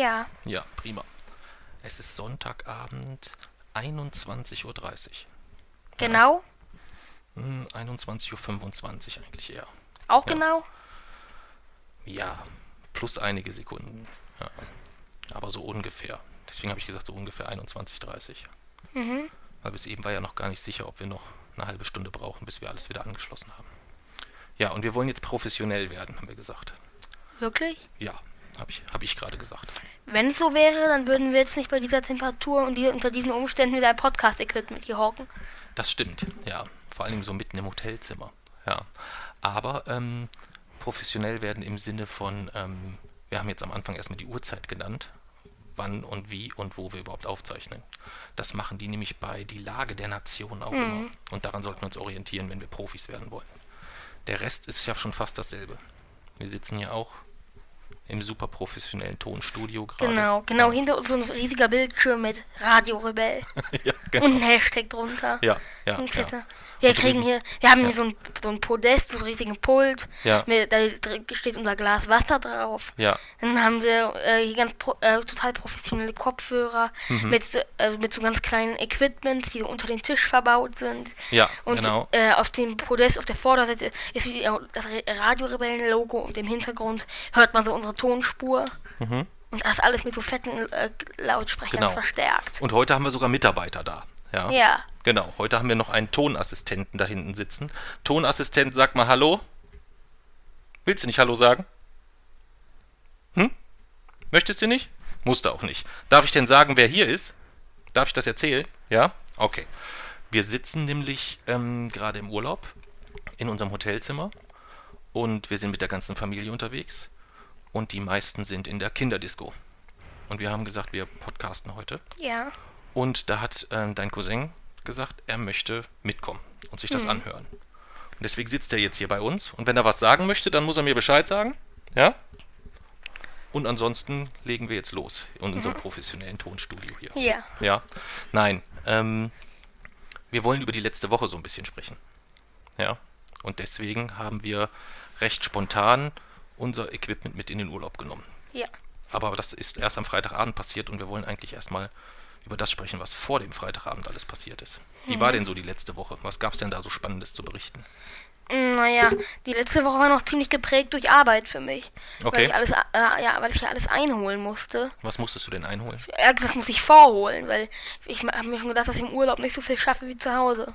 Ja, Ja, prima. Es ist Sonntagabend, 21.30 Uhr. genau, Hm, 21.25 Uhr eigentlich eher. auch Ja. genau. Ja, plus einige Sekunden. Ja. Aber so ungefähr. Deswegen habe ich gesagt, so ungefähr 21.30 Uhr. Mhm. Weil bis eben war ja noch gar nicht sicher, ob wir noch eine halbe Stunde brauchen, bis wir alles wieder angeschlossen haben. Ja, und wir wollen jetzt professionell werden, haben wir gesagt. Wirklich? Ja, habe ich, hab ich gerade gesagt. Wenn es so wäre, dann würden wir jetzt nicht bei dieser Temperatur und die, unter diesen Umständen mit einem Podcast-Equipment hier hocken. Das stimmt, ja. Vor allem so mitten im Hotelzimmer. Ja. Aber ähm, professionell werden im Sinne von, ähm, wir haben jetzt am Anfang erstmal die Uhrzeit genannt, wann und wie und wo wir überhaupt aufzeichnen. Das machen die nämlich bei die Lage der Nation auch immer. Und daran sollten wir uns orientieren, wenn wir Profis werden wollen. Der Rest ist ja schon fast dasselbe. Wir sitzen hier auch im super professionellen Tonstudio gerade. Genau, genau hinter uns so ein riesiger Bildschirm mit Radiorebell ja, genau. und ein Hashtag drunter. Ja, ja, Und ja. Wir kriegen hier, wir haben ja. hier so ein, so ein Podest, so einen riesigen Pult. Ja. Mit, da steht unser Glas Wasser drauf. Ja, Dann haben wir äh, hier ganz pro, äh, total professionelle Kopfhörer Mhm. mit, so- äh, mit so ganz kleinen Equipment, die so unter den Tisch verbaut sind. ja, Und genau. äh, auf dem Podest auf der Vorderseite ist wie das Re- Radiorebellen-Logo und im Hintergrund hört man so unsere Tonspur. Mhm. Und das alles mit so fetten äh, Lautsprechern Genau. verstärkt. Und heute haben wir sogar Mitarbeiter da. Ja. Ja. Genau. Heute haben wir noch einen Tonassistenten da hinten sitzen. Tonassistent, sag mal Hallo. Willst du nicht Hallo sagen? Hm? Möchtest du nicht? Musst du auch nicht. Darf ich denn sagen, wer hier ist? Darf ich das erzählen? Ja? Okay. Wir sitzen nämlich ähm, gerade im Urlaub in unserem Hotelzimmer und wir sind mit der ganzen Familie unterwegs und die meisten sind in der Kinderdisco. Und wir haben gesagt, wir podcasten heute. Ja. Und da hat ähm, dein Cousin gesagt, er möchte mitkommen und sich das anhören. Und deswegen sitzt er jetzt hier bei uns. Und wenn er was sagen möchte, dann muss er mir Bescheid sagen. Ja? Und ansonsten legen wir jetzt los in unserem professionellen Tonstudio hier. Ja. Ja. Nein. Ähm, wir wollen über die letzte Woche so ein bisschen sprechen. Ja. Und deswegen haben wir recht spontan unser Equipment mit in den Urlaub genommen. Ja. Aber das ist erst am Freitagabend passiert und wir wollen eigentlich erstmal über das sprechen, was vor dem Freitagabend alles passiert ist. Wie war denn so die letzte Woche? Was gab es denn da so Spannendes zu berichten? Mm, Naja, die letzte Woche war noch ziemlich geprägt durch Arbeit für mich. Weil Okay. ich alles, äh, ja, weil ich alles einholen musste. Was musstest du denn einholen? Ja, das muss ich vorholen, weil ich habe mir schon gedacht, dass ich im Urlaub nicht so viel schaffe wie zu Hause.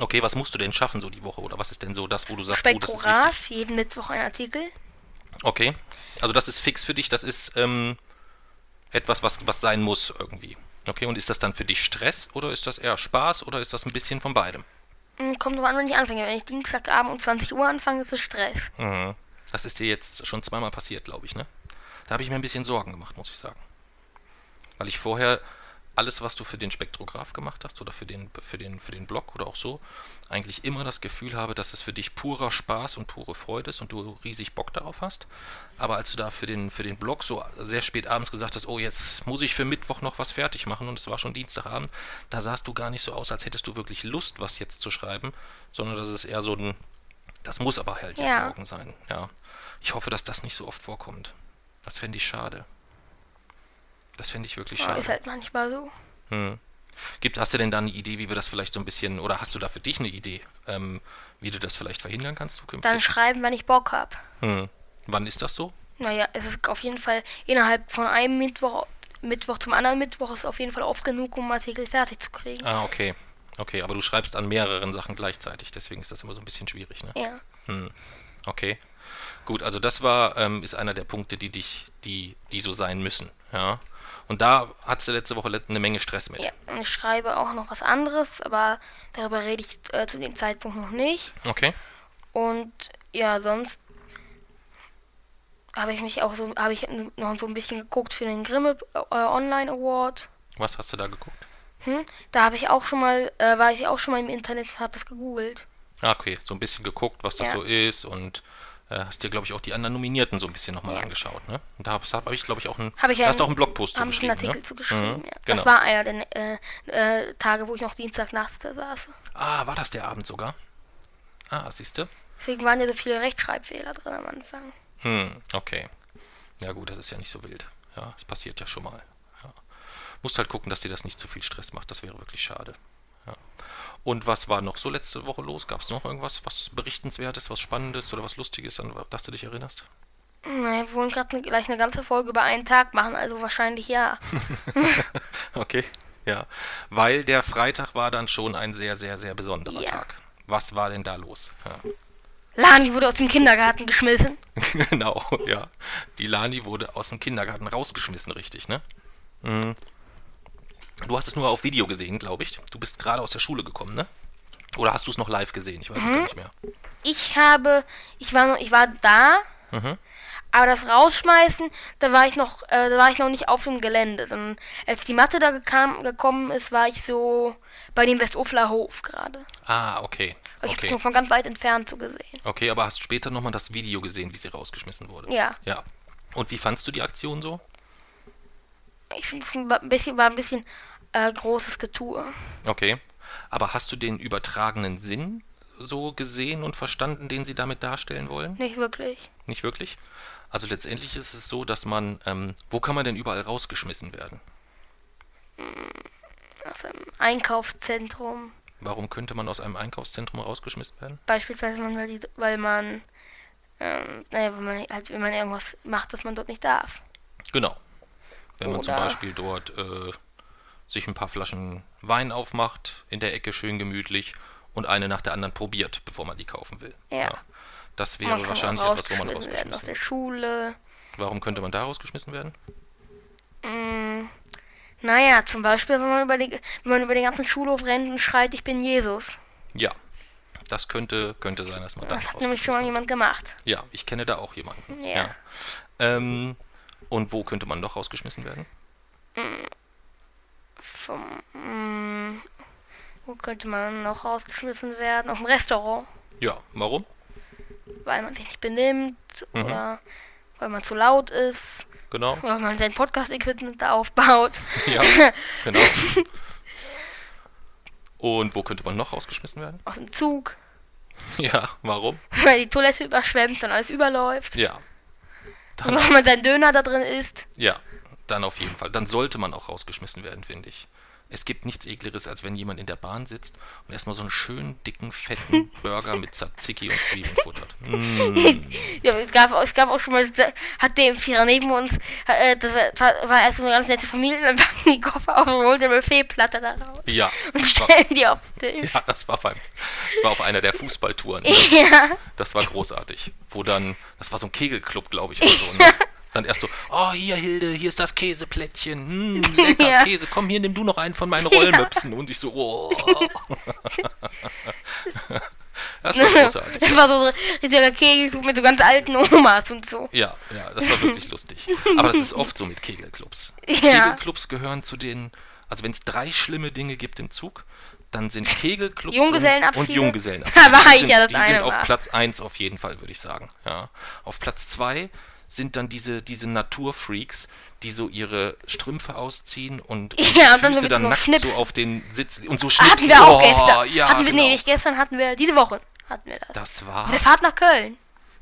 Okay, was musst du denn schaffen so die Woche? Oder was ist denn so das, wo du sagst, oh, das ist wichtig? Jeden Mittwoch ein Artikel. Okay. Also das ist fix für dich, das ist ähm, etwas, was, was sein muss irgendwie. Okay, und ist das dann für dich Stress oder ist das eher Spaß oder ist das ein bisschen von beidem? Mm, Kommt drauf an, wenn ich anfange. Wenn ich Dienstagabend um 20 Uhr anfange, ist es Stress. Mhm. Das ist dir jetzt schon zweimal passiert, glaube ich, ne? Da habe ich mir ein bisschen Sorgen gemacht, muss ich sagen. Weil ich vorher alles, was du für den Spektrograph gemacht hast oder für den, für den, für den Blog oder auch so, eigentlich immer das Gefühl habe, dass es für dich purer Spaß und pure Freude ist und du riesig Bock darauf hast. Aber als du da für den, für den Blog so sehr spät abends gesagt hast, oh, jetzt muss ich für Mittwoch noch was fertig machen und es war schon Dienstagabend, da sahst du gar nicht so aus, als hättest du wirklich Lust, was jetzt zu schreiben, sondern das ist eher so ein, das muss aber halt jetzt Ja. morgen sein. Ja. Ich hoffe, dass das nicht so oft vorkommt. Das fände ich schade. Das fände ich wirklich schade. ist halt manchmal so. Hm. Gibt, hast du denn da eine Idee, wie wir das vielleicht so ein bisschen, oder hast du da für dich eine Idee, ähm, wie du das vielleicht verhindern kannst zukünftig? Dann schreiben, wenn ich Bock hab. Hm. Wann ist das so? Naja, es ist auf jeden Fall innerhalb von einem Mittwoch, Mittwoch zum anderen Mittwoch ist auf jeden Fall oft genug, um Artikel fertig zu kriegen. Ah, okay. Okay, aber du schreibst an mehreren Sachen gleichzeitig, deswegen ist das immer so ein bisschen schwierig, ne? Ja. Hm. Okay. Gut, also das war, ähm, ist einer der Punkte, die dich, die, die so sein müssen, ja. Und da hattest du letzte Woche eine Menge Stress mit. Ja, ich schreibe auch noch was anderes, aber darüber rede ich äh, zu dem Zeitpunkt noch nicht. Okay. Und ja, sonst habe ich mich auch so, habe ich noch so ein bisschen geguckt für den Grimme äh, Online Award. Was hast du da geguckt? Hm? Da habe ich auch schon mal, äh, war ich auch schon mal im Internet und habe das gegoogelt. Ah, okay, so ein bisschen geguckt, was das Ja. so ist und hast dir, glaube ich, auch die anderen Nominierten so ein bisschen nochmal Ja. angeschaut, ne? Und da habe hab ich, glaube ich, auch einen, Habe ich da hast du einen- auch einen Blogpost zu Habe ich einen Artikel ne? zu geschrieben, Mhm, ja. Genau. Das war einer der äh, äh, Tage, wo ich noch Dienstagnachts da saß. ah, war das der Abend sogar? Ah, siehst du? Deswegen waren ja so viele Rechtschreibfehler drin am Anfang. Hm, okay. Ja gut, das ist ja nicht so wild. Ja, das passiert ja schon mal. Ja. Musst halt gucken, dass dir das nicht zu viel Stress macht. Das wäre wirklich schade. Ja. Und was war noch so letzte Woche los? Gab es noch irgendwas, was berichtenswertes, was spannendes oder was lustiges, an das du dich erinnerst? Naja, wir wollen gerade ne, gleich eine ganze Folge über einen Tag machen, also wahrscheinlich ja. Okay, ja. Weil der Freitag war dann schon ein sehr, sehr, sehr besonderer Ja. Tag. Was war denn da los? Ja. Lani wurde aus dem Kindergarten geschmissen. genau, ja. Die Lani wurde aus dem Kindergarten rausgeschmissen, richtig, ne? Mhm. Du hast es nur auf Video gesehen, glaube ich. Du bist gerade aus der Schule gekommen, ne? Oder hast du es noch live gesehen? Ich weiß es gar nicht mehr. Ich habe, ich war, noch- ich war da, Mhm. aber das Rausschmeißen, da war ich noch, äh, da war ich noch nicht auf dem Gelände. Dann, als die Matte da gekam, gekommen ist, war ich so bei dem Westofler Hof gerade. Ah, okay. Aber Ich habe es Okay. von ganz weit entfernt so gesehen. Okay, aber hast später nochmal das Video gesehen, wie sie rausgeschmissen wurde? Ja. Ja. Und wie fandst du die Aktion so? Ich finde es ein bisschen, war ein bisschen äh, großes Getue. Okay. Aber hast du den übertragenen Sinn so gesehen und verstanden, den sie damit darstellen wollen? Nicht wirklich. Nicht wirklich? Also letztendlich ist es so, dass man, ähm, wo kann man denn überall rausgeschmissen werden? Aus einem Einkaufszentrum. Warum könnte man aus einem Einkaufszentrum rausgeschmissen werden? Beispielsweise, man, weil man, ähm, naja, wenn man halt, wenn man irgendwas macht, was man dort nicht darf. Genau. Wenn man zum Oder- Beispiel dort äh, sich ein paar Flaschen Wein aufmacht, in der Ecke schön gemütlich und eine nach der anderen probiert, bevor man die kaufen will. Ja. Das Man wäre wahrscheinlich etwas, wo man rausgeschmissen werden aus der wird. Schule. Warum könnte man da rausgeschmissen werden? Mm, naja, zum Beispiel, wenn man, über die, wenn man über den ganzen Schulhof rennt und schreit, ich bin Jesus. Ja. Das könnte, könnte sein, dass man da Das hat nämlich schon mal jemand gemacht. Ja, ich kenne da auch jemanden. Ja. Ähm, und wo könnte man noch rausgeschmissen werden? Vom, mm, wo könnte man noch rausgeschmissen werden? Aus dem Restaurant. Ja, warum? Weil man sich nicht benimmt Mhm. oder weil man zu laut ist Genau. oder weil man sein Podcast-Equipment da aufbaut. Ja, genau. Und wo könnte man noch rausgeschmissen werden? Aus dem Zug. Ja, warum? Weil die Toilette überschwemmt und alles überläuft. Ja. Und weil man seinen Döner da drin isst. ja, dann auf jeden Fall. Dann sollte man auch rausgeschmissen werden, finde ich. Es gibt nichts ekleres, als wenn jemand in der Bahn sitzt und erstmal so einen schönen, dicken, fetten Burger mit Tzatziki und Zwiebeln futtert. Mm. Ja, es gab, auch- es gab auch schon mal, hat der Vierer neben uns, äh, das war, erst so eine ganz nette Familie, dann packen die Koffer auf und holt eine Buffetplatte da raus. Ja, Und das war, stellen die auf den ja, das war beim, das war auf einer der Fußballtouren. Ja. Das war großartig. Wo dann, das war so ein Kegelclub, glaube ich, oder so. Ne? Dann erst so, oh, hier, Hilde, hier ist das Käseplättchen. Hm, lecker Ja. Käse. Komm, hier, nimm du noch einen von meinen Rollmöpsen. Und ich so, oh. Das war großartig. Das war so ein riesiger Kegelclub mit so ganz alten Omas und so. Ja, ja, das war wirklich lustig. Aber das ist oft so mit Kegelclubs. Ja. Kegelclubs gehören zu den, also wenn es drei schlimme Dinge gibt im Zug, dann sind Kegelclubs und, Junggesellenabschiede? Da war Die ich sind, ja das Die eine sind auf Mal. Platz 1 auf jeden Fall, würde ich sagen. Ja. Auf Platz 2 sind dann diese, diese Naturfreaks, die so ihre Strümpfe ausziehen und, und Ja, die und dann Füße dann so nackt Schnipsen. so auf den Sitz und so schnipsen. Hatten wir auch oh, gestern. Ja, hatten wir, genau. nee, nicht gestern hatten wir, diese Woche hatten wir das. Das war der Fahrt nach Köln.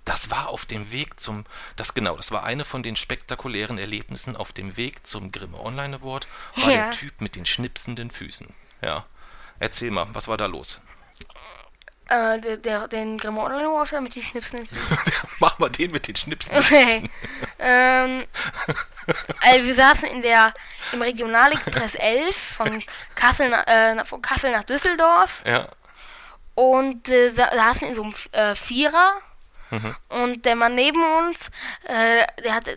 das war auf dem Weg zum, das genau, das war eine von den spektakulären Erlebnissen auf dem Weg zum Grimme Online Award, war Ja. der Typ mit den schnipsenden Füßen. Ja. Erzähl mal, was war da los? Äh, der, der, den Award mit den Schnipsen. Mach mal den mit den schnipsenden Okay. Ähm, also wir saßen in der im Regionalexpress 11 von Kassel, äh, von Kassel nach Düsseldorf Ja. und äh, sa saßen in so einem äh, Vierer Mhm. und der Mann neben uns, äh, der hatte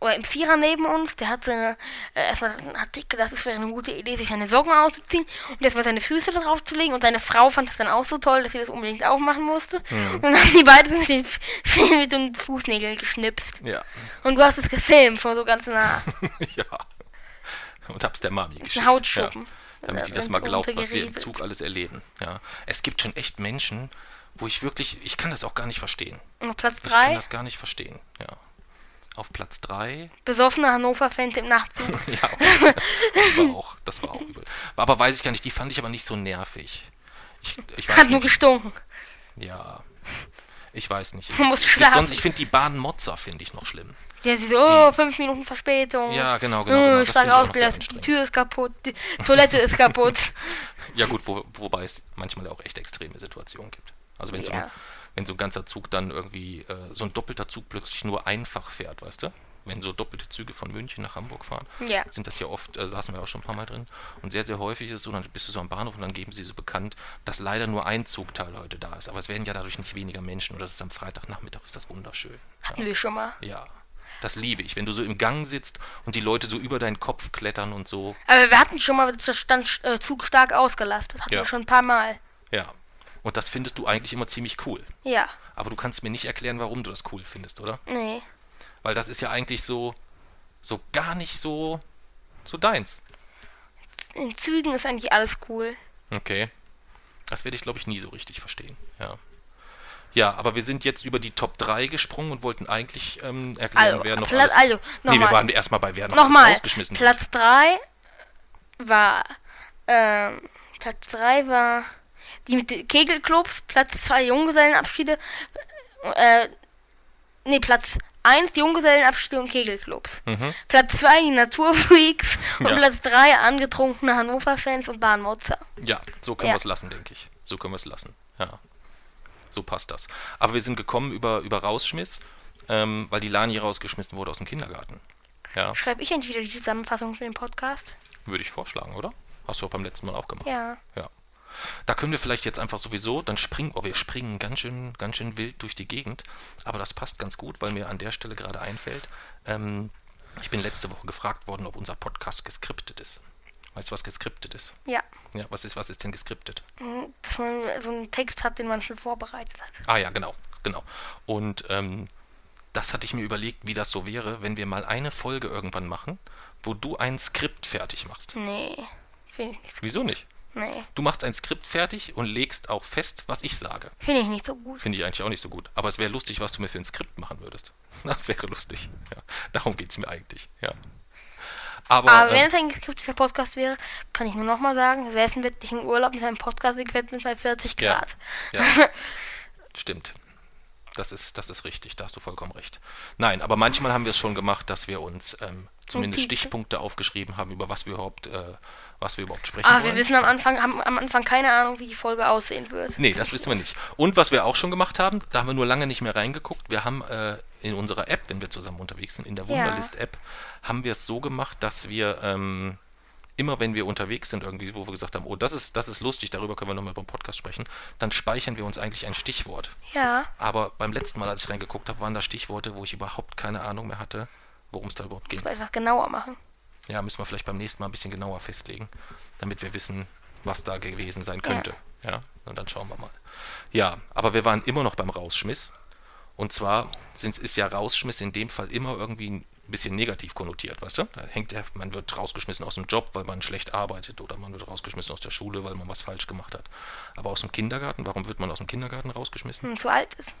oder im Vierer neben uns, der hat seine, äh, erstmal hat sich gedacht, es wäre eine gute Idee, sich seine Socken auszuziehen und erstmal seine Füße darauf zu legen und seine Frau fand das dann auch so toll, dass sie das unbedingt auch machen musste. Und dann haben die beiden mit den, mit den Fußnägeln geschnipst. Ja. Und du hast es gefilmt, von so ganz nah. ja. Und hab's der Mami geschickt. Hautschuppen. Ja. Damit die Da das sind mal glaubt, was wir im. Zug alles erleben. Ja. Es gibt schon echt Menschen, wo ich wirklich, ich kann das auch gar nicht verstehen. Und Platz Ich kann 3, das gar nicht verstehen. Ja. Auf Platz 3 besoffene Hannover-Fans im Nachtzug. Ja, das war auch, das war auch übel. Aber weiß ich gar nicht, die fand ich aber nicht so nervig. Ich, ich Hat nur nicht. gestunken. Ja, ich weiß nicht. Ich, Man muss schlafen. sonst, ich finde die Bahnmotzer finde ich noch schlimm. Ja, sie so, oh, fünf Minuten Verspätung. Ja, genau, genau. Oh, genau. Das stark ausgelastet, die. Tür ist kaputt, die Toilette ist kaputt. Ja gut, wo, wobei es manchmal auch echt extreme Situationen gibt. Also wenn, so, Ja. ein, wenn so ein ganzer Zug dann irgendwie, äh, so ein doppelter Zug plötzlich nur einfach fährt, weißt du? Wenn so doppelte Züge von München nach Hamburg fahren, Ja. sind das ja oft, äh, saßen wir auch schon ein paar Mal drin. Und sehr, sehr häufig ist es so, dann bist du so am Bahnhof und dann geben sie so bekannt, dass leider nur ein Zugteil heute da ist. Aber es werden ja dadurch nicht weniger Menschen und das ist am Freitagnachmittag, ist das wunderschön. Hatten wir schon mal. Ja, das liebe ich. Wenn du so im Gang sitzt und die Leute so über deinen Kopf klettern und so. Aber wir hatten schon mal, da stand äh, Zug stark ausgelastet. Hatten Ja. wir schon ein paar Mal. Ja. Und das findest du eigentlich immer ziemlich cool. Ja. Aber du kannst mir nicht erklären, warum du das cool findest, oder? Nee. Weil das ist ja eigentlich so, so gar nicht so, so deins. In Zügen ist eigentlich alles cool. Okay. Das werde ich, glaube ich, nie so richtig verstehen. Ja. Ja, aber wir sind jetzt über die Top 3 gesprungen und wollten eigentlich ähm, erklären, Also, wer noch Platz- alles... also, nee, wir waren erstmal bei wer noch Nochmal. rausgeschmissen. Platz 3 war, ähm, Platz 3 war die Kegelclubs, Platz 2 Junggesellenabschiede, äh, nee, Platz 1 Junggesellenabschiede und Kegelclubs. Mhm. Platz 2 die Naturfreaks und Ja. Platz 3 angetrunkene Hannover-Fans und Bahnmotzer. Ja, so können Ja. wir es lassen, denke ich. So können wir es lassen. Ja. So passt das. Aber wir sind gekommen über, über Rausschmiss, ähm, weil die Lani rausgeschmissen wurde aus dem Kindergarten. Ja, Schreibe ich endlich wieder die Zusammenfassung für den Podcast? würde ich vorschlagen, oder? Hast du auch beim letzten Mal auch gemacht. Ja. Ja. Da können wir vielleicht jetzt einfach sowieso, dann springen, oh, wir springen ganz schön, ganz schön wild durch die Gegend, aber das passt ganz gut, weil mir an der Stelle gerade einfällt, ähm, ich bin letzte Woche gefragt worden, ob unser Podcast geskriptet ist. Weißt du, was geskriptet ist? Ja. Ja, was ist, was ist denn geskriptet? Dass man so einen Text hat, den man schon vorbereitet hat. Ah ja, genau, genau. Und ähm, das hatte ich mir überlegt, wie das so wäre, wenn wir mal eine Folge irgendwann machen, wo du ein Skript fertig machst. Nee. Finde ich nicht so Wieso nicht? Nee. Du machst ein Skript fertig und legst auch fest, was ich sage. Finde ich nicht so gut. Finde ich eigentlich auch nicht so gut. Aber es wäre lustig, was du mir für ein Skript machen würdest. Das wäre lustig. Ja. Darum geht es mir eigentlich. Ja. Aber, Aber ähm, wenn es ein geskripteter Podcast wäre, kann ich nur nochmal sagen, Wessen wird dich im Urlaub mit einem Podcast gewidmet bei 40 Ja. Grad. Ja, stimmt. Das ist, das ist richtig, da hast du vollkommen recht. Nein, aber manchmal haben wir es schon gemacht, dass wir uns ähm, zumindest. Stichpunkte aufgeschrieben haben, über was wir überhaupt, äh, was wir überhaupt sprechen Aber wollen. Ah, wir wissen am Anfang, haben am Anfang keine Ahnung, wie die Folge aussehen wird. Nee, das wissen wir nicht. Und was wir auch schon gemacht haben, da haben wir nur lange nicht mehr reingeguckt. Wir haben äh, in unserer App, wenn wir zusammen unterwegs sind, in der Ja. Wunderlist-App, haben wir es so gemacht, dass wir ähm, immer, wenn wir unterwegs sind, irgendwie, wo wir gesagt haben, oh, das ist, das ist lustig, darüber können wir nochmal beim Podcast sprechen, dann speichern wir uns eigentlich ein Stichwort. Ja. Aber beim letzten Mal, als ich reingeguckt habe, waren da Stichworte, wo ich überhaupt keine Ahnung mehr hatte, worum es da überhaupt ging. Mal etwas genauer machen. Ja, müssen wir vielleicht beim nächsten Mal ein bisschen genauer festlegen, damit wir wissen, was da gewesen sein könnte. Ja, und dann schauen wir mal. Ja, aber wir waren immer noch beim Rausschmiss. Und zwar sind, ist ja Rausschmiss in dem Fall immer irgendwie ein bisschen negativ konnotiert, weißt du? Da hängt der, man wird rausgeschmissen aus dem Job, weil man schlecht arbeitet oder man wird rausgeschmissen aus der Schule, weil man was falsch gemacht hat. Aber aus dem Kindergarten, warum wird man aus dem Kindergarten rausgeschmissen? Hm, zu alt ist.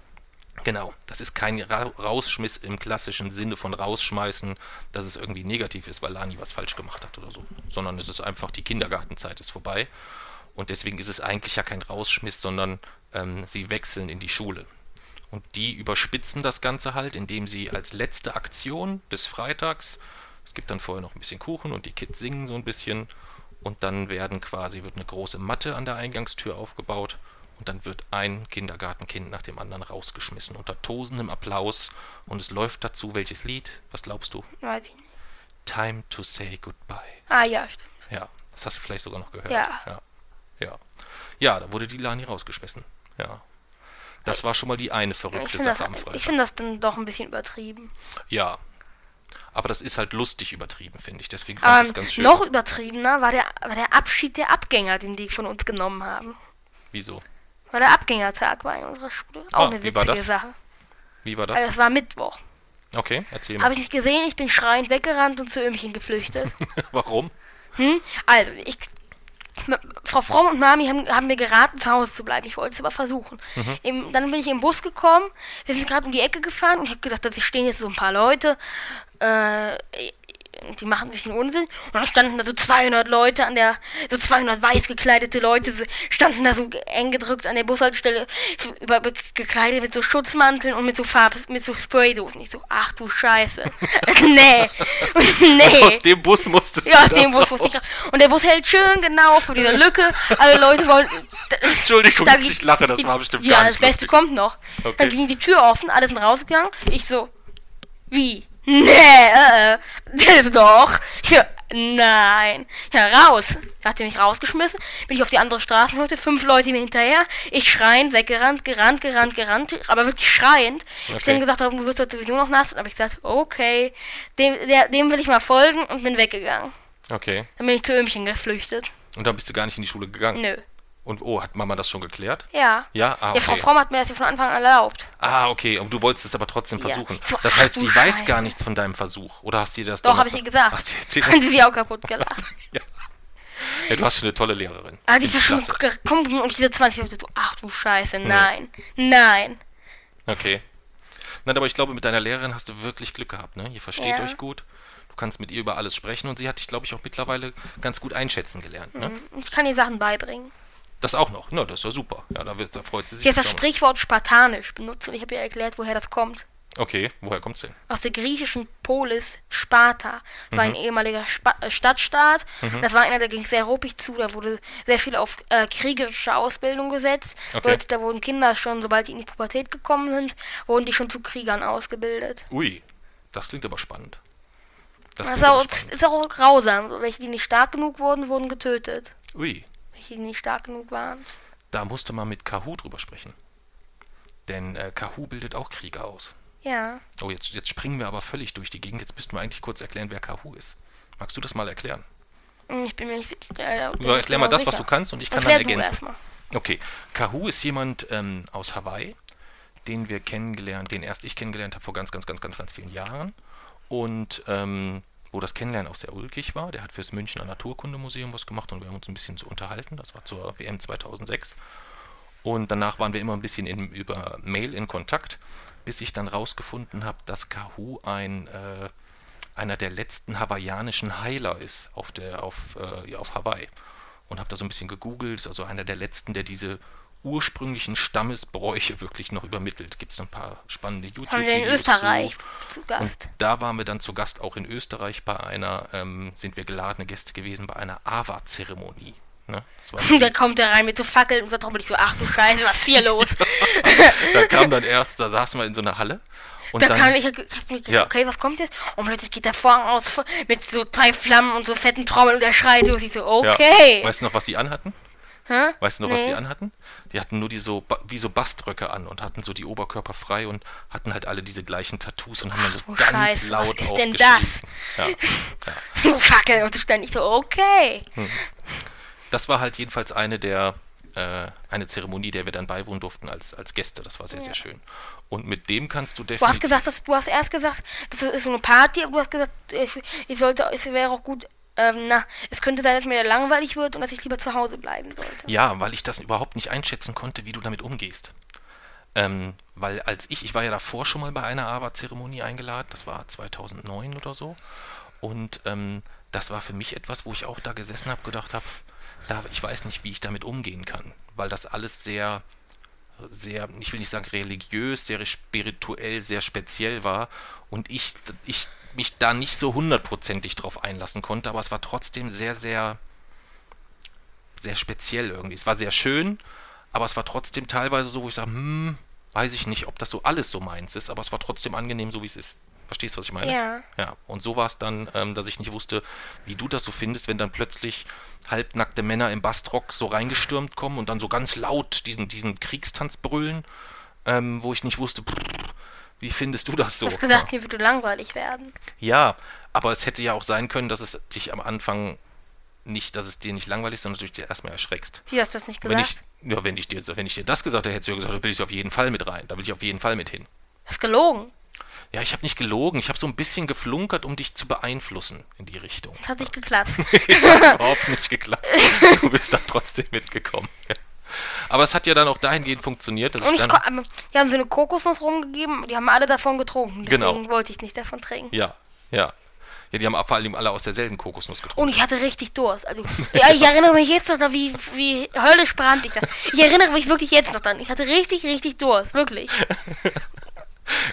Genau, das ist kein Ra Rausschmiss im klassischen Sinne von rausschmeißen, dass es irgendwie negativ ist, weil Lani was falsch gemacht hat oder so, sondern es ist einfach, die Kindergartenzeit ist vorbei und deswegen ist es eigentlich ja kein Rausschmiss, sondern ähm, sie wechseln in die Schule. Und die überspitzen das Ganze halt, indem sie als letzte Aktion des Freitags, es gibt dann vorher noch ein bisschen Kuchen und die Kids singen so ein bisschen und dann werden quasi, wird eine große Matte an der Eingangstür aufgebaut und dann wird ein Kindergartenkind nach dem anderen rausgeschmissen unter tosendem Applaus und es läuft dazu welches Lied? Was glaubst du? Weiß ich nicht. Time to say goodbye. Ah ja, stimmt. Ja, das hast du vielleicht sogar noch gehört. Ja. Ja, ja. Ja, da wurde die Lani rausgeschmissen. Ja. Das war schon mal die eine Ich verrückte finde das, Sache am ich Freitag. find das dann doch ein bisschen übertrieben. Ja. Aber das ist halt lustig übertrieben, finde ich. Deswegen fand ich Ähm, es ganz schön. noch übertriebener war der, war der Abschied der Abgänger, den die von uns genommen haben. Wieso? Weil der Abgängertag war in unserer Schule. Auch Ah, eine wie war witzige das? Sache. Wie war das? Also es war Mittwoch. Okay, erzähl mal. Habe ich nicht gesehen, ich bin schreiend weggerannt und zu Ömchen geflüchtet. Warum? Also, ich. Frau Fromm und Mami haben, haben mir geraten, zu Hause zu bleiben. Ich wollte es aber versuchen. Mhm. Im, dann bin ich im Bus gekommen. Wir sind gerade um die Ecke gefahren und ich habe gedacht, da stehen jetzt so ein paar Leute. Äh, die machen ein bisschen Unsinn. Und dann standen da so 200 Leute an der, so 200 weiß gekleidete Leute standen da so eng gedrückt an der Bushaltestelle, über, be- gekleidet mit so Schutzmanteln und mit so Farb, mit so Spraydosen. Ich so, ach du Scheiße. nee. nee. Aus dem Bus musstest Ja, aus du dem Bus musste ich. Und der Bus hält schön genau vor dieser Lücke. Alle Leute wollen. Entschuldigung, Da ich lache, das war bestimmt Ja, gar das nicht Beste lustig. kommt noch. Okay. Dann ging die Tür offen, alle sind rausgegangen. Ich so, wie? Nee, äh, äh, doch. Ich so, nein. Ja, raus. Da hat er mich rausgeschmissen. Bin ich auf die andere Straßenseite, fünf Leute mir hinterher. Ich schreiend, weggerannt, gerannt, gerannt, gerannt. Aber wirklich schreiend. Ich Okay. dann gesagt, du wirst heute sowieso noch nass. Und habe ich gesagt, okay, dem, der, dem will ich mal folgen und bin weggegangen. Okay. Dann bin ich zu Ömchen geflüchtet. Und dann bist du gar nicht in die Schule gegangen. Nö. Und oh, hat Mama das schon geklärt? Ja. Ja, ah, Ja, Frau okay. Fromm hat mir das ja von Anfang an erlaubt. Ah, okay. Und du wolltest es aber trotzdem Ja. versuchen. So, das heißt, sie weiß Scheiße. gar nichts von deinem Versuch. Oder hast du dir das Doch, habe ich ihr gesagt. Hast du erzählt? Haben sie auch kaputt gelacht. ja. ja, du hast schon eine tolle Lehrerin. Ah, die ist ja schon gekommen und diese 20 Leute ach du Scheiße, nein, nein. Okay. Nein, aber ich glaube, mit deiner Lehrerin hast du wirklich Glück gehabt, ne? Ihr versteht Ja. euch gut. Du kannst mit ihr über alles sprechen und sie hat dich, glaube ich, auch mittlerweile ganz gut einschätzen gelernt, ne? Ich kann ihr Sachen beibringen. Das auch noch. Na, das ist ja super. Ja, da, wird, da freut sie sich. Sie hat das bestimmt. Sprichwort spartanisch benutzt und ich habe ihr erklärt, woher das kommt. Okay, woher kommt's denn? Aus der griechischen Polis Sparta. Das war ein Mhm. ehemaliger Spa äh, Stadtstaat. Das war einer, der ging sehr ruppig zu. Da wurde sehr viel auf äh, kriegerische Ausbildung gesetzt. Okay. Leute, da wurden Kinder schon, sobald die in die Pubertät gekommen sind, wurden die schon zu Kriegern ausgebildet. Ui, das klingt aber spannend. Das Das ist auch, spannend. ist auch grausam. Welche, die nicht stark genug wurden, wurden getötet. Ui, die nicht stark genug waren. da musste man mit Kahu drüber sprechen. Denn äh, Kahu bildet auch Krieger aus. Ja. Oh, jetzt, jetzt springen wir aber völlig durch die Gegend. Jetzt müssten wir eigentlich kurz erklären, wer Kahu ist. Magst du das mal erklären? Hm, Ich bin mir nicht sicher. Äh, Ja, ich erklär mal das, was sicher. du kannst und ich kann Erklär dann ergänzen. Okay, Kahu ist jemand ähm, aus Hawaii, den wir kennengelernt, den erst ich kennengelernt habe vor ganz, ganz, ganz, ganz, ganz vielen Jahren. Und ähm, wo das Kennenlernen auch sehr ulkig war. Der hat fürs Münchner Naturkundemuseum was gemacht und wir haben uns ein bisschen zu unterhalten. Das war zur WM 2006. Und danach waren wir immer ein bisschen in, über Mail in Kontakt, bis ich dann rausgefunden habe, dass Kahu ein, äh, einer der letzten hawaiianischen Heiler ist auf, der, auf, äh, ja, auf Hawaii. Und habe da so ein bisschen gegoogelt, ist also einer der letzten, der diese ursprünglichen Stammesbräuche wirklich noch übermittelt. Gibt es ein paar spannende youtube Haben wir in Österreich zu Und Gast. da waren wir dann zu Gast auch in Österreich bei einer, ähm, sind wir geladene Gäste gewesen, bei einer Awa-Zeremonie. Ne? Da kommt er rein mit so Fackeln und sagt nicht so, ach du Scheiße, was ist hier los? da kam dann erst, da saßen wir in so einer Halle. Und da dann, kann ich, ich hab mir gedacht, Ja. okay, was kommt jetzt? Und plötzlich geht der Vorhang aus mit so zwei Flammen und so fetten Trommeln und er schreit los. Ich so, ja, okay. Weißt du noch, was die anhatten? Hä? Weißt du noch, was Nee. die anhatten? Die hatten nur die so, wie so Baströcke an und hatten so die Oberkörper frei und hatten halt alle diese gleichen Tattoos und haben dann Ach so du ganz Scheiße, was laut ist denn das? Ja. So Fackeln und so stand ich so, okay. Das war halt jedenfalls eine der, äh, eine Zeremonie, der wir dann beiwohnen durften als, als Gäste. Das war sehr, sehr schön. Und mit dem kannst du Du definitiv... hast gesagt, dass, du hast erst gesagt, das ist so eine Party, aber du hast gesagt, es, ich sollte, es wäre auch gut, ähm, na, es könnte sein, dass mir langweilig wird und dass ich lieber zu Hause bleiben sollte. Ja, weil ich das überhaupt nicht einschätzen konnte, wie du damit umgehst. Ähm, weil als ich, ich war ja davor schon mal bei einer AWA-Zeremonie eingeladen, das war 2009 oder so. Und ähm, das war für mich etwas, wo ich auch da gesessen habe, gedacht habe, da, ich weiß nicht, wie ich damit umgehen kann. Weil das alles sehr, sehr, ich will nicht sagen religiös, sehr spirituell, sehr speziell war. Und ich, ich mich da nicht so hundertprozentig drauf einlassen konnte, aber es war trotzdem sehr, sehr sehr speziell irgendwie. Es war sehr schön, aber es war trotzdem teilweise so, wo ich sage, hm, weiß ich nicht, ob das so alles so meins ist, aber es war trotzdem angenehm, so wie es ist. Verstehst du, was ich meine? Ja. Ja, und so war es dann, ähm, dass ich nicht wusste, wie du das so findest, wenn dann plötzlich halbnackte Männer im Bastrock so reingestürmt kommen und dann so ganz laut diesen, diesen Kriegstanz brüllen, ähm, wo ich nicht wusste, brrr, Wie findest du das so? Du hast gesagt, mir würde langweilig werden. Ja, aber es hätte ja auch sein können, dass es dich am Anfang nicht, dass es dir nicht langweilig ist, sondern dass du dich erstmal erschreckst. Wie hast du das nicht Wenn gesagt? ich, ja, wenn ich dir, wenn ich dir das gesagt hätte, hättest du ja gesagt, da will ich auf jeden Fall mit rein. Da will ich auf jeden Fall mit hin. Du hast gelogen. Ja, ich habe nicht gelogen. Ich habe so ein bisschen geflunkert, um dich zu beeinflussen in die Richtung. Das hat nicht geklappt. Es hat überhaupt nicht geklappt. Du bist dann trotzdem mitgekommen. Aber es hat ja dann auch dahingehend funktioniert, dass Und ich dann. ko- ähm, die haben so eine Kokosnuss rumgegeben, die haben alle davon getrunken. Deswegen Genau. wollte ich nicht davon trinken. Ja, ja. Ja, die haben vor allem alle aus derselben Kokosnuss getrunken. Und ich hatte richtig Durst. Also, ja, ich erinnere mich jetzt noch, daran, wie, wie höllisch brannte ich da. Ich erinnere mich wirklich jetzt noch dran. Ich hatte richtig, richtig Durst. Wirklich.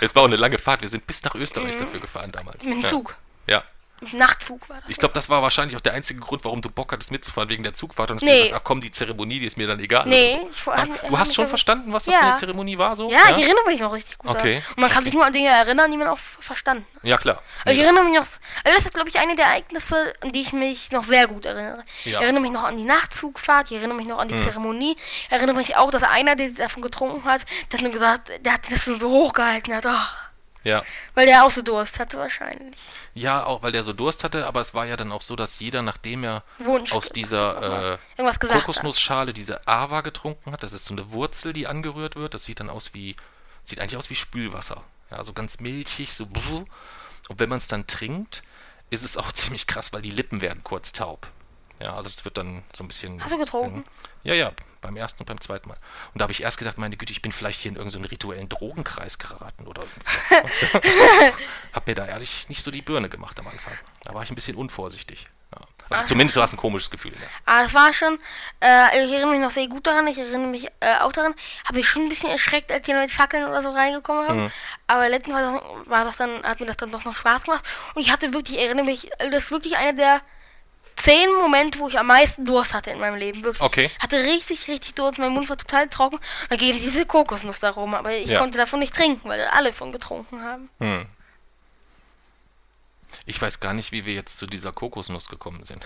Es war auch eine lange Fahrt. Wir sind bis nach Österreich dafür gefahren damals. Mit dem. Zug. Ja. Nachtzug war das. Ich glaube, das war wahrscheinlich auch der einzige Grund, warum du Bock hattest mitzufahren, wegen der Zugfahrt. Und hast Nee. gesagt, ach komm, die Zeremonie, die ist mir dann egal. Nee, oder so. ich hab- du hast schon verstanden, was das Ja. für eine Zeremonie war? So? ja, ich erinnere mich noch richtig gut Okay. daran. Und man kann sich nur an Dinge erinnern, die man auch verstanden hat. Ja, klar. Also ich Nee, erinnere mich noch, also das ist glaube ich eine der Ereignisse, an die ich mich noch sehr gut erinnere. Ja. Ich erinnere mich noch an die Nachtzugfahrt, ich erinnere mich noch an die Zeremonie, ich erinnere mich auch, dass einer, der davon getrunken hat, der hat nur gesagt, der hat das so hochgehalten hat, oh, ja. weil der auch so Durst hatte wahrscheinlich. ja, auch weil der so Durst hatte, aber es war ja dann auch so, dass jeder, nachdem er Wunsch. aus dieser äh. Kokosnussschale diese Ava getrunken hat, das ist so eine Wurzel, die angerührt wird, das sieht dann aus wie, sieht eigentlich aus wie Spülwasser. Ja, so ganz milchig, so brr. Und wenn man es dann trinkt, ist es auch ziemlich krass, weil die Lippen werden kurz taub. Ja, also es wird dann so ein bisschen. Hast du getrunken? Ja, ja, beim ersten und beim zweiten Mal. Und da habe ich erst gedacht, meine Güte, ich bin vielleicht hier in irgendeinen rituellen Drogenkreis geraten oder irgendwas. hab mir da ehrlich nicht so die Birne gemacht am Anfang. Da war ich ein bisschen unvorsichtig. Ja. Also zumindest du hast ein komisches Gefühl. der Aber das war schon, äh, ich erinnere mich noch sehr gut daran, ich erinnere mich äh, auch daran, habe ich schon ein bisschen erschreckt, als die mit Fackeln oder so reingekommen haben. Aber letztens war das, war das dann, hat mir das dann doch noch Spaß gemacht. Und ich hatte wirklich, ich erinnere mich, das ist wirklich einer der zehn Momente, wo ich am meisten Durst hatte in meinem Leben. Wirklich. Okay. Hatte richtig, richtig Durst, mein Mund war total trocken. Und dann geben diese Kokosnuss da rum, aber ich Ja. konnte davon nicht trinken, weil alle von getrunken haben. Hm. Ich weiß gar nicht, wie wir jetzt zu dieser Kokosnuss gekommen sind.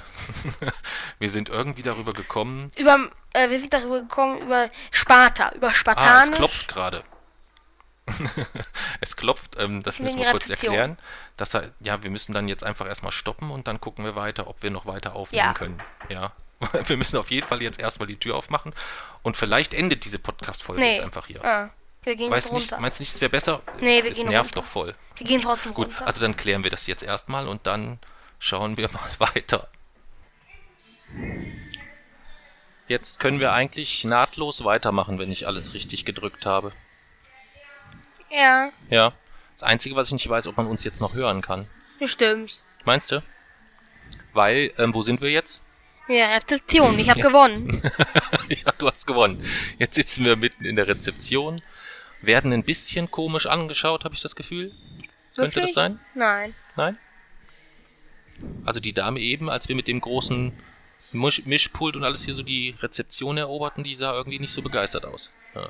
wir sind irgendwie darüber gekommen. Über, äh, wir sind darüber gekommen, über Sparta, über Ah, es Spartanisch. klopft gerade. es klopft, ähm, das müssen wir kurz erklären. Das ja, wir müssen dann jetzt einfach erstmal stoppen und dann gucken wir weiter, ob wir noch weiter aufnehmen Ja. können. Ja. Wir müssen auf jeden Fall jetzt erstmal die Tür aufmachen und vielleicht endet diese Podcast-Folge nee. jetzt einfach hier. Ah, wir gehen nicht, runter. meinst du nicht, es wäre besser? Nee, wir es gehen nervt runter. doch voll. Wir gehen trotzdem Gut, runter. also dann klären wir das jetzt erstmal und dann schauen wir mal weiter. Jetzt können wir eigentlich nahtlos weitermachen, wenn ich alles richtig gedrückt habe. Ja, Ja. Das Einzige, was ich nicht weiß, ob man uns jetzt noch hören kann. bestimmt. Meinst du? Weil, ähm, wo sind wir jetzt? Ja, Rezeption, ich habe gewonnen. ja, du hast gewonnen. Jetzt sitzen wir mitten in der Rezeption, werden ein bisschen komisch angeschaut, habe ich das Gefühl. Könnte das Wirklich? sein? Nein. Nein? Also die Dame eben, als wir mit dem großen Misch Mischpult und alles hier so die Rezeption eroberten, die sah irgendwie nicht so begeistert aus. Ja.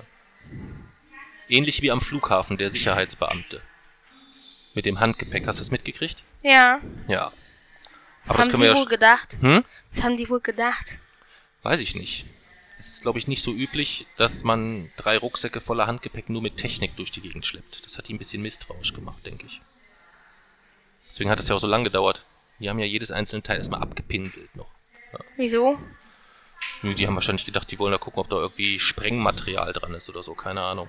Ähnlich wie am Flughafen, der Sicherheitsbeamte. Mit dem Handgepäck, hast du das mitgekriegt? Ja. Ja. Was Aber das haben können die wir ja... wohl gedacht? Hm? Was haben die wohl gedacht? Weiß ich nicht. Es ist, glaube ich, nicht so üblich, dass man drei Rucksäcke voller Handgepäck nur mit Technik durch die Gegend schleppt. Das hat die ein bisschen misstrauisch gemacht, denke ich. Deswegen hat es ja auch so lange gedauert. Die haben ja jedes einzelne Teil erstmal abgepinselt noch. Wieso? Nö, Die haben wahrscheinlich gedacht, die wollen da gucken, ob da irgendwie Sprengmaterial dran ist oder so, keine Ahnung.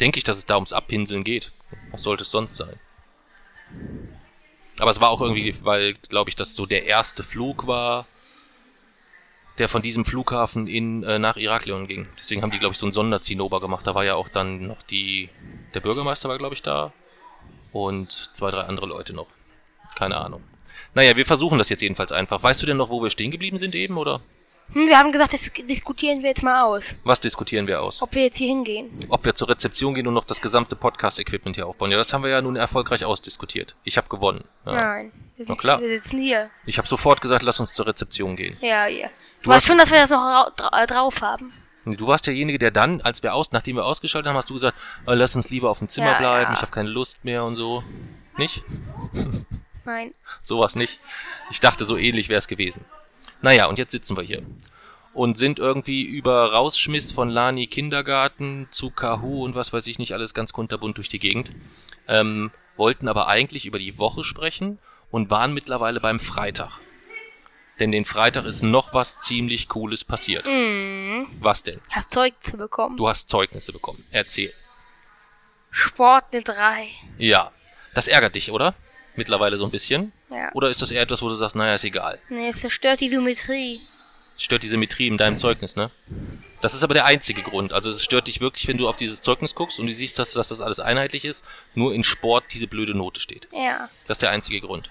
Denke ich, dass es da ums Abpinseln geht. Was sollte es sonst sein? Aber es war auch irgendwie, weil, glaube ich, das so der erste Flug war, der von diesem Flughafen in, äh, nach Iraklion ging. Deswegen haben die, glaube ich, so einen Sonderzinnober gemacht. Da war ja auch dann noch die, der Bürgermeister war, glaube ich, da. Und zwei, drei andere Leute noch. Keine Ahnung. Naja, wir versuchen das jetzt jedenfalls einfach. Weißt du denn noch, wo wir stehen geblieben sind eben, oder? Hm, wir haben gesagt, das diskutieren wir jetzt mal aus. Was diskutieren wir aus? Ob wir jetzt hier hingehen. Ob wir zur Rezeption gehen und noch das gesamte Podcast-Equipment hier aufbauen. Ja, das haben wir ja nun erfolgreich ausdiskutiert. Ich habe gewonnen. Ja. Nein. Wir sitzen, klar. wir sitzen hier. Ich habe sofort gesagt, lass uns zur Rezeption gehen. Ja, ja. Du, Du weißt hast- schon, dass wir das noch dra äh, drauf haben. Du warst derjenige, der dann, als wir aus, nachdem wir ausgeschaltet haben, hast du gesagt, äh, lass uns lieber auf dem Zimmer Ja, bleiben, ja. ich habe keine Lust mehr und so. Nicht? Nein. Sowas nicht. Ich dachte, so ähnlich wäre es gewesen. Naja, und jetzt sitzen wir hier. und sind irgendwie über Rausschmiss von Lani Kindergarten zu Kahoo und was weiß ich nicht alles ganz kunterbunt durch die Gegend. Ähm, wollten aber eigentlich über die Woche sprechen und waren mittlerweile beim Freitag. Denn den Freitag ist noch was ziemlich Cooles passiert. Mhm. Was denn? Hast Zeug zu bekommen. Du hast Zeugnisse bekommen. Erzähl. Sport eine 3. Ja. Das ärgert dich, oder? Mittlerweile so ein bisschen? Ja. Oder ist das eher etwas, wo du sagst, naja, ist egal. Nee, es zerstört die Symmetrie. Es stört die Symmetrie in deinem Zeugnis, ne? Das ist aber der einzige Grund. Also es stört dich wirklich, wenn du auf dieses Zeugnis guckst und du siehst, dass, dass das alles einheitlich ist, nur in Sport diese blöde Note steht. Ja. Das ist der einzige Grund.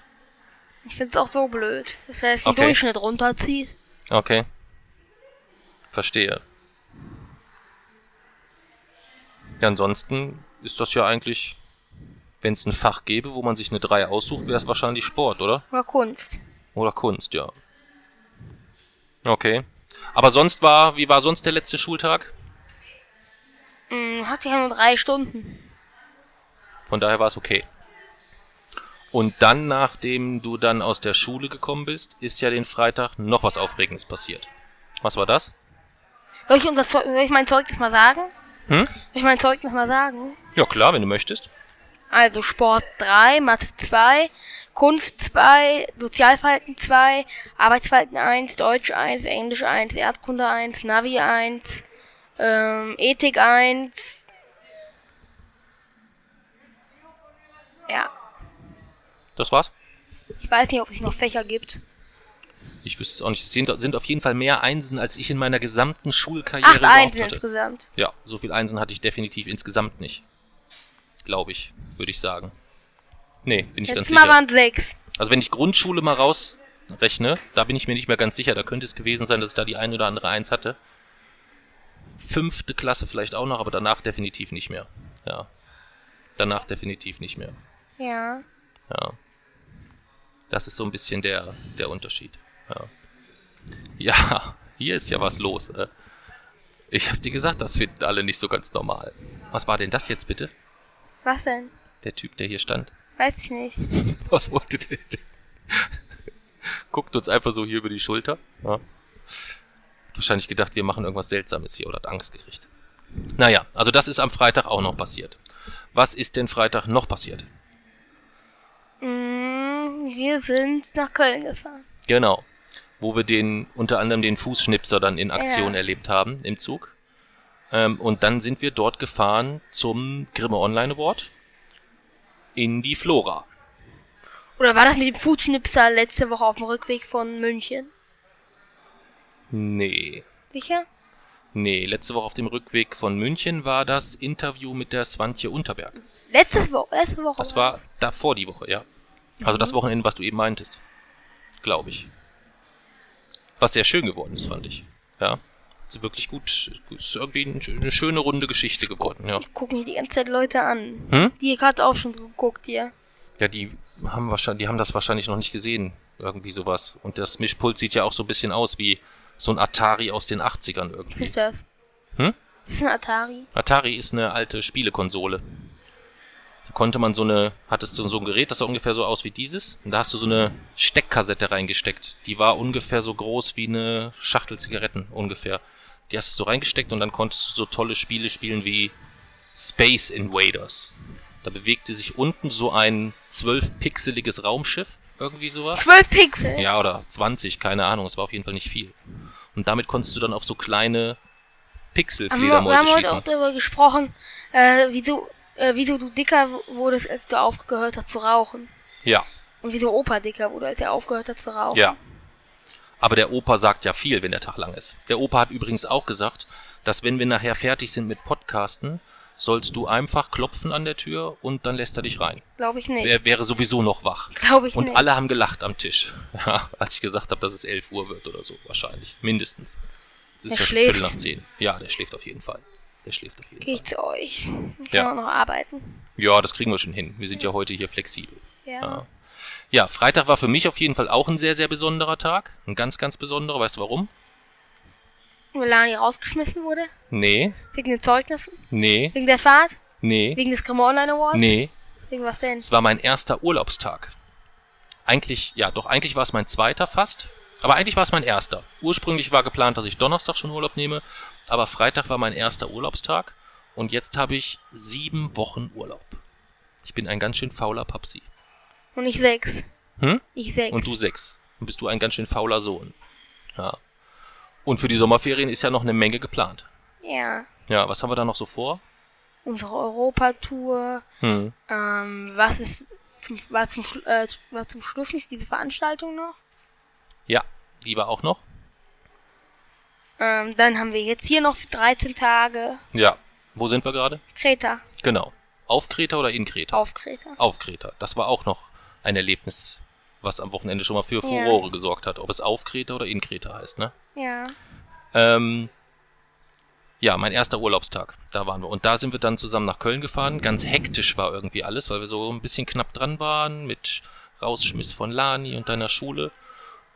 Ich find's auch so blöd, dass er jetzt den Okay. Durchschnitt runterzieht. Okay. Verstehe. Ja, ansonsten ist das ja eigentlich, wenn es ein Fach gäbe, wo man sich eine 3 aussucht, wäre es wahrscheinlich Sport, oder? Oder Kunst. Oder Kunst, ja. Okay. Aber sonst war, wie war sonst der letzte Schultag? Hm, hat ja nur drei Stunden. Von daher war es okay. Und dann, nachdem du dann aus der Schule gekommen bist, ist ja den Freitag noch was Aufregendes passiert. Was war das? Soll ich, unser Zeug, soll ich mein Zeugnis mal sagen? Hm? Soll ich mein Zeugnis mal sagen? Ja, klar, wenn du möchtest. Also Sport 3, Mathe 2, Kunst 2, Sozialverhalten 2, Arbeitsverhalten 1, Deutsch 1, Englisch 1, Erdkunde 1, Navi 1, ähm, Ethik 1. Ja, Das war's? ich weiß nicht, ob es noch Fächer gibt. Ich wüsste es auch nicht. Es sind, sind auf jeden Fall mehr Einsen, als ich in meiner gesamten Schulkarriere Acht Einsen hatte. insgesamt. Ja, so viel Einsen hatte ich definitiv insgesamt nicht. Glaube ich, würde ich sagen. Nee, bin ich ganz Letztes Mal sicher. waren sechs. Also wenn ich Grundschule mal rausrechne, da bin ich mir nicht mehr ganz sicher. Da könnte es gewesen sein, dass ich da die ein oder andere Eins hatte. Fünfte Klasse vielleicht auch noch, aber danach definitiv nicht mehr. Ja. Danach definitiv nicht mehr. Ja. Ja. Das ist so ein bisschen der, der Unterschied. Ja. ja, hier ist ja was los. Äh, Ich hab dir gesagt, das finden alle nicht so ganz normal. Was war denn das jetzt bitte? Was denn? Der Typ, der hier stand. Weiß ich nicht. Was wollte der denn? Guckt uns einfach so hier über die Schulter. Ja. Wahrscheinlich gedacht, wir machen irgendwas Seltsames hier oder hat Angst gekriegt. Naja, also das ist am Freitag auch noch passiert. Was ist denn Freitag noch passiert? Mm, wir sind nach Köln gefahren. Genau. Wo wir den, unter anderem den Fußschnipser dann in Aktion Ja. erlebt haben im Zug. Ähm, und dann sind wir dort gefahren zum Grimme Online Award in die Flora. Oder war das mit dem Foodschnipsel letzte Woche auf dem Rückweg von München? Nee. Sicher? Nee, letzte Woche auf dem Rückweg von München war das Interview mit der Swantje Unterberg. Letzte Woche, letzte Woche. Das war davor die Woche, ja. Also das Wochenende, was du eben meintest. Glaube ich. Was sehr schön geworden ist, fand ich. Ja. Ist wirklich gut. Ist irgendwie ein- eine schöne runde Geschichte geworden, ja. Ich gucke mir die ganze Zeit Leute an. Hm? Die gerade auch schon geguckt hier. Ja, die haben wahrscheinlich, die haben das wahrscheinlich noch nicht gesehen. Irgendwie sowas. Und das Mischpult sieht ja auch so ein bisschen aus wie so ein Atari aus den 80ern Was irgendwie. ist das? Hm? Das ist ein Atari. Atari ist eine alte Spielekonsole. Da konnte man so eine, hattest du so ein Gerät, das sah ungefähr so aus wie dieses. Und da hast du so eine Steckkassette reingesteckt. Die war ungefähr so groß wie eine Schachtel Zigaretten ungefähr. Die hast du so reingesteckt und dann konntest du so tolle Spiele spielen wie Space Invaders. Da bewegte sich unten so ein zwölfpixeliges Raumschiff, irgendwie sowas. 12 Pixel. Ja, oder 20, keine Ahnung, es war auf jeden Fall nicht viel. Und damit konntest du dann auf so kleine Aber wir, wir Pixelfledermäuse haben heute schießen. auch darüber gesprochen, äh, wieso, äh, wieso du dicker wurdest, als du aufgehört hast zu rauchen. Ja, Und wieso Opa dicker wurde, als er aufgehört hat zu rauchen. ja. Aber der Opa sagt ja viel, wenn der Tag lang ist. Der Opa hat übrigens auch gesagt, dass wenn wir nachher fertig sind mit Podcasten, sollst du einfach klopfen an der Tür und dann lässt er dich rein. Glaube ich nicht. Er wäre sowieso noch wach. Glaube ich Und nicht. alle haben gelacht am Tisch. Ja, als ich gesagt habe, dass es 11 Uhr wird oder so, wahrscheinlich. Mindestens. Es ist Der ja schläft. Viertel nach 10. Ja, der schläft auf jeden Fall. Der schläft auf jeden Fall. ich zu euch. Ich Ja. kann auch noch arbeiten. Ja, das kriegen wir schon hin. Wir sind ja heute hier flexibel. Ja. Ja. Ja, Freitag war für mich auf jeden Fall auch ein sehr, sehr besonderer Tag. Ein ganz, ganz besonderer. Weißt du warum? Weil Lani rausgeschmissen wurde. Nee, Wegen den Zeugnissen. nee, Wegen der Fahrt. nee, Wegen des Grimme Online Awards. nee. Wegen was denn? Es war mein erster Urlaubstag. Eigentlich, ja, doch, eigentlich war es mein zweiter fast. Aber eigentlich war es mein erster. Ursprünglich war geplant, dass ich Donnerstag schon Urlaub nehme, aber Freitag war mein erster Urlaubstag und jetzt habe ich sieben Wochen Urlaub. Ich bin ein ganz schön fauler Papsi. Und ich sechs. Hm? Ich sechs. Und du sechs. Dann bist du ein ganz schön fauler Sohn. Ja. Und für die Sommerferien ist ja noch eine Menge geplant. Ja. Ja, was haben wir da noch so vor? Unsere Europatour. Hm. Ähm, was ist zum, war, zum, äh, war zum Schluss nicht diese Veranstaltung noch? Ja, die war auch noch. Ähm, dann haben wir jetzt hier noch 13 Tage Ja. Wo sind wir gerade? Kreta. Genau. Auf Kreta oder in Kreta? Auf Kreta. Auf Kreta. Das war auch noch ein Erlebnis, was am Wochenende schon mal für Ja. Furore gesorgt hat. Ob es auf Kreta oder in Kreta heißt, ne? Ja. Ähm, ja, mein erster Urlaubstag. Da waren wir. Und da sind wir dann zusammen nach Köln gefahren. Ganz hektisch war irgendwie alles, weil wir so ein bisschen knapp dran waren mit Rausschmiss von Lani und deiner Schule.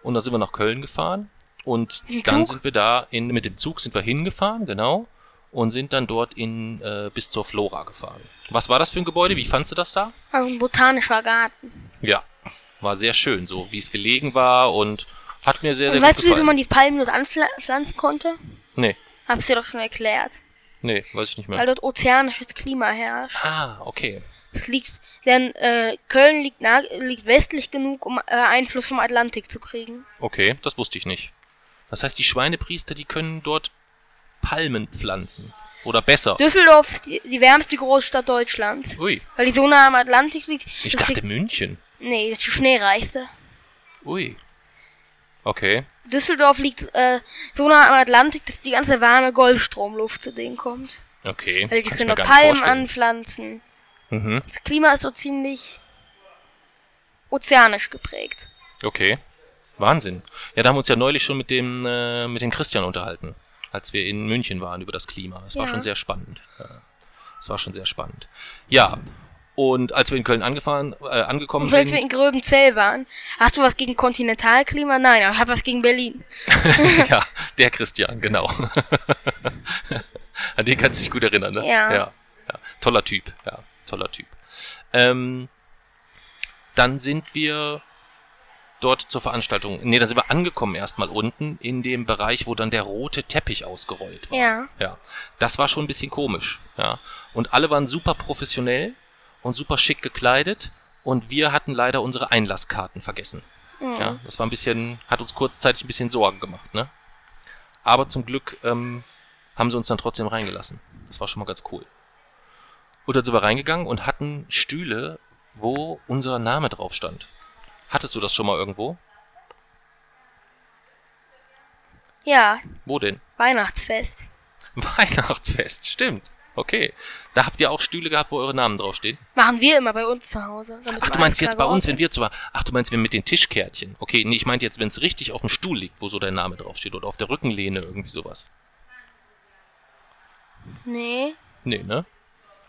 Und da sind wir nach Köln gefahren. Und dann Zug? sind wir da in, mit dem Zug sind wir hingefahren, genau. Und sind dann dort in, äh, bis zur Flora gefahren. Was war das für ein Gebäude? Wie fandst du das da? Also ein botanischer Garten. Ja, war sehr schön, so wie es gelegen war und hat mir sehr, sehr Und gut weißt du, wieso gefallen. man die Palmen dort anpflanzen konnte? nee, Hab's dir doch schon erklärt. nee, weiß ich nicht mehr. Weil dort ozeanisches Klima herrscht. Ah, okay. Es liegt, denn äh, Köln liegt, nah, liegt westlich genug, um äh, Einfluss vom Atlantik zu kriegen. Okay, das wusste ich nicht. Das heißt, die Schweinepriester, die können dort Palmen pflanzen. Oder besser. Düsseldorf ist die, die wärmste Großstadt Deutschlands. Ui, Weil die so nah am Atlantik liegt. ich das dachte liegt, München. Nee, das ist die schneereichste. Ui. Okay. Düsseldorf liegt äh, so nah am Atlantik, dass die ganze warme Golfstromluft zu denen kommt. Okay. Weil die Kann können Palmen anpflanzen. Mhm. Das Klima ist so ziemlich ozeanisch geprägt. Okay. Wahnsinn. Ja, da haben wir uns ja neulich schon mit dem, äh, mit dem Christian unterhalten, als wir in München waren über das Klima. Es war Ja. schon sehr spannend. Ja. Es war schon sehr spannend. Ja. Und als wir in Köln angefahren, äh, angekommen Und als wir sind, in Gröbenzell waren, hast du was gegen Kontinentalklima? Nein, aber ich habe was gegen Berlin. ja, der Christian, genau. An den kannst du dich gut erinnern, ne? Ja. ja. ja. Toller Typ, ja, toller Typ. Ähm, dann sind wir dort zur Veranstaltung. Nee, dann sind wir angekommen erstmal unten in dem Bereich, wo dann der rote Teppich ausgerollt war. Ja. Ja. Das war schon ein bisschen komisch, ja. Und alle waren super professionell und super schick gekleidet und wir hatten leider unsere Einlasskarten vergessen. Mhm. Ja, das war ein bisschen, hat uns kurzzeitig ein bisschen Sorgen gemacht, ne? Aber zum Glück ähm, haben sie uns dann trotzdem reingelassen. Das war schon mal ganz cool. Und dann sind wir reingegangen und hatten Stühle, wo unser Name drauf stand. Hattest du das schon mal irgendwo? Ja, Wo denn? Weihnachtsfest. Weihnachtsfest, stimmt. Okay. Da habt ihr auch Stühle gehabt, wo eure Namen draufstehen? Machen wir immer bei uns zu Hause. Ach, du meinst jetzt bei uns, wenn wir zu Ach, du meinst, wenn mit den Tischkärtchen. Okay, nee, ich meinte jetzt, wenn es richtig auf dem Stuhl liegt, wo so dein Name draufsteht oder auf der Rückenlehne, irgendwie sowas. Nee. Nee, ne?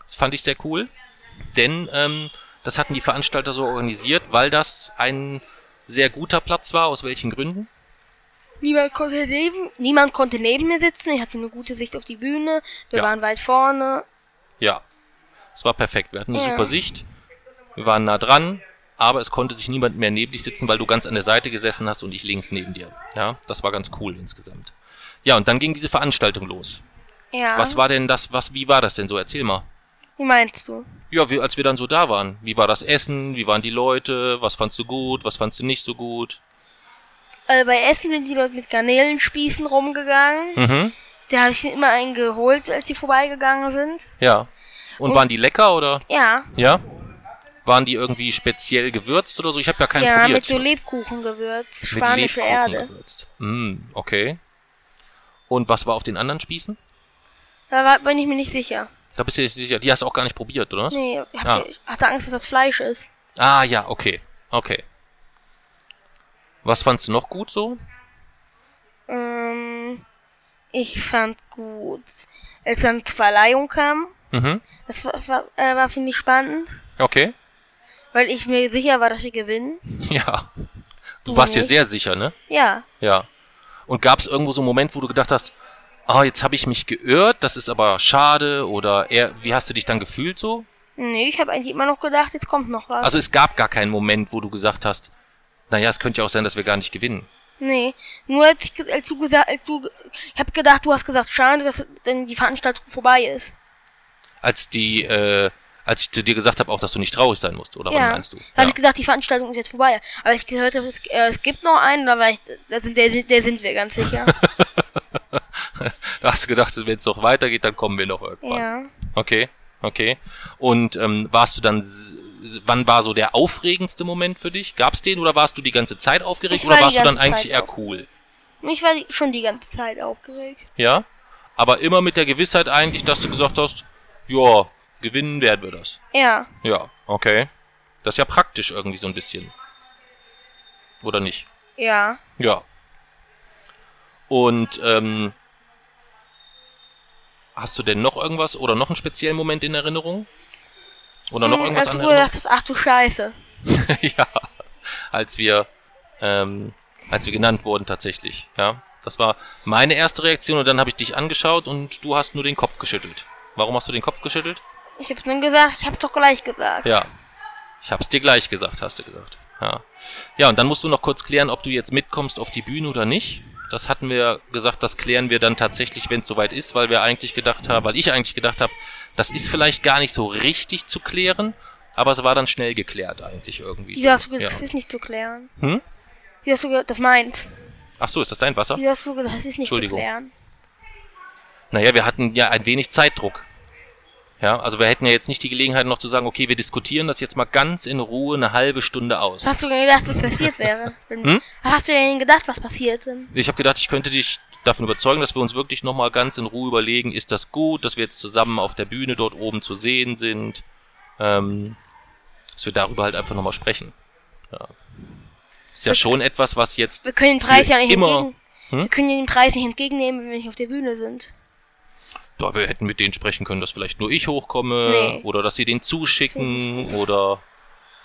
Das fand ich sehr cool, denn ähm, das hatten die Veranstalter so organisiert, weil das ein sehr guter Platz war. Aus welchen Gründen? Niemand konnte neben, niemand konnte neben mir sitzen. Ich hatte eine gute Sicht auf die Bühne. Wir Ja. waren weit vorne. Ja, es war perfekt. Wir hatten eine Ja. super Sicht. Wir waren nah dran, aber es konnte sich niemand mehr neben dich sitzen, weil du ganz an der Seite gesessen hast und ich links neben dir. Ja, das war ganz cool insgesamt. Ja, und dann ging diese Veranstaltung los. Ja. Was war denn das, was, wie war das denn so? Erzähl mal. Wie meinst du? Ja, wie, als wir dann so da waren. Wie war das Essen? Wie waren die Leute? Was fandst du gut? Was fandst du nicht so gut? Äh, bei Essen sind die Leute mit Garnelenspießen rumgegangen. Mhm. Da habe ich mir immer einen geholt, als die vorbeigegangen sind. Ja. Und Und- waren die lecker oder? Ja. Ja. Waren die irgendwie speziell gewürzt oder so? Ich habe ja keinen ja, probiert. mit so Lebkuchengewürz. Mit Spanische Lebkuchen Erde. gewürzt. Mm, okay. Und was war auf den anderen Spießen? Da war, bin ich mir nicht sicher. Da bist du dir sicher. Die hast du auch gar nicht probiert, oder? Nee, ich, Ah. ich hatte Angst, dass das Fleisch ist. Ah, ja, okay. Okay. Was fandst du noch gut so? Ähm, ich fand gut, als dann zur Verleihung kam. Mhm. Das war, war, äh, war finde ich, spannend. Okay. Weil ich mir sicher war, dass wir gewinnen. Ja. Du Du warst dir sehr sicher, ne? Ja. Ja. Und gab es irgendwo so einen Moment, wo du gedacht hast, ah, jetzt habe ich mich geirrt, das ist aber schade oder eher, wie hast du dich dann gefühlt so? Nee, ich habe eigentlich immer noch gedacht, jetzt kommt noch was. Also es gab gar keinen Moment, wo du gesagt hast, naja, es könnte ja auch sein, dass wir gar nicht gewinnen. Nee, nur als, ich, als du gesagt, als du, ich habe gedacht, du hast gesagt, schade, dass denn die Veranstaltung vorbei ist. Als die, äh, als ich zu dir gesagt habe, auch, dass du nicht traurig sein musst, oder ja. was meinst du? Da habe ich gedacht, die Veranstaltung ist jetzt vorbei. Aber ich gehört habe, es, äh, es gibt noch einen, da war ich, da sind, der, der sind wir ganz sicher. da hast du gedacht, wenn es noch weitergeht, dann kommen wir noch irgendwann. ja. Okay, okay. Und ähm, warst du dann, wann war so der aufregendste Moment für dich? Gab's den oder warst du die ganze Zeit aufgeregt oder war die warst du dann ganze eigentlich Zeit eher cool? Ich war schon die ganze Zeit aufgeregt. Ja? Aber immer mit der Gewissheit eigentlich, dass du gesagt hast, ja, gewinnen werden wir das. Ja. Ja, okay. Das ist ja praktisch irgendwie so ein bisschen. Oder nicht? Ja. Ja. Und ähm, hast du denn noch irgendwas oder noch einen speziellen Moment in Erinnerung? Oder noch Hm, irgendwas als an du hast, ach du Scheiße. ja, als wir, ähm, als wir genannt wurden tatsächlich. Ja, das war meine erste Reaktion und dann habe ich dich angeschaut und du hast nur den Kopf geschüttelt. Warum hast du den Kopf geschüttelt? Ich hab's dann gesagt, ich hab's doch gleich gesagt. Ja, ich hab's dir gleich gesagt, hast du gesagt. Ja, ja und dann musst du noch kurz klären, ob du jetzt mitkommst auf die Bühne oder nicht. Das hatten wir gesagt, das klären wir dann tatsächlich, wenn es soweit ist, weil wir eigentlich gedacht haben, weil ich eigentlich gedacht habe, das ist vielleicht gar nicht so richtig zu klären, aber es war dann schnell geklärt eigentlich irgendwie. Wieso hast du gesagt, ja. das ist nicht zu klären? Hm? Wie hast du gesagt, das meint? Ach so, ist das dein Wasser? Wieso hast du gesagt, das ist nicht zu klären? Naja, wir hatten ja ein wenig Zeitdruck. Ja, also wir hätten ja jetzt nicht die Gelegenheit noch zu sagen, okay, wir diskutieren das jetzt mal ganz in Ruhe eine halbe Stunde aus. Was hast du denn gedacht, was passiert wäre? Hm? Was hast du denn gedacht, was passiert denn? Ich habe gedacht, ich könnte dich davon überzeugen, dass wir uns wirklich nochmal ganz in Ruhe überlegen, ist das gut, dass wir jetzt zusammen auf der Bühne dort oben zu sehen sind, ähm, dass wir darüber halt einfach nochmal sprechen. Ja. Ist ja schon etwas, was jetzt Wir können den Preis ja nicht immer. entgegen. Hm? Wir können den Preis nicht entgegennehmen, wenn wir nicht auf der Bühne sind. Da wir hätten mit denen sprechen können, dass vielleicht nur ich hochkomme Nee. oder dass sie den zuschicken oder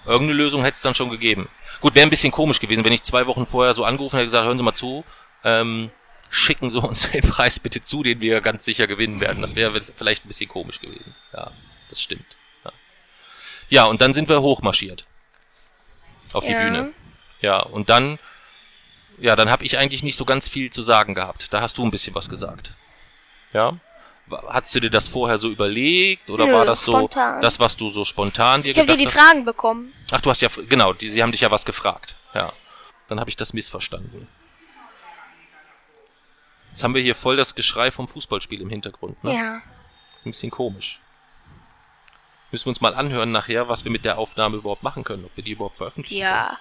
irgendeine Lösung hätte es dann schon gegeben. Gut, wäre ein bisschen komisch gewesen, wenn ich zwei Wochen vorher so angerufen hätte gesagt, hören Sie mal zu, ähm, schicken Sie uns den Preis bitte zu, den wir ganz sicher gewinnen werden. Das wäre vielleicht ein bisschen komisch gewesen. Ja, das stimmt. Ja, ja und dann sind wir hochmarschiert. Auf die Ja. Bühne. Ja, und dann, ja, dann habe ich eigentlich nicht so ganz viel zu sagen gehabt. Da hast du ein bisschen was gesagt. Ja? Hast du dir das vorher so überlegt oder Nö, war das so spontan. das, was du so spontan dir Ich habe dir gedacht die hast? Fragen bekommen. Ach, du hast ja, genau, die, sie haben dich ja was gefragt. Ja. Dann habe ich das missverstanden. Jetzt haben wir hier voll das Geschrei vom Fußballspiel im Hintergrund. Ne? Ja. Das ist ein bisschen komisch. Müssen wir uns mal anhören nachher, was wir mit der Aufnahme überhaupt machen können, ob wir die überhaupt veröffentlichen können. Ja.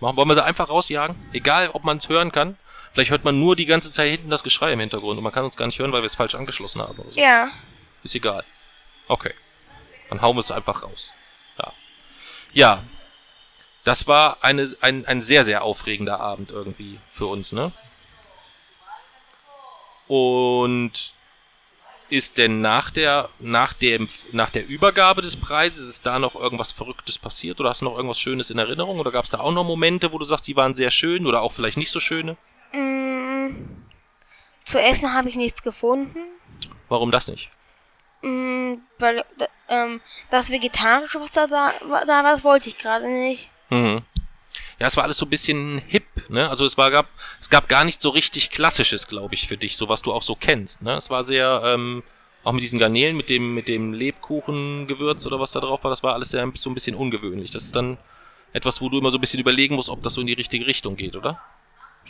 Machen, wollen wir sie einfach rausjagen? Egal, ob man es hören kann. Vielleicht hört man nur die ganze Zeit hinten das Geschrei im Hintergrund und man kann uns gar nicht hören, weil wir es falsch angeschlossen haben. Oder so. Ja. Ist egal. Okay. Dann hauen wir es einfach raus. Ja. Ja. Das war eine, ein, ein sehr, sehr aufregender Abend irgendwie für uns, ne? Und ist denn nach der, nach dem, nach der Übergabe des Preises, ist da noch irgendwas Verrücktes passiert oder hast du noch irgendwas Schönes in Erinnerung oder gab es da auch noch Momente, wo du sagst, die waren sehr schön oder auch vielleicht nicht so schöne? Mm, zu essen habe ich nichts gefunden. Warum das nicht? Mm, weil ähm, das Vegetarische, was da, da, war- da war, das wollte ich gerade nicht. Mhm. Ja, es war alles so ein bisschen hip, ne? Also es war gab es gab gar nicht so richtig klassisches, glaube ich, für dich, so was du auch so kennst, ne? Es war sehr ähm, auch mit diesen Garnelen, mit dem mit dem Lebkuchengewürz oder was da drauf war, das war alles sehr so ein bisschen ungewöhnlich. Das ist dann etwas, wo du immer so ein bisschen überlegen musst, ob das so in die richtige Richtung geht, oder?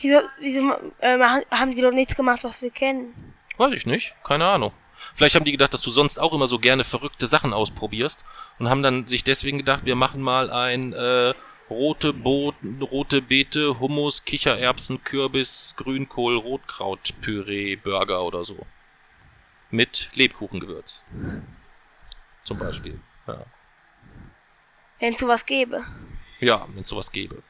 Wieso, wieso äh, haben die doch nichts gemacht, was wir kennen? Weiß ich nicht, keine Ahnung. Vielleicht haben die gedacht, dass du sonst auch immer so gerne verrückte Sachen ausprobierst und haben dann sich deswegen gedacht, wir machen mal ein äh, rote Boden, rote Beete, Hummus, Kichererbsen, Kürbis, Grünkohl, Rotkraut, Püree, Burger oder so. Mit Lebkuchengewürz. Zum Beispiel. Ja, Wenn es sowas gäbe. ja wenn es sowas gäbe.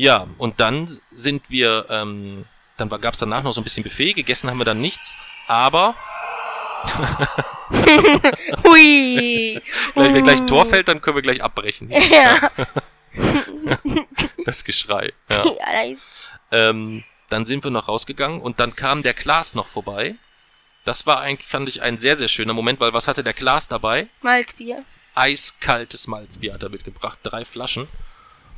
Ja, und dann sind wir, ähm, dann gab es danach noch so ein bisschen Buffet, gegessen haben wir dann nichts, aber Hui! Gleich, wenn gleich Tor fällt, dann können wir gleich abbrechen. Ja. Das Geschrei. Ja. ja Ähm, dann sind wir noch rausgegangen und dann kam der Klaas noch vorbei. Das war eigentlich, fand ich, ein sehr, sehr schöner Moment, weil was hatte der Klaas dabei? Malzbier. Eiskaltes Malzbier hat er mitgebracht, drei Flaschen.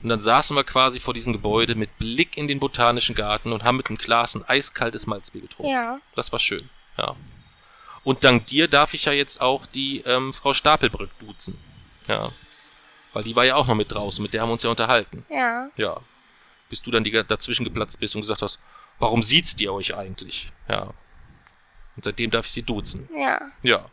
Und dann saßen wir quasi vor diesem Gebäude mit Blick in den botanischen Garten und haben mit einem Glas ein eiskaltes Malzbier getrunken. Ja. Das war schön, ja. Und dank dir darf ich ja jetzt auch die ähm, Frau Stapelbrück duzen. Ja. Weil die war ja auch noch mit draußen, mit der haben wir uns ja unterhalten. Ja. Ja. Bis du dann die, dazwischen geplatzt bist und gesagt hast, warum sieht's ihr euch eigentlich? Ja. Und seitdem darf ich sie duzen. Ja. Ja.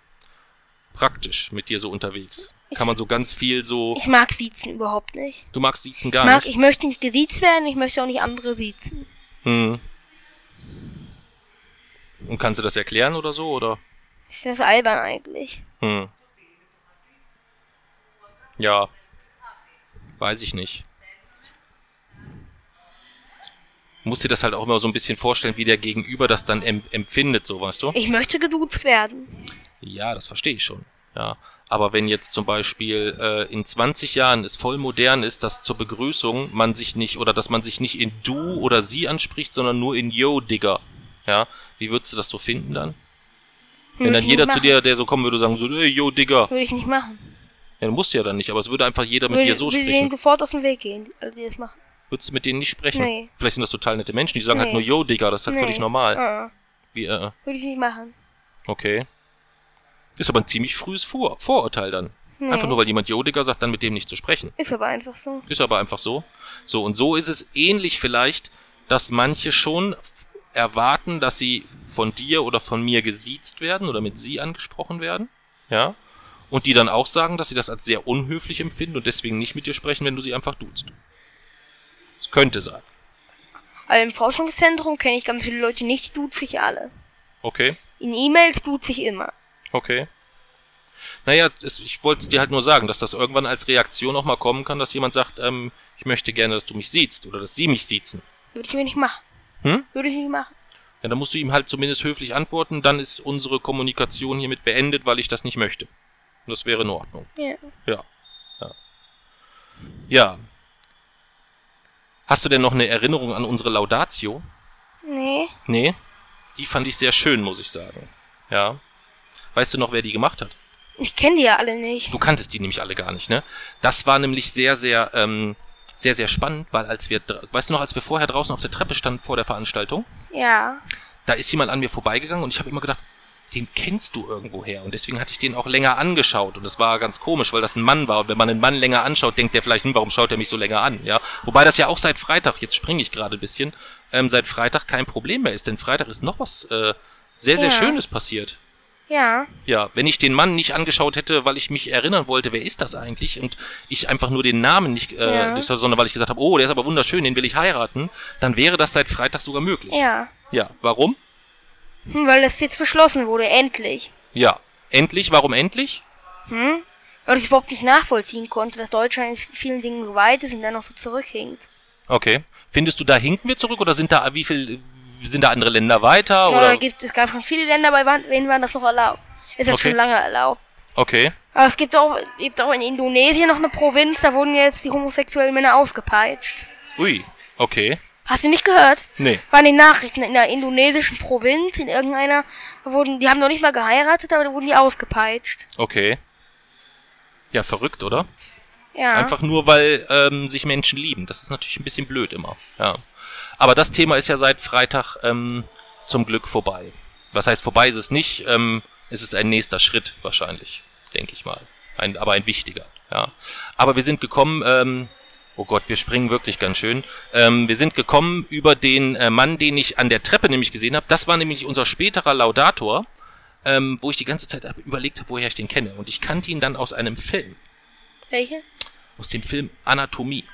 Praktisch mit dir so unterwegs. Kann man so ganz viel so. Ich mag Siezen überhaupt nicht. Du magst Siezen Ich, gar mag, nicht. ich möchte nicht gesiezt werden, ich möchte auch nicht andere siezen. Hm. Und kannst du das erklären oder so? Oder? Ich finde das albern eigentlich. Hm. Ja. Weiß ich nicht. Musst dir das halt auch immer so ein bisschen vorstellen, wie der Gegenüber das dann em empfindet, so weißt du? Ich möchte geduzt werden. Ja, das verstehe ich schon. Ja. Aber wenn jetzt zum Beispiel äh, in 20 Jahren es voll modern ist, dass zur Begrüßung man sich nicht oder dass man sich nicht in du oder sie anspricht, sondern nur in yo, Digger. Ja, wie würdest du das so finden dann? Wenn Würde dann jeder zu dir, der so kommen würde, sagen so, ey, yo, Digger. Würde ich nicht machen. Ja, dann musst du ja dann nicht, aber es würde einfach jeder mit würde, dir so würde denen sprechen. sofort aus dem Weg gehen, die- alle, die das machen. Würdest du mit denen nicht sprechen? Nee. Vielleicht sind das total nette Menschen, die sagen halt Nee. nur yo, Digger, das ist halt Nee. völlig normal. Ah, Wie, äh, würde ich nicht machen. okay. Ist aber ein ziemlich frühes Vor Vorurteil dann. Nee. Einfach nur, weil jemand yo, Digger sagt, dann mit dem nicht zu sprechen. Ist aber einfach so. Ist aber einfach so. So, und so ist es ähnlich vielleicht, dass manche schon erwarten, dass sie von dir oder von mir gesiezt werden oder mit sie angesprochen werden. Ja. Und die dann auch sagen, dass sie das als sehr unhöflich empfinden und deswegen nicht mit dir sprechen, wenn du sie einfach duzt. Das könnte sein. Also im Forschungszentrum kenne ich ganz viele Leute nicht, die duze ich alle. Okay. In E-Mails duze ich immer. Okay. Naja, es, ich wollte es dir halt nur sagen, dass das irgendwann als Reaktion auch mal kommen kann, dass jemand sagt, ähm, ich möchte gerne, dass du mich siehst oder dass sie mich siezen. Würde ich mir nicht machen. Hm? Würde ich nicht machen. Ja, dann musst du ihm halt zumindest höflich antworten, dann ist unsere Kommunikation hiermit beendet, weil ich das nicht möchte. Und das wäre in Ordnung. Ja. Ja. Ja. Ja. Hast du denn noch eine Erinnerung an unsere Laudatio? Nee. Nee. Die fand ich sehr schön, muss ich sagen. Ja. Weißt du noch, wer die gemacht hat? Ich kenne die ja alle nicht. Du kanntest die nämlich alle gar nicht, ne? Das war nämlich sehr, sehr, ähm, sehr, sehr spannend, weil als wir, weißt du noch, als wir vorher draußen auf der Treppe standen vor der Veranstaltung, Ja. da ist jemand an mir vorbeigegangen und ich habe immer gedacht, den kennst du irgendwoher. Und deswegen hatte ich den auch länger angeschaut. Und das war ganz komisch, weil das ein Mann war. Und wenn man einen Mann länger anschaut, denkt der vielleicht, hm, warum schaut er mich so länger an? Ja. Wobei das ja auch seit Freitag, jetzt springe ich gerade ein bisschen, ähm, seit Freitag kein Problem mehr ist. Denn Freitag ist noch was äh, sehr, sehr Ja. Schönes passiert. Ja. Ja, wenn ich den Mann nicht angeschaut hätte, weil ich mich erinnern wollte, wer ist das eigentlich? Und ich einfach nur den Namen nicht, äh, Ja. sondern weil ich gesagt habe, oh, der ist aber wunderschön, den will ich heiraten, dann wäre das seit Freitag sogar möglich. Ja. Ja, warum? Hm, weil das jetzt beschlossen wurde, endlich. Ja. Endlich, warum endlich? Hm? Weil ich es überhaupt nicht nachvollziehen konnte, dass Deutschland in vielen Dingen so weit ist und dann noch so zurückhinkt. Okay. Findest du, da hinken wir zurück oder sind da, wie viel, sind da andere Länder weiter? Ja, Oder? gibt, es gab schon viele Länder, bei denen war das noch erlaubt. Ist das Okay. schon lange erlaubt. Okay. Aber es gibt auch, gibt auch in Indonesien noch eine Provinz, da wurden jetzt die homosexuellen Männer ausgepeitscht. Ui. Okay. Hast du nicht gehört? Nee. Waren die Nachrichten in der indonesischen Provinz, in irgendeiner, wurden, die haben noch nicht mal geheiratet, aber da wurden die ausgepeitscht. Okay. Ja, verrückt, oder? Ja. Einfach nur, weil ähm, sich Menschen lieben. Das ist natürlich ein bisschen blöd immer. Ja. Aber das Thema ist ja seit Freitag ähm, zum Glück vorbei. Was heißt vorbei ist es nicht. Ähm, es ist ein nächster Schritt wahrscheinlich, denke ich mal. Ein, aber ein wichtiger. Ja. Aber wir sind gekommen. Ähm, oh Gott, wir springen wirklich ganz schön. Ähm, wir sind gekommen über den äh, Mann, den ich an der Treppe nämlich gesehen habe. Das war nämlich unser späterer Laudator, ähm, wo ich die ganze Zeit überlegt habe, woher ich den kenne. Und ich kannte ihn dann aus einem Film Welche? aus dem Film Anatomie.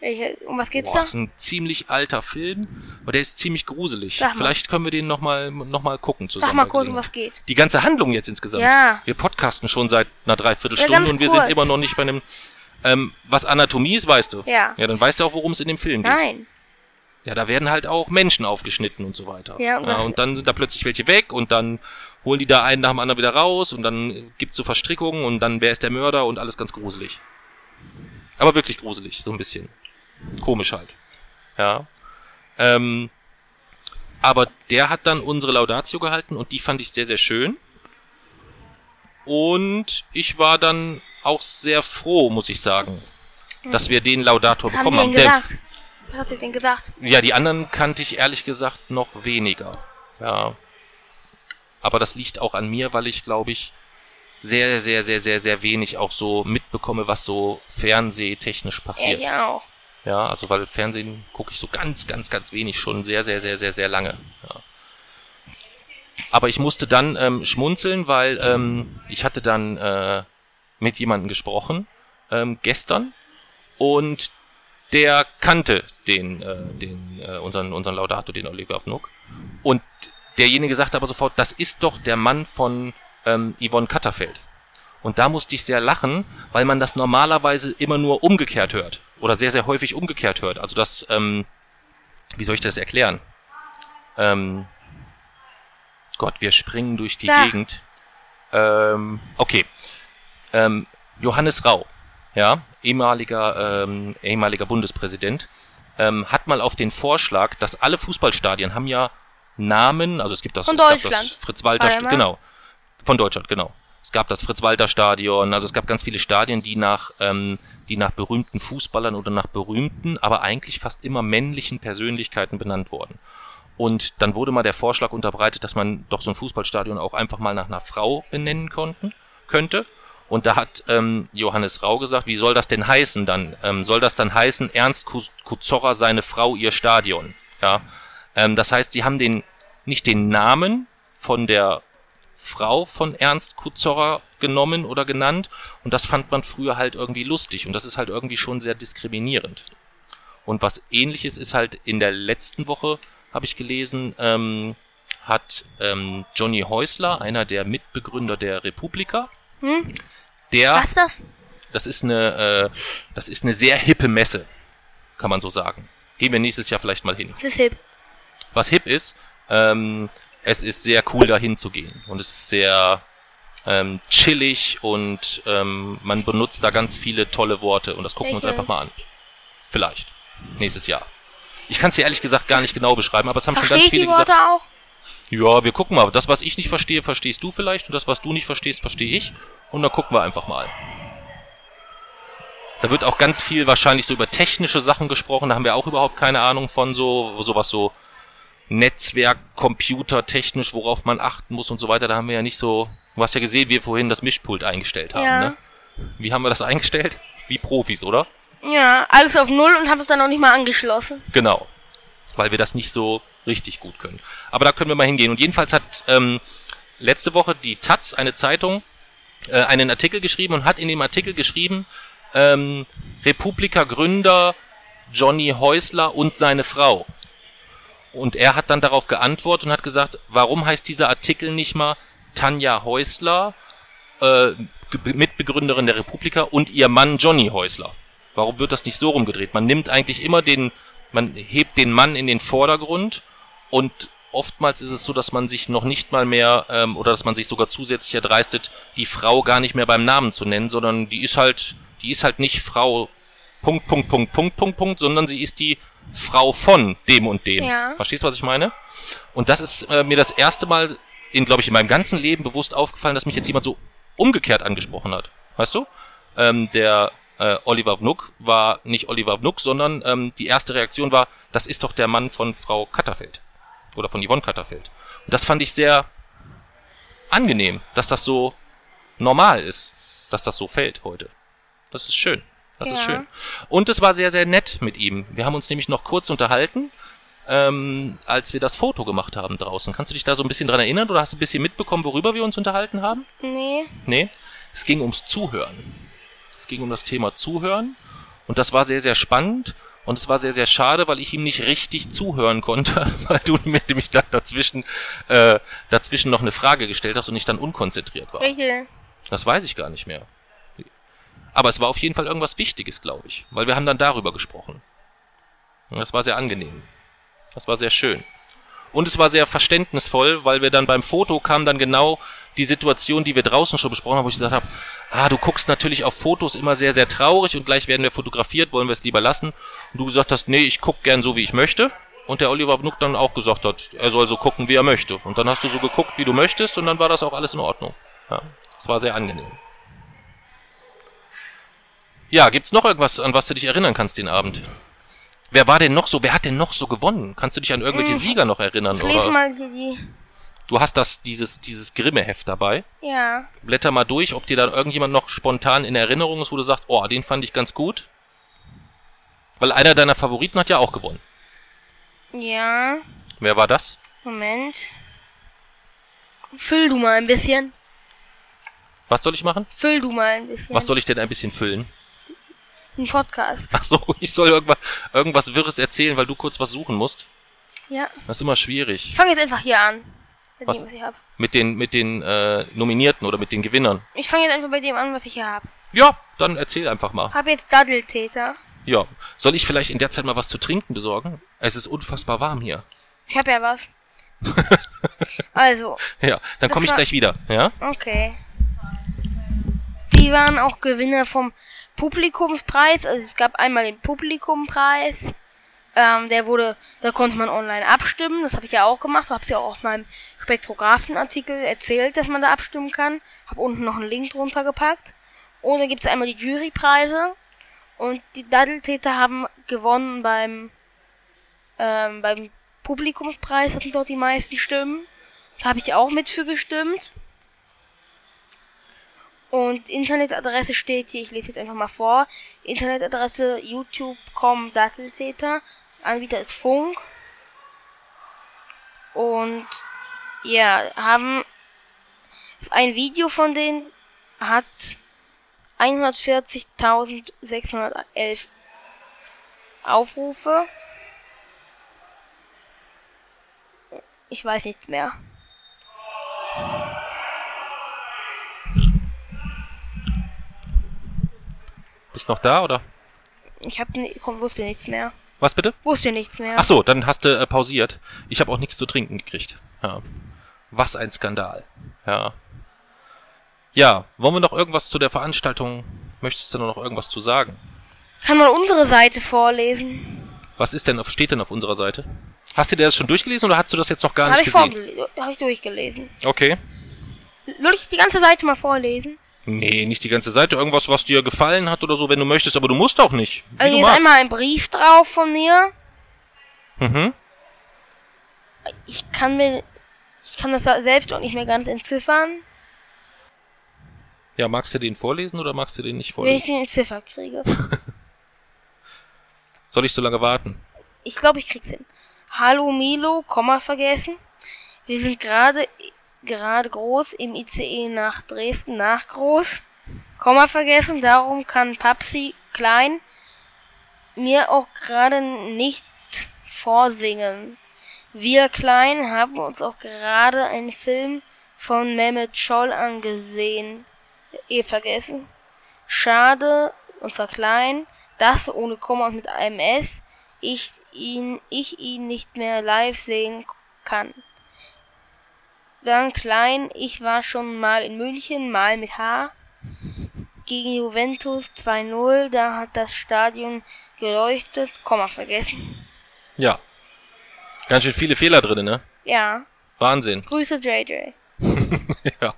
Welche? Um was geht's Boah, ist da? ein ziemlich alter Film, aber der ist ziemlich gruselig. Sag mal. Vielleicht können wir den nochmal noch mal gucken zusammen. Sag mal kurz, um was geht. Die ganze Handlung jetzt insgesamt. Ja. Wir podcasten schon seit einer Dreiviertelstunde ganz und wir kurz. sind immer noch nicht bei einem. Ähm, was Anatomie ist, weißt du. Ja. Ja, dann weißt du auch, worum es in dem Film geht. Nein. Ja, da werden halt auch Menschen aufgeschnitten und so weiter. Ja, und was- und dann sind da plötzlich welche weg und dann holen die da einen nach dem anderen wieder raus und dann gibt's so Verstrickungen und dann wer ist der Mörder und alles ganz gruselig. Aber wirklich gruselig, so ein bisschen. Komisch halt. Ja. Ähm, aber der hat dann unsere Laudatio gehalten und die fand ich sehr, sehr schön. Und ich war dann auch sehr froh, muss ich sagen. dass wir den Laudator haben bekommen haben. Der? Was habt ihr denn gesagt? ja, die anderen kannte ich ehrlich gesagt noch weniger. Ja. Aber das liegt auch an mir, weil ich glaube ich sehr, sehr, sehr, sehr, sehr wenig auch so mitbekomme, was so fernsehtechnisch Ja, passiert. ja auch. Ja, also weil Fernsehen gucke ich so ganz, ganz, ganz wenig schon sehr, sehr, sehr, sehr, sehr lange. Ja. Aber ich musste dann ähm, schmunzeln, weil ähm, ich hatte dann äh, mit jemandem gesprochen ähm, gestern und der kannte den, äh, den äh, unseren, unseren Laudato, den Oliver Abnuck. Und derjenige sagte aber sofort, das ist doch der Mann von ähm, Yvonne Katterfeld. Und da musste ich sehr lachen, weil man das normalerweise immer nur umgekehrt hört. Oder sehr, sehr häufig umgekehrt hört. Also das, ähm, wie soll ich das erklären? Ähm, Gott, wir springen durch die Ja. Gegend. Ähm, okay. Ähm, Johannes Rau, ja, ehemaliger, ähm, ehemaliger Bundespräsident, ähm, hat mal auf den Vorschlag, dass alle Fußballstadien haben ja Namen, also es gibt das, Von es gab das Deutschland. Fritz-Walter, War der mal? genau, von Deutschland, genau. Es gab das Fritz-Walter-Stadion, also es gab ganz viele Stadien, die nach, ähm, die nach berühmten Fußballern oder nach berühmten, aber eigentlich fast immer männlichen Persönlichkeiten benannt wurden. Und dann wurde mal der Vorschlag unterbreitet, dass man doch so ein Fußballstadion auch einfach mal nach einer Frau benennen konnten, könnte. Und da hat ähm, Johannes Rau gesagt, wie soll das denn heißen dann? Ähm, soll das dann heißen, Ernst Ku- Kuzorra, seine Frau, ihr Stadion? Ja. Ähm, das heißt, sie haben den, nicht den Namen von der Frau von Ernst Kuzorra genommen oder genannt. Und das fand man früher halt irgendwie lustig. Und das ist halt irgendwie schon sehr diskriminierend. Und was ähnliches ist halt in der letzten Woche, habe ich gelesen, ähm, hat ähm, Johnny Häusler, einer der Mitbegründer der Republika, Hm? Der, Was ist das? das ist eine, äh, das ist eine sehr hippe Messe, kann man so sagen. Gehen wir nächstes Jahr vielleicht mal hin. Das ist hip. Was hip ist, ähm, es ist sehr cool dahin zu gehen und es ist sehr ähm, chillig und ähm, man benutzt da ganz viele tolle Worte und das gucken wir uns einfach mal an. Vielleicht. Nächstes Jahr. Ich kann es dir ehrlich gesagt gar nicht genau beschreiben, aber es haben schon Verstehe ganz ich viele die Worte gesagt. auch? Ja, wir gucken mal. Das, was ich nicht verstehe, verstehst du vielleicht und das, was du nicht verstehst, verstehe ich. Und dann gucken wir einfach mal. Da wird auch ganz viel wahrscheinlich so über technische Sachen gesprochen. Da haben wir auch überhaupt keine Ahnung von so, sowas so Netzwerk, Computer, technisch, worauf man achten muss und so weiter. Da haben wir ja nicht so, du hast ja gesehen, wie wir vorhin das Mischpult eingestellt haben, Ja. ne? Wie haben wir das eingestellt? Wie Profis, oder? Ja, alles auf Null und habe es dann noch nicht mal angeschlossen. Genau. Weil wir das nicht so richtig gut können. Aber da können wir mal hingehen. Und jedenfalls hat ähm, letzte Woche die Taz, eine Zeitung, äh, einen Artikel geschrieben und hat in dem Artikel geschrieben, ähm, Republika-Gründer Johnny Häusler und seine Frau. Und er hat dann darauf geantwortet und hat gesagt, warum heißt dieser Artikel nicht mal Tanja Häusler, äh, Mitbegründerin der Republika und ihr Mann Johnny Häusler? Warum wird das nicht so rumgedreht? Man nimmt eigentlich immer den, man hebt den Mann in den Vordergrund und oftmals ist es so, dass man sich noch nicht mal mehr ähm, oder dass man sich sogar zusätzlich erdreistet, die Frau gar nicht mehr beim Namen zu nennen, sondern die ist halt, die ist halt nicht Frau Punkt, Punkt, Punkt, Punkt, Punkt, Punkt, sondern sie ist die Frau von dem und dem. Ja. Verstehst du, was ich meine? Und das ist äh, mir das erste Mal in, glaube ich, in meinem ganzen Leben bewusst aufgefallen, dass mich jetzt jemand so umgekehrt angesprochen hat. Weißt du? Ähm, der äh, Oliver Vnuk war nicht Oliver Vnuk, sondern ähm, die erste Reaktion war, das ist doch der Mann von Frau Katterfeld. Oder von Yvonne Katterfeld. Und das fand ich sehr angenehm, dass das so normal ist, dass das so fällt heute. Das ist schön. Das ist Ja. schön. Und es war sehr, sehr nett mit ihm. Wir haben uns nämlich noch kurz unterhalten, ähm, als wir das Foto gemacht haben draußen. Kannst du dich da so ein bisschen dran erinnern oder hast du ein bisschen mitbekommen, worüber wir uns unterhalten haben? Nee. Nee, es ging ums Zuhören. Es ging um das Thema Zuhören und das war sehr, sehr spannend und es war sehr, sehr schade, weil ich ihm nicht richtig zuhören konnte, weil du mir nämlich dann dazwischen, äh, dazwischen noch eine Frage gestellt hast und ich dann unkonzentriert war. Welche? Das weiß ich gar nicht mehr. Aber es war auf jeden Fall irgendwas Wichtiges, glaube ich, weil wir haben dann darüber gesprochen. Und das war sehr angenehm. Das war sehr schön. Und es war sehr verständnisvoll, weil wir dann beim Foto kam dann genau die Situation, die wir draußen schon besprochen haben, wo ich gesagt habe, ah, du guckst natürlich auf Fotos immer sehr, sehr traurig und gleich werden wir fotografiert, wollen wir es lieber lassen. Und du gesagt hast, nee, ich guck gern so, wie ich möchte. Und der Oliver Bnuck dann auch gesagt hat, er soll so gucken, wie er möchte. Und dann hast du so geguckt, wie du möchtest und dann war das auch alles in Ordnung. Ja, es war sehr angenehm. Ja, gibt's noch irgendwas, an was du dich erinnern kannst den Abend? Wer war denn noch so, wer hat denn noch so gewonnen? Kannst du dich an irgendwelche Sieger noch erinnern? Ich lese Oder? mal die. Du hast das, dieses, dieses Grimme-Heft dabei. Ja. Blätter mal durch, ob dir da irgendjemand noch spontan in Erinnerung ist, wo du sagst, oh, den fand ich ganz gut. Weil einer deiner Favoriten hat ja auch gewonnen. Ja. Wer war das? Moment. Füll du mal ein bisschen. Was soll ich machen? Füll du mal ein bisschen. Was soll ich denn ein bisschen füllen? Ein Podcast. Ach so, ich soll irgendwas, irgendwas Wirres erzählen, weil du kurz was suchen musst. Ja. Das ist immer schwierig. Ich fange jetzt einfach hier an. Bei Was? dem, was ich habe. Mit den, mit den äh, Nominierten oder mit den Gewinnern. Ich fange jetzt einfach bei dem an, was ich hier habe. Ja, dann erzähl einfach mal. Hab jetzt Daddeltäter. Ja. Soll ich vielleicht in der Zeit mal was zu trinken besorgen? Es ist unfassbar warm hier. Ich habe ja was. also, Ja, dann komme ich war- gleich wieder. Ja? okay. Die waren auch Gewinner vom Publikumspreis. Also es gab einmal den Publikumpreis. Ähm, der wurde, da konnte man online abstimmen. Das habe ich ja auch gemacht. Habe ja auch auf meinem Spektrographenartikel erzählt, dass man da abstimmen kann. Habe unten noch einen Link drunter gepackt. Und dann gibt es einmal die Jurypreise. Und die Daddeltäter haben gewonnen beim, ähm, beim Publikumspreis, hatten dort die meisten Stimmen. Da habe ich auch mit für gestimmt. Und Internetadresse steht hier, ich lese jetzt einfach mal vor. Internetadresse youtube.com Datteltäter. Anbieter ist Funk. Und ja, haben ein Video von denen hat 140.611 Aufrufe. Ich weiß nichts mehr. Bist noch da oder? Ich hab ni- komm, wusste nichts mehr. Was bitte? Wusste nichts mehr. Ach so, dann hast du äh, pausiert. Ich habe auch nichts zu trinken gekriegt. Ja. Was ein Skandal. Ja. Ja, wollen wir noch irgendwas zu der Veranstaltung? Möchtest du noch irgendwas zu sagen? Kann man unsere Seite vorlesen? Was ist denn, auf- steht denn auf unserer Seite? Hast du dir das schon durchgelesen oder hast du das jetzt noch gar Habe nicht ich, gesehen? vorgele- hab ich durchgelesen. Okay. Soll ich die ganze Seite mal vorlesen? Nee, nicht die ganze Seite. Irgendwas, was dir gefallen hat oder so, wenn du möchtest, aber du musst auch nicht. Wie Also hier ist einmal ein Brief drauf von mir. Mhm. Ich kann mir, ich kann das selbst auch nicht mehr ganz entziffern, Ja, magst du den vorlesen oder magst du den nicht wenn ich vorlesen? den entziffert kriege. Soll ich so lange warten? Ich glaube, ich krieg's hin. Hallo Milo, Komma vergessen. Wir sind gerade gerade groß im ICE nach Dresden nach groß. Komma vergessen, darum kann Papsi klein mir auch gerade nicht vorsingen. Wir klein haben uns auch gerade einen Film von Mehmet Scholl angesehen. Eh vergessen. Schade, zwar klein, dass ohne Komma und mit einem S ich ihn, ich ihn nicht mehr live sehen kann. Dann klein, ich war schon mal in München, mal mit H. Gegen Juventus 2-0, da hat das Stadion geleuchtet, Komma vergessen. Ja. Ganz schön viele Fehler drin, ne? Ja, Wahnsinn. Grüße JJ. ja.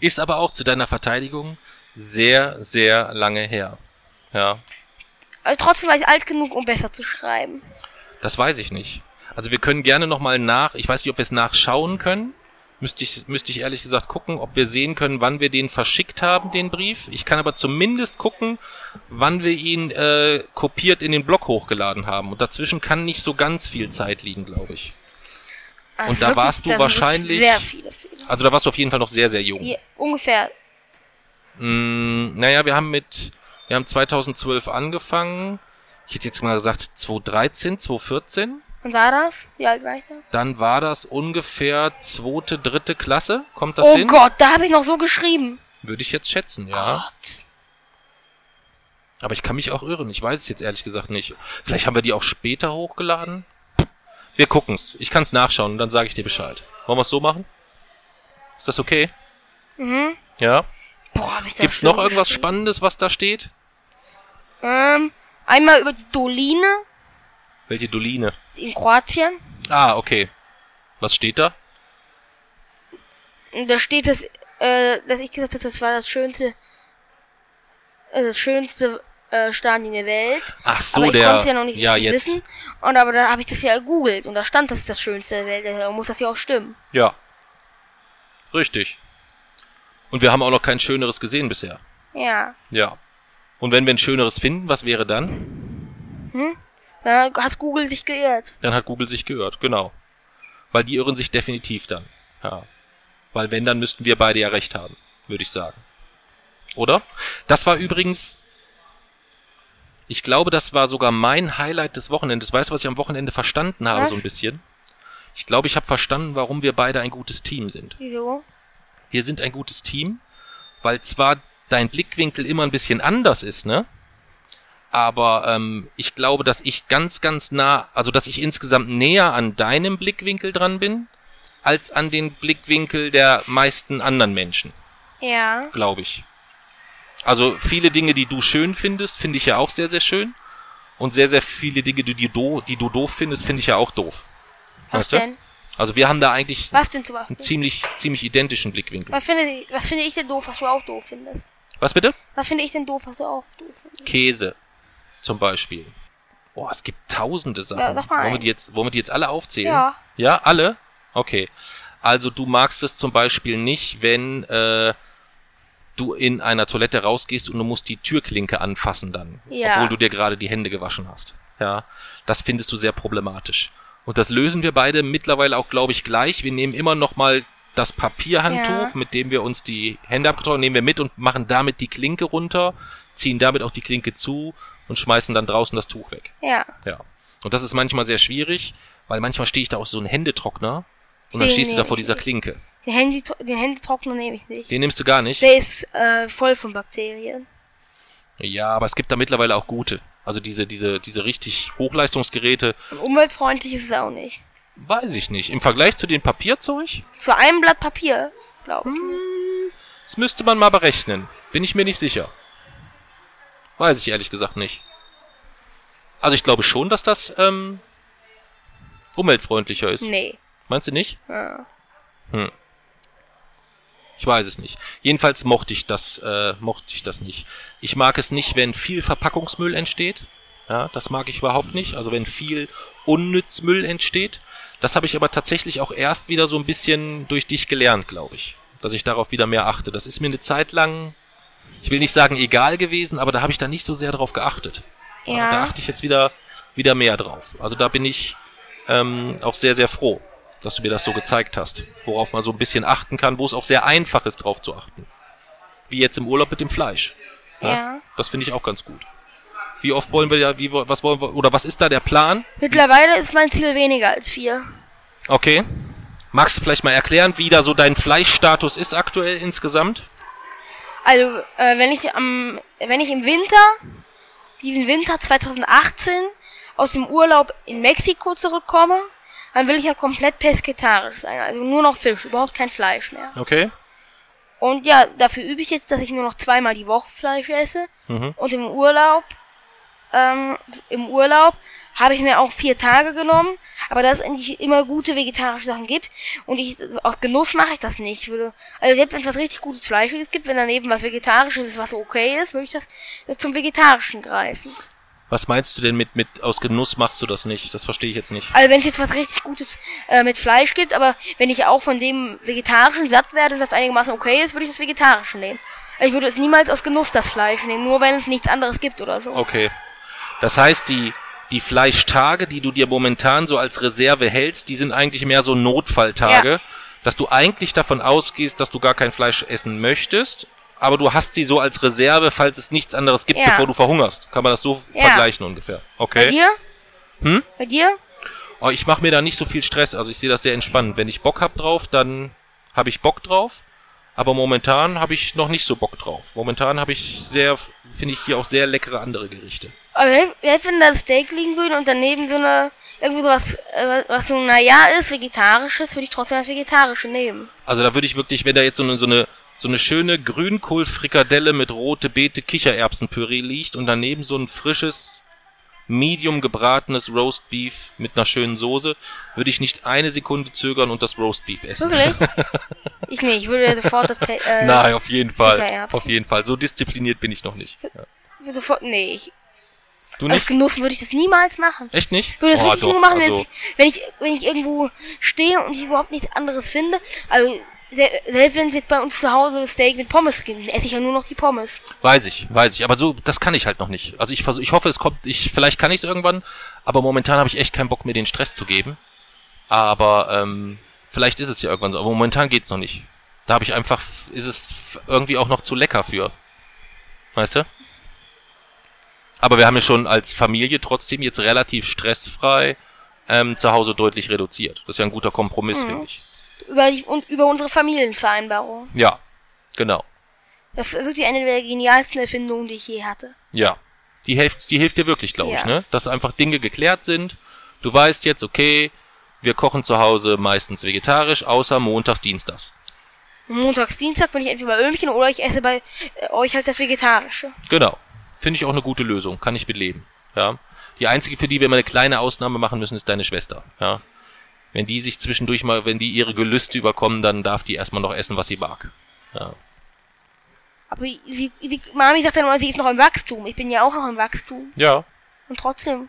Ist aber auch zu deiner Verteidigung sehr, sehr lange her. Ja. Aber trotzdem war ich alt genug, um besser zu schreiben. Das weiß ich nicht. Also wir können gerne nochmal nach, ich weiß nicht, ob wir es nachschauen können. Müsste ich, müsste ich ehrlich gesagt gucken, ob wir sehen können, wann wir den verschickt haben, den Brief. Ich kann aber zumindest gucken, wann wir ihn äh, kopiert in den Blog hochgeladen haben. Und dazwischen kann nicht so ganz viel Zeit liegen, glaube ich. Also Und da warst du wahrscheinlich- Sehr viele Fehler. Also da warst du auf jeden Fall noch sehr, sehr jung. Hier, ungefähr. Mm, naja, wir haben mit, wir haben 2012 angefangen. Ich hätte jetzt mal gesagt 2013, 2014. Und war das? Wie alt war ich da? Dann war das ungefähr zweite, dritte Klasse. Kommt das Oh hin? Gott, da habe ich noch so geschrieben. Würde ich jetzt schätzen, ja. Gott. Aber ich kann mich auch irren. Ich weiß es jetzt ehrlich gesagt nicht. Vielleicht haben wir die auch später hochgeladen. Wir gucken's. Ich kann's nachschauen und dann sage ich dir Bescheid. Wollen wir es so machen? Ist das okay? Mhm. Ja. Boah, hab ich da Gibt's noch irgendwas. Spannendes, was da steht? Ähm, einmal über die Doline Welche Doline? in Kroatien. Ah, okay. Was steht da? Da steht, dass, äh, dass ich gesagt habe, das war das schönste, äh, das schönste äh, Stadien der Welt. Ach so, aber ich der. konnte ja noch nicht ja, jetzt. wissen. Und aber da habe ich das ja gegoogelt und da stand, das ist das schönste der Welt. Da muss das ja auch stimmen. Ja. Richtig. Und wir haben auch noch kein schöneres gesehen bisher. Ja. Ja. Und wenn wir ein schöneres finden, was wäre dann? Da hat Google sich geirrt. Dann hat Google sich geirrt, genau. Weil die irren sich definitiv dann. Ja. Weil wenn, dann müssten wir beide ja recht haben, würde ich sagen. Oder? Das war übrigens, ich glaube, das war sogar mein Highlight des Wochenendes. Weißt du, was ich am Wochenende verstanden habe, Was? so ein bisschen? Ich glaube, ich habe verstanden, warum wir beide ein gutes Team sind. Wieso? Wir sind ein gutes Team, weil zwar dein Blickwinkel immer ein bisschen anders ist, ne? Aber ähm, ich glaube, dass ich ganz, ganz nah, also dass ich insgesamt näher an deinem Blickwinkel dran bin, als an den Blickwinkel der meisten anderen Menschen, Ja. glaube ich. Also viele Dinge, die du schön findest, finde ich ja auch sehr, sehr schön. Und sehr, sehr viele Dinge, die, die, do, die du doof findest, finde ich ja auch doof. Was Weißt du? denn? Also wir haben da eigentlich einen ziemlich, ziemlich identischen Blickwinkel. Was finde, ich, was finde ich denn doof, was du auch doof findest? Was bitte? Was finde ich denn doof, was du auch doof findest? Käse zum Beispiel. Boah, es gibt tausende Sachen. Ja, sag mal wollen, wir die jetzt, wollen wir die jetzt alle aufzählen? Ja. Ja, alle? Okay. Also du magst es zum Beispiel nicht, wenn äh, du in einer Toilette rausgehst und du musst die Türklinke anfassen dann, Ja. obwohl du dir gerade die Hände gewaschen hast. Ja, das findest du sehr problematisch. Und das lösen wir beide mittlerweile auch, glaube ich, gleich. Wir nehmen immer noch mal das Papierhandtuch, Ja. mit dem wir uns die Hände abgetrocknet nehmen wir mit und machen damit die Klinke runter, ziehen damit auch die Klinke zu und schmeißen dann draußen das Tuch weg. Ja. Ja. Und das ist manchmal sehr schwierig, weil manchmal stehe ich da auch so ein Händetrockner und dann stehst du da vor dieser. Klinke. Den, Handy, den Handytrockner nehme ich nicht. Den nimmst du gar nicht? Der ist äh, voll von Bakterien. Ja, aber es gibt da mittlerweile auch gute. Also diese, diese, diese richtig Hochleistungsgeräte, Und umweltfreundlich ist es auch nicht. Weiß ich nicht. Im Vergleich zu den Papierzeug, Für ein Blatt Papier, glaube ich. das müsste man mal berechnen. Bin ich mir nicht sicher. Weiß ich ehrlich gesagt nicht. Also ich glaube schon, dass das ähm, umweltfreundlicher ist. Nee. Meinst du nicht? Ja. Ich weiß es nicht. Jedenfalls mochte ich das, äh, mochte ich das nicht. Ich mag es nicht, wenn viel Verpackungsmüll entsteht. Ja, das mag ich überhaupt nicht. Also wenn viel Unnützmüll entsteht. Das habe ich aber tatsächlich auch erst wieder so ein bisschen durch dich gelernt, glaube ich. Dass ich darauf wieder mehr achte. Das ist mir eine Zeit lang, ich will nicht sagen egal gewesen, aber da habe ich da nicht so sehr drauf geachtet. Ja. Da achte ich jetzt wieder, wieder mehr drauf. Also da bin ich ähm, auch sehr, sehr froh, dass du mir das so gezeigt hast. Worauf man so ein bisschen achten kann, wo es auch sehr einfach ist, drauf zu achten. Wie jetzt im Urlaub mit dem Fleisch. Ja. Das finde ich auch ganz gut. Wie oft wollen wir ja, wie, was wollen wir, oder was ist da der Plan? Mittlerweile ist mein Ziel weniger als vier. Okay. Magst du vielleicht mal erklären, wie da so dein Fleischstatus ist aktuell insgesamt? Also, äh, wenn ich am, wenn ich im Winter, diesen Winter 2018, aus dem Urlaub in Mexiko zurückkomme, dann will ich ja komplett pesketarisch sein. Also nur noch Fisch, überhaupt kein Fleisch mehr. Okay. Und ja, dafür übe ich jetzt, dass ich nur noch zweimal die Woche Fleisch esse. Mhm. Und im Urlaub, ähm, im Urlaub habe ich mir auch vier Tage genommen, aber da es eigentlich immer gute vegetarische Sachen gibt und ich aus Genuss mache ich das nicht. Ich würde, also selbst wenn es was richtig gutes Fleischiges gibt, wenn daneben was Vegetarisches ist, was okay ist, würde ich das, das zum Vegetarischen greifen. Was meinst du denn mit, mit aus Genuss machst du das nicht? Das verstehe ich jetzt nicht. Also wenn es jetzt was richtig Gutes äh, mit Fleisch gibt, aber wenn ich auch von dem Vegetarischen satt werde und das einigermaßen okay ist, würde ich das Vegetarische nehmen. Also Ich würde es niemals aus Genuss das Fleisch nehmen, nur wenn es nichts anderes gibt oder so. Okay. Das heißt, die, die Fleischtage, die du dir momentan so als Reserve hältst, die sind eigentlich mehr so Notfalltage, Ja. dass du eigentlich davon ausgehst, dass du gar kein Fleisch essen möchtest, aber du hast sie so als Reserve, falls es nichts anderes gibt, Ja. bevor du verhungerst. Kann man das so Ja. vergleichen ungefähr? Bei Okay. dir? Hm? Bei dir? Oh, ich mache mir da nicht so viel Stress, also ich sehe das sehr entspannt. Wenn ich Bock hab drauf, dann habe ich Bock drauf. Aber momentan habe ich noch nicht so Bock drauf. Momentan habe ich sehr, finde ich hier auch sehr leckere andere Gerichte. Aber selbst wenn da Steak liegen würde und daneben so eine, irgendwie sowas, äh, was so, naja ist, vegetarisches, würde ich trotzdem das Vegetarische nehmen. Also da würde ich wirklich, wenn da jetzt so eine, so eine, so eine schöne Grünkohl-Frikadelle mit rote Beete Kichererbsenpüree liegt und daneben so ein frisches, medium gebratenes Roastbeef mit einer schönen Soße, würde ich nicht eine Sekunde zögern und das Roastbeef essen. Wirklich? ich nicht, ich würde sofort das, äh, Nein, auf jeden Fall. Auf jeden Fall. So diszipliniert bin ich noch nicht. Ja. Sofort, nee, ich, Du aus nicht? Genuss würde ich das niemals machen. Echt nicht? Ich würde das Oh, wirklich nur machen, also, wenn, ich, wenn, ich, wenn ich irgendwo stehe und ich überhaupt nichts anderes finde. Also, se- selbst wenn es jetzt bei uns zu Hause Steak mit Pommes gibt, dann esse ich ja nur noch die Pommes. Weiß ich, weiß ich. Aber so, das kann ich halt noch nicht. Also ich versuch, ich hoffe, es kommt, ich, vielleicht kann ich es irgendwann, aber momentan habe ich echt keinen Bock, mir den Stress zu geben. Aber ähm, vielleicht ist es ja irgendwann so. Aber momentan geht's noch nicht. Da habe ich einfach, ist es irgendwie auch noch zu lecker für. Weißt du? Aber wir haben ja schon als Familie trotzdem jetzt relativ stressfrei ähm, zu Hause deutlich reduziert. Das ist ja ein guter Kompromiss, Mhm. finde ich. Über, die, und über unsere Familienvereinbarung. Ja, genau. Das ist wirklich eine der genialsten Erfindungen, die ich je hatte. Ja. Die hilft, die hilft dir wirklich, glaube ich, Ja. ne? Dass einfach Dinge geklärt sind. Du weißt jetzt, okay, wir kochen zu Hause meistens vegetarisch, außer montags, dienstags. Montags, Dienstag bin ich entweder bei Ömchen oder ich esse bei äh, euch halt das Vegetarische. Genau. Finde ich auch eine gute Lösung. Kann ich mitleben. Ja. Die einzige, für die wir mal eine kleine Ausnahme machen müssen, ist deine Schwester. Ja. Wenn die sich zwischendurch mal, wenn die ihre Gelüste überkommen, dann darf die erstmal noch essen, was sie mag. Ja. Aber sie, sie, Mami sagt dann immer, sie ist noch im Wachstum. Ich bin ja auch noch im Wachstum. Ja. Und trotzdem.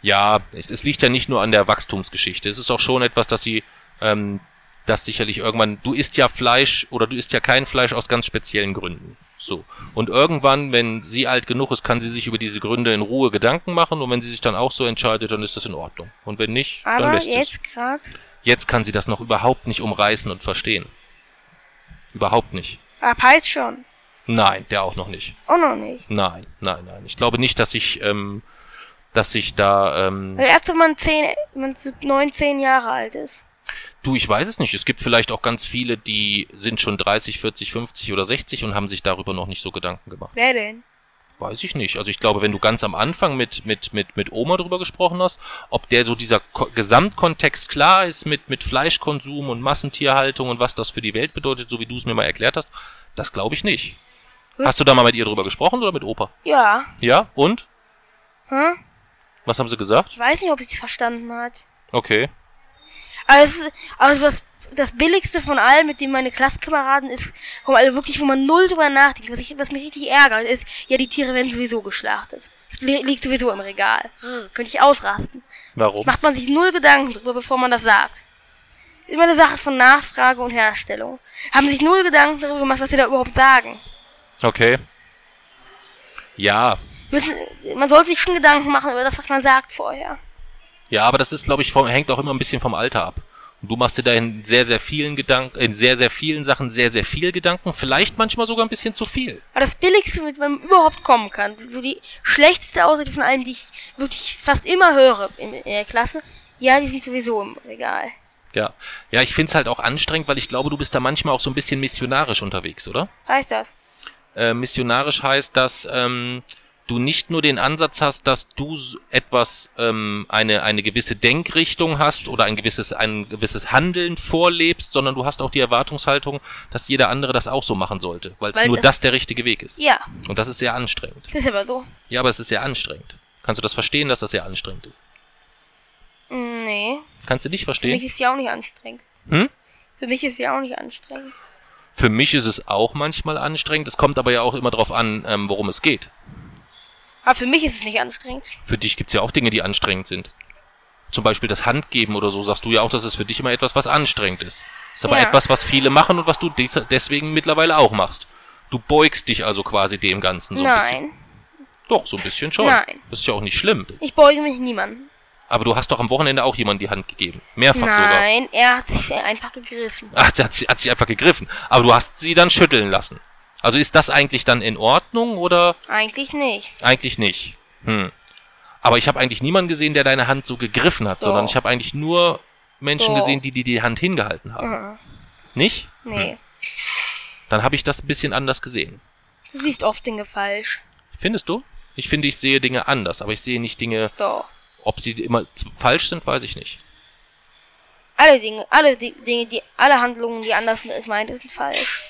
Ja, es es liegt ja nicht nur an der Wachstumsgeschichte. Es ist auch schon etwas, dass sie ähm, das sicherlich irgendwann. Du isst ja Fleisch oder du isst ja kein Fleisch aus ganz speziellen Gründen. So. Und irgendwann, wenn sie alt genug ist, kann sie sich über diese Gründe in Ruhe Gedanken machen und wenn sie sich dann auch so entscheidet, dann ist das in Ordnung. Und wenn nicht, dann Aber lässt es. jetzt gerade. Jetzt kann sie das noch überhaupt nicht umreißen und verstehen. Überhaupt nicht. Ab Hals schon. Nein, der auch noch nicht. Auch noch nicht. Nein, nein, nein. Ich glaube nicht, dass ich, ähm, dass ich da, ähm, Weil erst wenn man zehn, wenn man neun, zehn Jahre alt ist. Du, ich weiß es nicht. Es gibt vielleicht auch ganz viele, die sind schon 30, 40, 50 oder 60 und haben sich darüber noch nicht so Gedanken gemacht. Wer denn? Weiß ich nicht. Also ich glaube, wenn du ganz am Anfang mit, mit, mit, mit Oma drüber gesprochen hast, ob der so dieser Ko Gesamtkontext klar ist mit, mit Fleischkonsum und Massentierhaltung und was das für die Welt bedeutet, so wie du es mir mal erklärt hast, das glaube ich nicht. Hm? Hast du da mal mit ihr drüber gesprochen oder mit Opa? Ja. Ja? Und? Hm? Was haben sie gesagt? Ich weiß nicht, ob sie es verstanden hat. Okay. Ist, also das, das billigste von allem, mit dem meine Klassenkameraden ist, kommen alle wirklich, wo man null drüber nachdenkt. Was, ich, was mich richtig ärgert, ist, ja, die Tiere werden sowieso geschlachtet. Es li liegt sowieso im Regal. Rrr, könnte ich ausrasten. Warum? Macht man sich null Gedanken drüber, bevor man das sagt. Immer eine Sache von Nachfrage und Herstellung. Haben sich null Gedanken darüber gemacht, was sie da überhaupt sagen. Okay. Ja, Müssen, man sollte sich schon Gedanken machen über das, was man sagt vorher. Ja, aber das ist, glaube ich, vom, hängt auch immer ein bisschen vom Alter ab. Und du machst dir da in sehr, sehr vielen Gedanken, in sehr, sehr vielen Sachen sehr, sehr viel Gedanken, vielleicht manchmal sogar ein bisschen zu viel. Aber das Billigste, mit dem man überhaupt kommen kann, so die schlechteste Aussage von allem, die ich wirklich fast immer höre in, in der Klasse, ja, die sind sowieso im Regal. Ja. Ja, ich find's halt auch anstrengend, weil ich glaube, du bist da manchmal auch so ein bisschen missionarisch unterwegs, oder? Heißt das? Äh, missionarisch heißt, dass ähm, du nicht nur den Ansatz hast, dass du etwas, ähm, eine, eine gewisse Denkrichtung hast oder ein gewisses, ein gewisses Handeln vorlebst, sondern du hast auch die Erwartungshaltung, dass jeder andere das auch so machen sollte, weil es nur das- das der richtige Weg ist. Ja, Und das ist sehr anstrengend. das ist aber so. Ja, aber es ist sehr anstrengend. Kannst du das verstehen, dass das sehr anstrengend ist? Nee, Kannst du nicht für mich verstehen? ist ja auch nicht anstrengend. Hm? Für mich ist ja auch nicht anstrengend. Für mich ist es auch manchmal anstrengend. Es kommt aber ja auch immer darauf an, ähm, worum es geht. Aber für mich ist es nicht anstrengend. Für dich gibt's ja auch Dinge, die anstrengend sind. Zum Beispiel das Handgeben oder so, sagst du ja auch, das ist für dich immer etwas, was anstrengend ist. Ist aber Ja. etwas, was viele machen und was du des deswegen mittlerweile auch machst. Du beugst dich also quasi dem Ganzen so ein bisschen. Nein, Doch, so ein bisschen schon. Nein. Das ist ja auch nicht schlimm. ich beuge mich niemandem. Aber du hast doch am Wochenende auch jemandem die Hand gegeben. Mehrfach sogar. Nein, er hat sich einfach gegriffen. Ach, sie hat, hat sich einfach gegriffen. Aber du hast sie dann schütteln lassen. Also ist das eigentlich dann in Ordnung oder Eigentlich nicht. eigentlich nicht? Hm. Aber ich habe eigentlich niemanden gesehen, der deine Hand so gegriffen hat, sondern Doch. ich habe eigentlich nur Menschen Doch. gesehen, die dir die Hand hingehalten haben. Mhm. Nicht? Nee. Dann habe ich das ein bisschen anders gesehen. Du siehst oft Dinge falsch. Findest du? Ich finde, ich sehe Dinge anders, aber ich sehe nicht Dinge, Doch. ob sie immer falsch sind, weiß ich nicht. Alle Dinge, alle die Dinge, die, alle Handlungen, die anders sind als meine, sind falsch.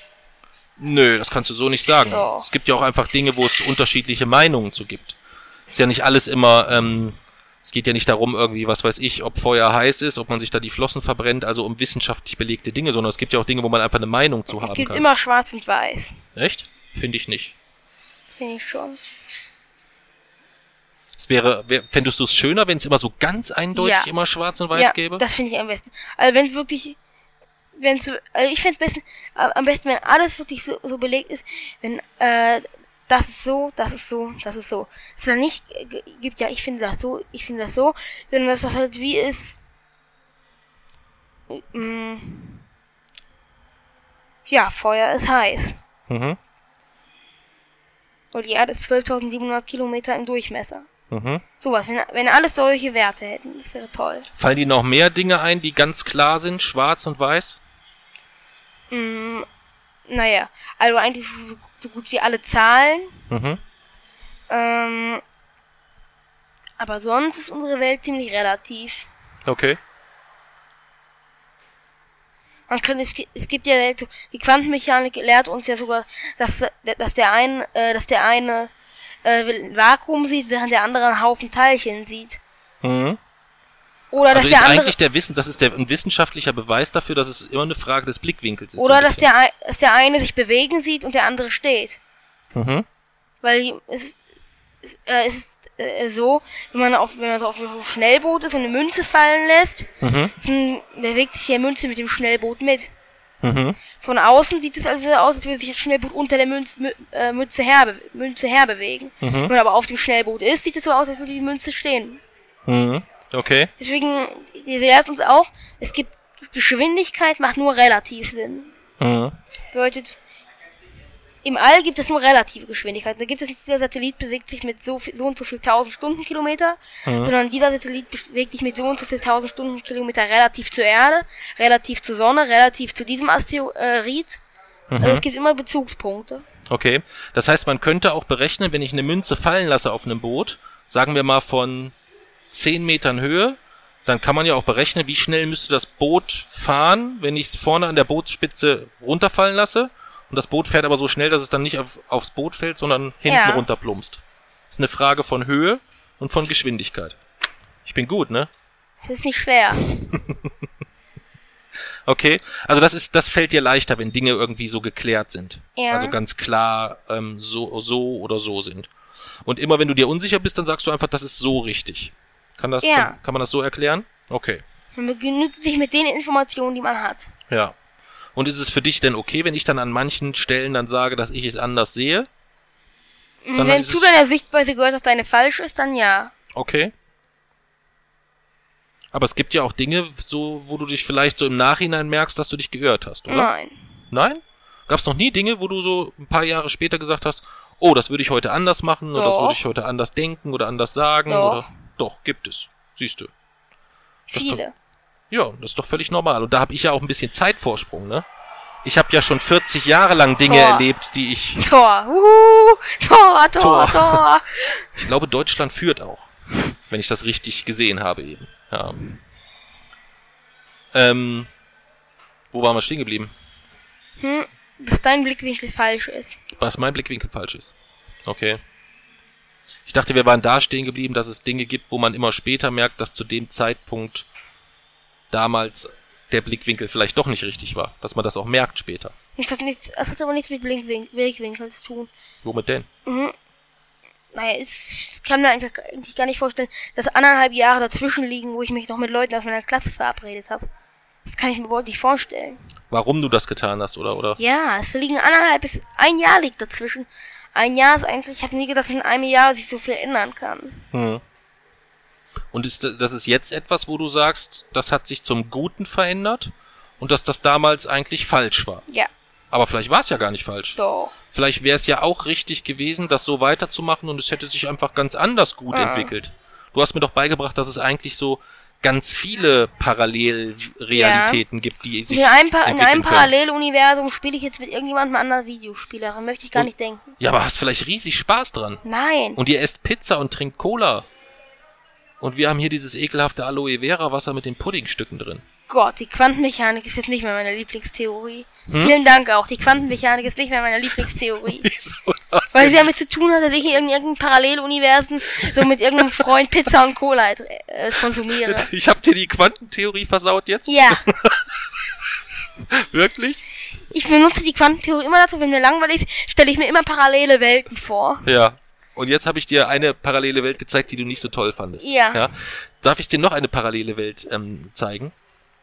Nö, das kannst du so nicht sagen. Doch. Es gibt ja auch einfach Dinge, wo es unterschiedliche Meinungen zu gibt. Ist ja nicht alles immer, ähm, es geht ja nicht darum irgendwie, was weiß ich, ob Feuer heiß ist, ob man sich da die Flossen verbrennt, also um wissenschaftlich belegte Dinge, sondern es gibt ja auch Dinge, wo man einfach eine Meinung zu Es haben gibt kann. immer schwarz und weiß. Echt? Finde ich nicht. Finde ich schon. Es wäre, wär, fändest du es schöner, wenn es immer so ganz eindeutig Ja. immer schwarz und weiß ja, gäbe? das finde ich am besten. Also wenn es wirklich, wenn es, also ich fände es besten, am besten, wenn alles wirklich so, so belegt ist, wenn, äh, das ist so, das ist so, das ist so. Es dann nicht gibt, ja, ich finde das so, ich finde das so, sondern dass das halt wie ist, mm, ja, Feuer ist heiß. Mhm. Und die Erde ist 12.700 Kilometer im Durchmesser. Mhm. Sowas, wenn, wenn alles solche Werte hätten, das wäre toll. Fallen dir noch mehr Dinge ein, die ganz klar sind, schwarz und weiß? Mm, naja, also eigentlich so, so gut wie alle Zahlen. Mhm. Ähm, aber sonst ist unsere Welt ziemlich relativ. Okay. Man kann, es, es gibt ja Welt, die Quantenmechanik lehrt uns ja sogar, dass, dass der eine, äh, dass der eine äh, Vakuum sieht, während der andere einen Haufen Teilchen sieht. Mhm. Oder dass Also der ist andere, eigentlich der Wissen, das ist der, ein wissenschaftlicher Beweis dafür, dass es immer eine Frage des Blickwinkels ist. oder dass der, dass der eine sich bewegen sieht und der andere steht. Mhm. Weil es, es, äh, es ist äh, so, wenn man auf, wenn man so auf einem Schnellboot ist und eine Münze fallen lässt, Mhm. dann bewegt sich die Münze mit dem Schnellboot mit. Mhm. Von außen sieht es also aus, als würde sich das Schnellboot unter der Münz, Mü, äh, Münze, her, be- Münze herbewegen. Mhm. Wenn man aber auf dem Schnellboot ist, sieht es so aus, als würde die Münze stehen. Mhm. Okay. Deswegen, sie lehrt uns auch, es gibt Geschwindigkeit macht nur relativ Sinn. Mhm. Bedeutet, im All gibt es nur relative Geschwindigkeit. Da gibt es nicht, dieser Satellit bewegt sich mit so, viel, so und so viel tausend Stundenkilometer, sondern dieser Satellit bewegt sich mit so und so viel tausend Stundenkilometer relativ zur Erde, relativ zur Sonne, relativ zu diesem Asteroid. Also es gibt immer Bezugspunkte. Okay. Das heißt, man könnte auch berechnen, wenn ich eine Münze fallen lasse auf einem Boot, sagen wir mal von 10 Metern Höhe, dann kann man ja auch berechnen, wie schnell müsste das Boot fahren, wenn ich es vorne an der Bootsspitze runterfallen lasse. Und das Boot fährt aber so schnell, dass es dann nicht auf, aufs Boot fällt, sondern hinten Ja. runter plumpst. ist eine Frage von Höhe und von Geschwindigkeit. Ich bin gut, ne? Das ist nicht schwer. Okay, also das ist, das fällt dir leichter, wenn Dinge irgendwie so geklärt sind. Ja. Also ganz klar ähm, so, so oder so sind. Und immer wenn du dir unsicher bist, dann sagst du einfach, das ist so richtig. Kann das, Ja. kann, kann man das so erklären? Okay, Man begnügt sich mit den Informationen, die man hat. ja. Und ist es für dich denn okay, wenn ich dann an manchen Stellen dann sage, dass ich es anders sehe? Dann Wenn zu deiner Sichtweise gehört, dass deine falsch ist, dann ja. Okay. Aber es gibt ja auch Dinge, so, wo du dich vielleicht so im Nachhinein merkst, dass du dich geirrt hast, oder? Nein. Nein? Gab es noch nie Dinge, wo du so ein paar Jahre später gesagt hast, oh, das würde ich heute anders machen oder das Doch. würde ich heute anders denken oder anders sagen Doch. oder doch gibt es. Siehst du. Das Viele. Ja, das ist doch völlig normal und da habe ich ja auch ein bisschen Zeitvorsprung, ne? Ich habe ja schon 40 Jahre lang Dinge Tor. erlebt, die ich Tor. Uhu. Tor, Tor, Tor. Tor. ich glaube Deutschland führt auch, wenn ich das richtig gesehen habe eben. Ja. Ähm wo waren wir stehen geblieben? Hm, dass dein Blickwinkel falsch ist. Was mein Blickwinkel falsch ist. Okay. Ich dachte, wir waren da stehen geblieben, dass es Dinge gibt, wo man immer später merkt, dass zu dem Zeitpunkt damals der Blickwinkel vielleicht doch nicht richtig war. Dass man das auch merkt später. Das, nichts, das hat aber nichts mit Blickwin Blickwinkel zu tun. Womit denn? Mhm. Naja, ich, ich kann mir einfach eigentlich gar nicht vorstellen, dass anderthalb Jahre dazwischen liegen, wo ich mich noch mit Leuten aus meiner Klasse verabredet habe. Das kann ich mir überhaupt nicht vorstellen. Warum du das getan hast, oder? oder? Ja, es liegen anderthalb bis ein Jahr liegt dazwischen. Ein Jahr ist eigentlich, ich habe nie gedacht, dass in einem Jahr sich so viel ändern kann. Hm. Und ist das ist jetzt etwas, wo du sagst, das hat sich zum Guten verändert und dass das damals eigentlich falsch war. Ja, Aber vielleicht war es ja gar nicht falsch. doch. Vielleicht wäre es ja auch richtig gewesen, das so weiterzumachen und es hätte sich einfach ganz anders gut Ah. entwickelt. Du hast mir doch beigebracht, dass es eigentlich so ganz viele Parallelrealitäten gibt, die sich In einem, pa in einem. Paralleluniversum spiele ich jetzt mit irgendjemandem anderen Videospiele. Daran möchte ich gar Und- nicht denken. Ja, aber hast vielleicht riesig Spaß dran. Nein. Und ihr esst Pizza und trinkt Cola. Und wir haben hier dieses ekelhafte Aloe Vera Wasser mit den Puddingstücken drin. Gott, die Quantenmechanik ist jetzt nicht mehr meine Lieblingstheorie. Hm? Vielen Dank auch. Die Quantenmechanik ist nicht mehr meine Lieblingstheorie. Wieso das Weil sie damit zu tun hat, dass ich in irgendeinem Paralleluniversen so mit irgendeinem Freund Pizza und Cola äh, konsumiere. Ich hab dir die Quantentheorie versaut jetzt? Ja, Wirklich? ich benutze die Quantentheorie immer dazu, wenn mir langweilig ist, stelle ich mir immer parallele Welten vor. Ja. Und jetzt habe ich dir eine parallele Welt gezeigt, die du nicht so toll fandest. Ja. Darf ich dir noch eine parallele Welt ähm, zeigen?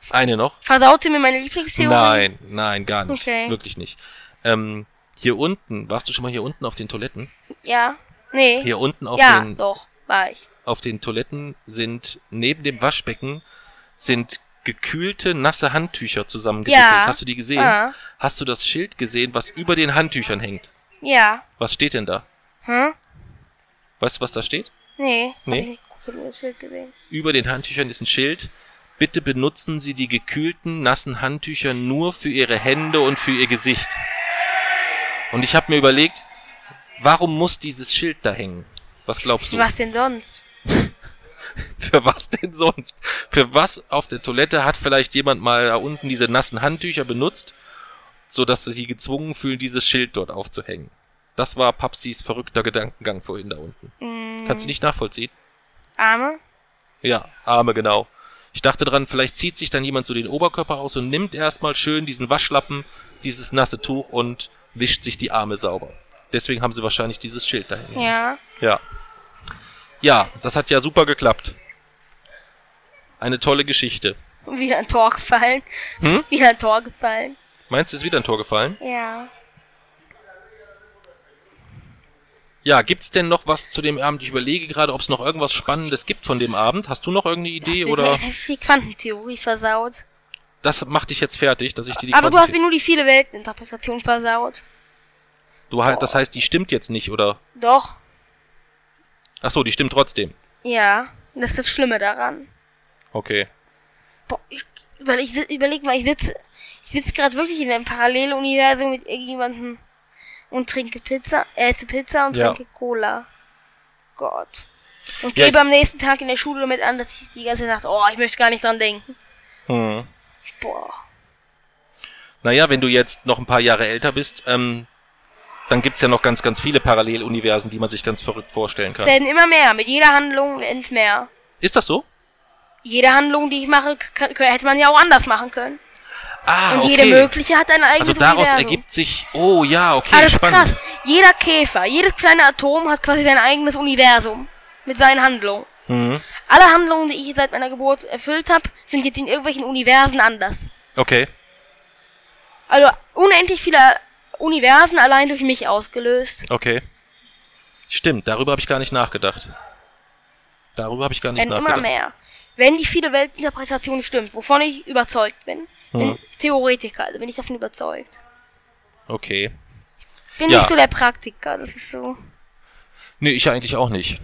Eine noch? Versaute mir meine Lieblingstheorie? Nein, nein, gar nicht. Okay. Wirklich nicht. Ähm, hier unten, warst du schon mal hier unten auf den Toiletten? Ja. Nee. Hier unten auf, ja, den, doch, war ich. auf den Toiletten sind neben dem Waschbecken sind gekühlte, nasse Handtücher zusammengewickelt. Ja. Hast du die gesehen? Ah. Hast du das Schild gesehen, was über den Handtüchern hängt? Ja. Was steht denn da? Hm? Weißt du, was da steht? Nee. Nee? Ich nicht gut genug das Schild gesehen. Über den Handtüchern ist ein Schild. Bitte benutzen Sie die gekühlten, nassen Handtücher nur für Ihre Hände und für Ihr Gesicht. Und ich habe mir überlegt, warum muss dieses Schild da hängen? Was glaubst du? Was denn sonst? Für was denn sonst? Für was auf der Toilette hat vielleicht jemand mal da unten diese nassen Handtücher benutzt, so dass sie sich gezwungen fühlen, dieses Schild dort aufzuhängen? Das war Papsis verrückter Gedankengang vorhin da unten. Hm, Kannst du nicht nachvollziehen? Arme? Ja, Arme genau. Ich dachte dran, vielleicht zieht sich dann jemand so den Oberkörper aus und nimmt erstmal schön diesen Waschlappen, dieses nasse Tuch und wischt sich die Arme sauber. Deswegen haben sie wahrscheinlich dieses Schild da hängen. Ja. Ja. Ja, das hat ja super geklappt. Eine tolle Geschichte. Wieder ein Tor gefallen. Hm? Wieder ein Tor gefallen. Meinst du, ist wieder ein Tor gefallen? Ja. Ja, gibt's denn noch was zu dem Abend? Ich überlege gerade, ob es noch irgendwas Spannendes gibt von dem Abend. Hast du noch irgendeine Idee Das oder ist die Quantentheorie versaut. das macht dich jetzt fertig, dass ich dir die Aber du hast mir nur die viele Welteninterpretation versaut. du halt, das heißt, die stimmt jetzt nicht oder Doch. Ach so, die stimmt trotzdem. Ja. Das ist das Schlimme daran. Okay. Boah, ich überleg, si- überleg mal, ich sitze ich sitze gerade wirklich in einem Paralleluniversum mit irgendjemandem und trinke Pizza, äh, esse Pizza und Ja. trinke Cola. Gott. Und Ja, gebe ich- am nächsten Tag in der Schule damit an, dass ich die ganze Nacht, oh, ich möchte gar nicht dran denken. Hm. Boah. Naja, wenn du jetzt noch ein paar Jahre älter bist, ähm, dann gibt's ja noch ganz, ganz viele Paralleluniversen, die man sich ganz verrückt vorstellen kann. Werden immer mehr. Mit jeder Handlung es mehr. Ist das so? Jede Handlung, die ich mache, hätte man ja auch anders machen können. Ah, Und okay. jede mögliche hat ein eigenes Also daraus Universum. ergibt sich, oh ja, okay, Ah, das ist spannend. krass. Jeder Käfer, jedes kleine Atom hat quasi sein eigenes Universum. Mit seinen Handlungen. Mhm. Alle Handlungen, die ich seit meiner Geburt erfüllt habe, sind jetzt in irgendwelchen Universen anders. Okay. Also unendlich viele Universen allein durch mich ausgelöst. Okay. Stimmt, darüber habe ich gar nicht nachgedacht. Darüber habe ich gar nicht immer nachgedacht. mehr. Wenn die viele Weltinterpretation stimmt, wovon ich überzeugt bin. Bin Hm. Theoretiker, also bin ich davon überzeugt. Okay. Bin Ja. nicht so der Praktiker, das ist so. Nee, ich eigentlich auch nicht.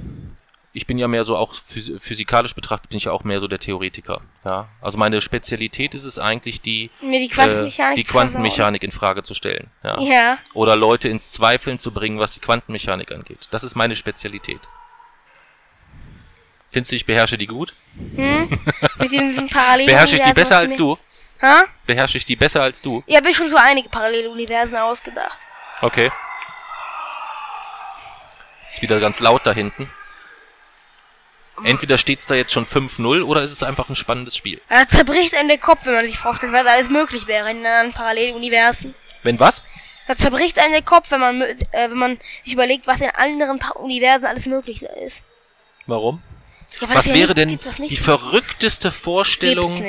Ich bin ja mehr so auch phys physikalisch betrachtet bin ich auch mehr so der Theoretiker. Ja, also meine Spezialität ist es eigentlich die Mir die äh, Quantenmechanik die zu versauen. Quantenmechanik in Frage zu stellen. Ja. Ja. Oder Leute ins Zweifeln zu bringen, was die Quantenmechanik angeht. Das ist meine Spezialität. Findest du, ich beherrsche die gut? Mit dem Parallel. Beherrsche ich die besser als du? Ha? Beherrsche ich die besser als du? Ich habe mir schon so einige Paralleluniversen ausgedacht. Okay. Ist wieder ganz laut da hinten. Entweder steht's da jetzt schon 5-0 oder ist es einfach ein spannendes Spiel. Da zerbricht einem der Kopf, wenn man sich vorstellt, was alles möglich wäre in anderen Paralleluniversen. Wenn was? Da zerbricht einem der Kopf, wenn man, äh, wenn man sich überlegt, was in anderen pa Universen alles möglich ist. Warum? Ja, Was wäre denn die verrückteste Vorstellung,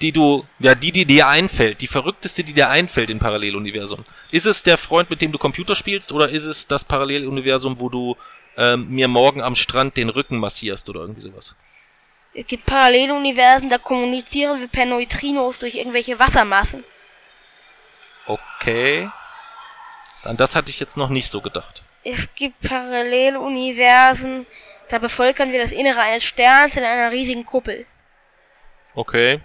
die du, ja, die, die dir einfällt, die verrückteste, die dir einfällt im Paralleluniversum? Ist es der Freund, mit dem du Computer spielst, oder ist es das Paralleluniversum, wo du ähm, mir morgen am Strand den Rücken massierst oder irgendwie sowas? Es gibt Paralleluniversen, da kommunizieren wir per Neutrinos durch irgendwelche Wassermassen. Okay. An das hatte ich jetzt noch nicht so gedacht. Es gibt Paralleluniversen, da bevölkern wir das Innere eines Sterns in einer riesigen Kuppel. Okay.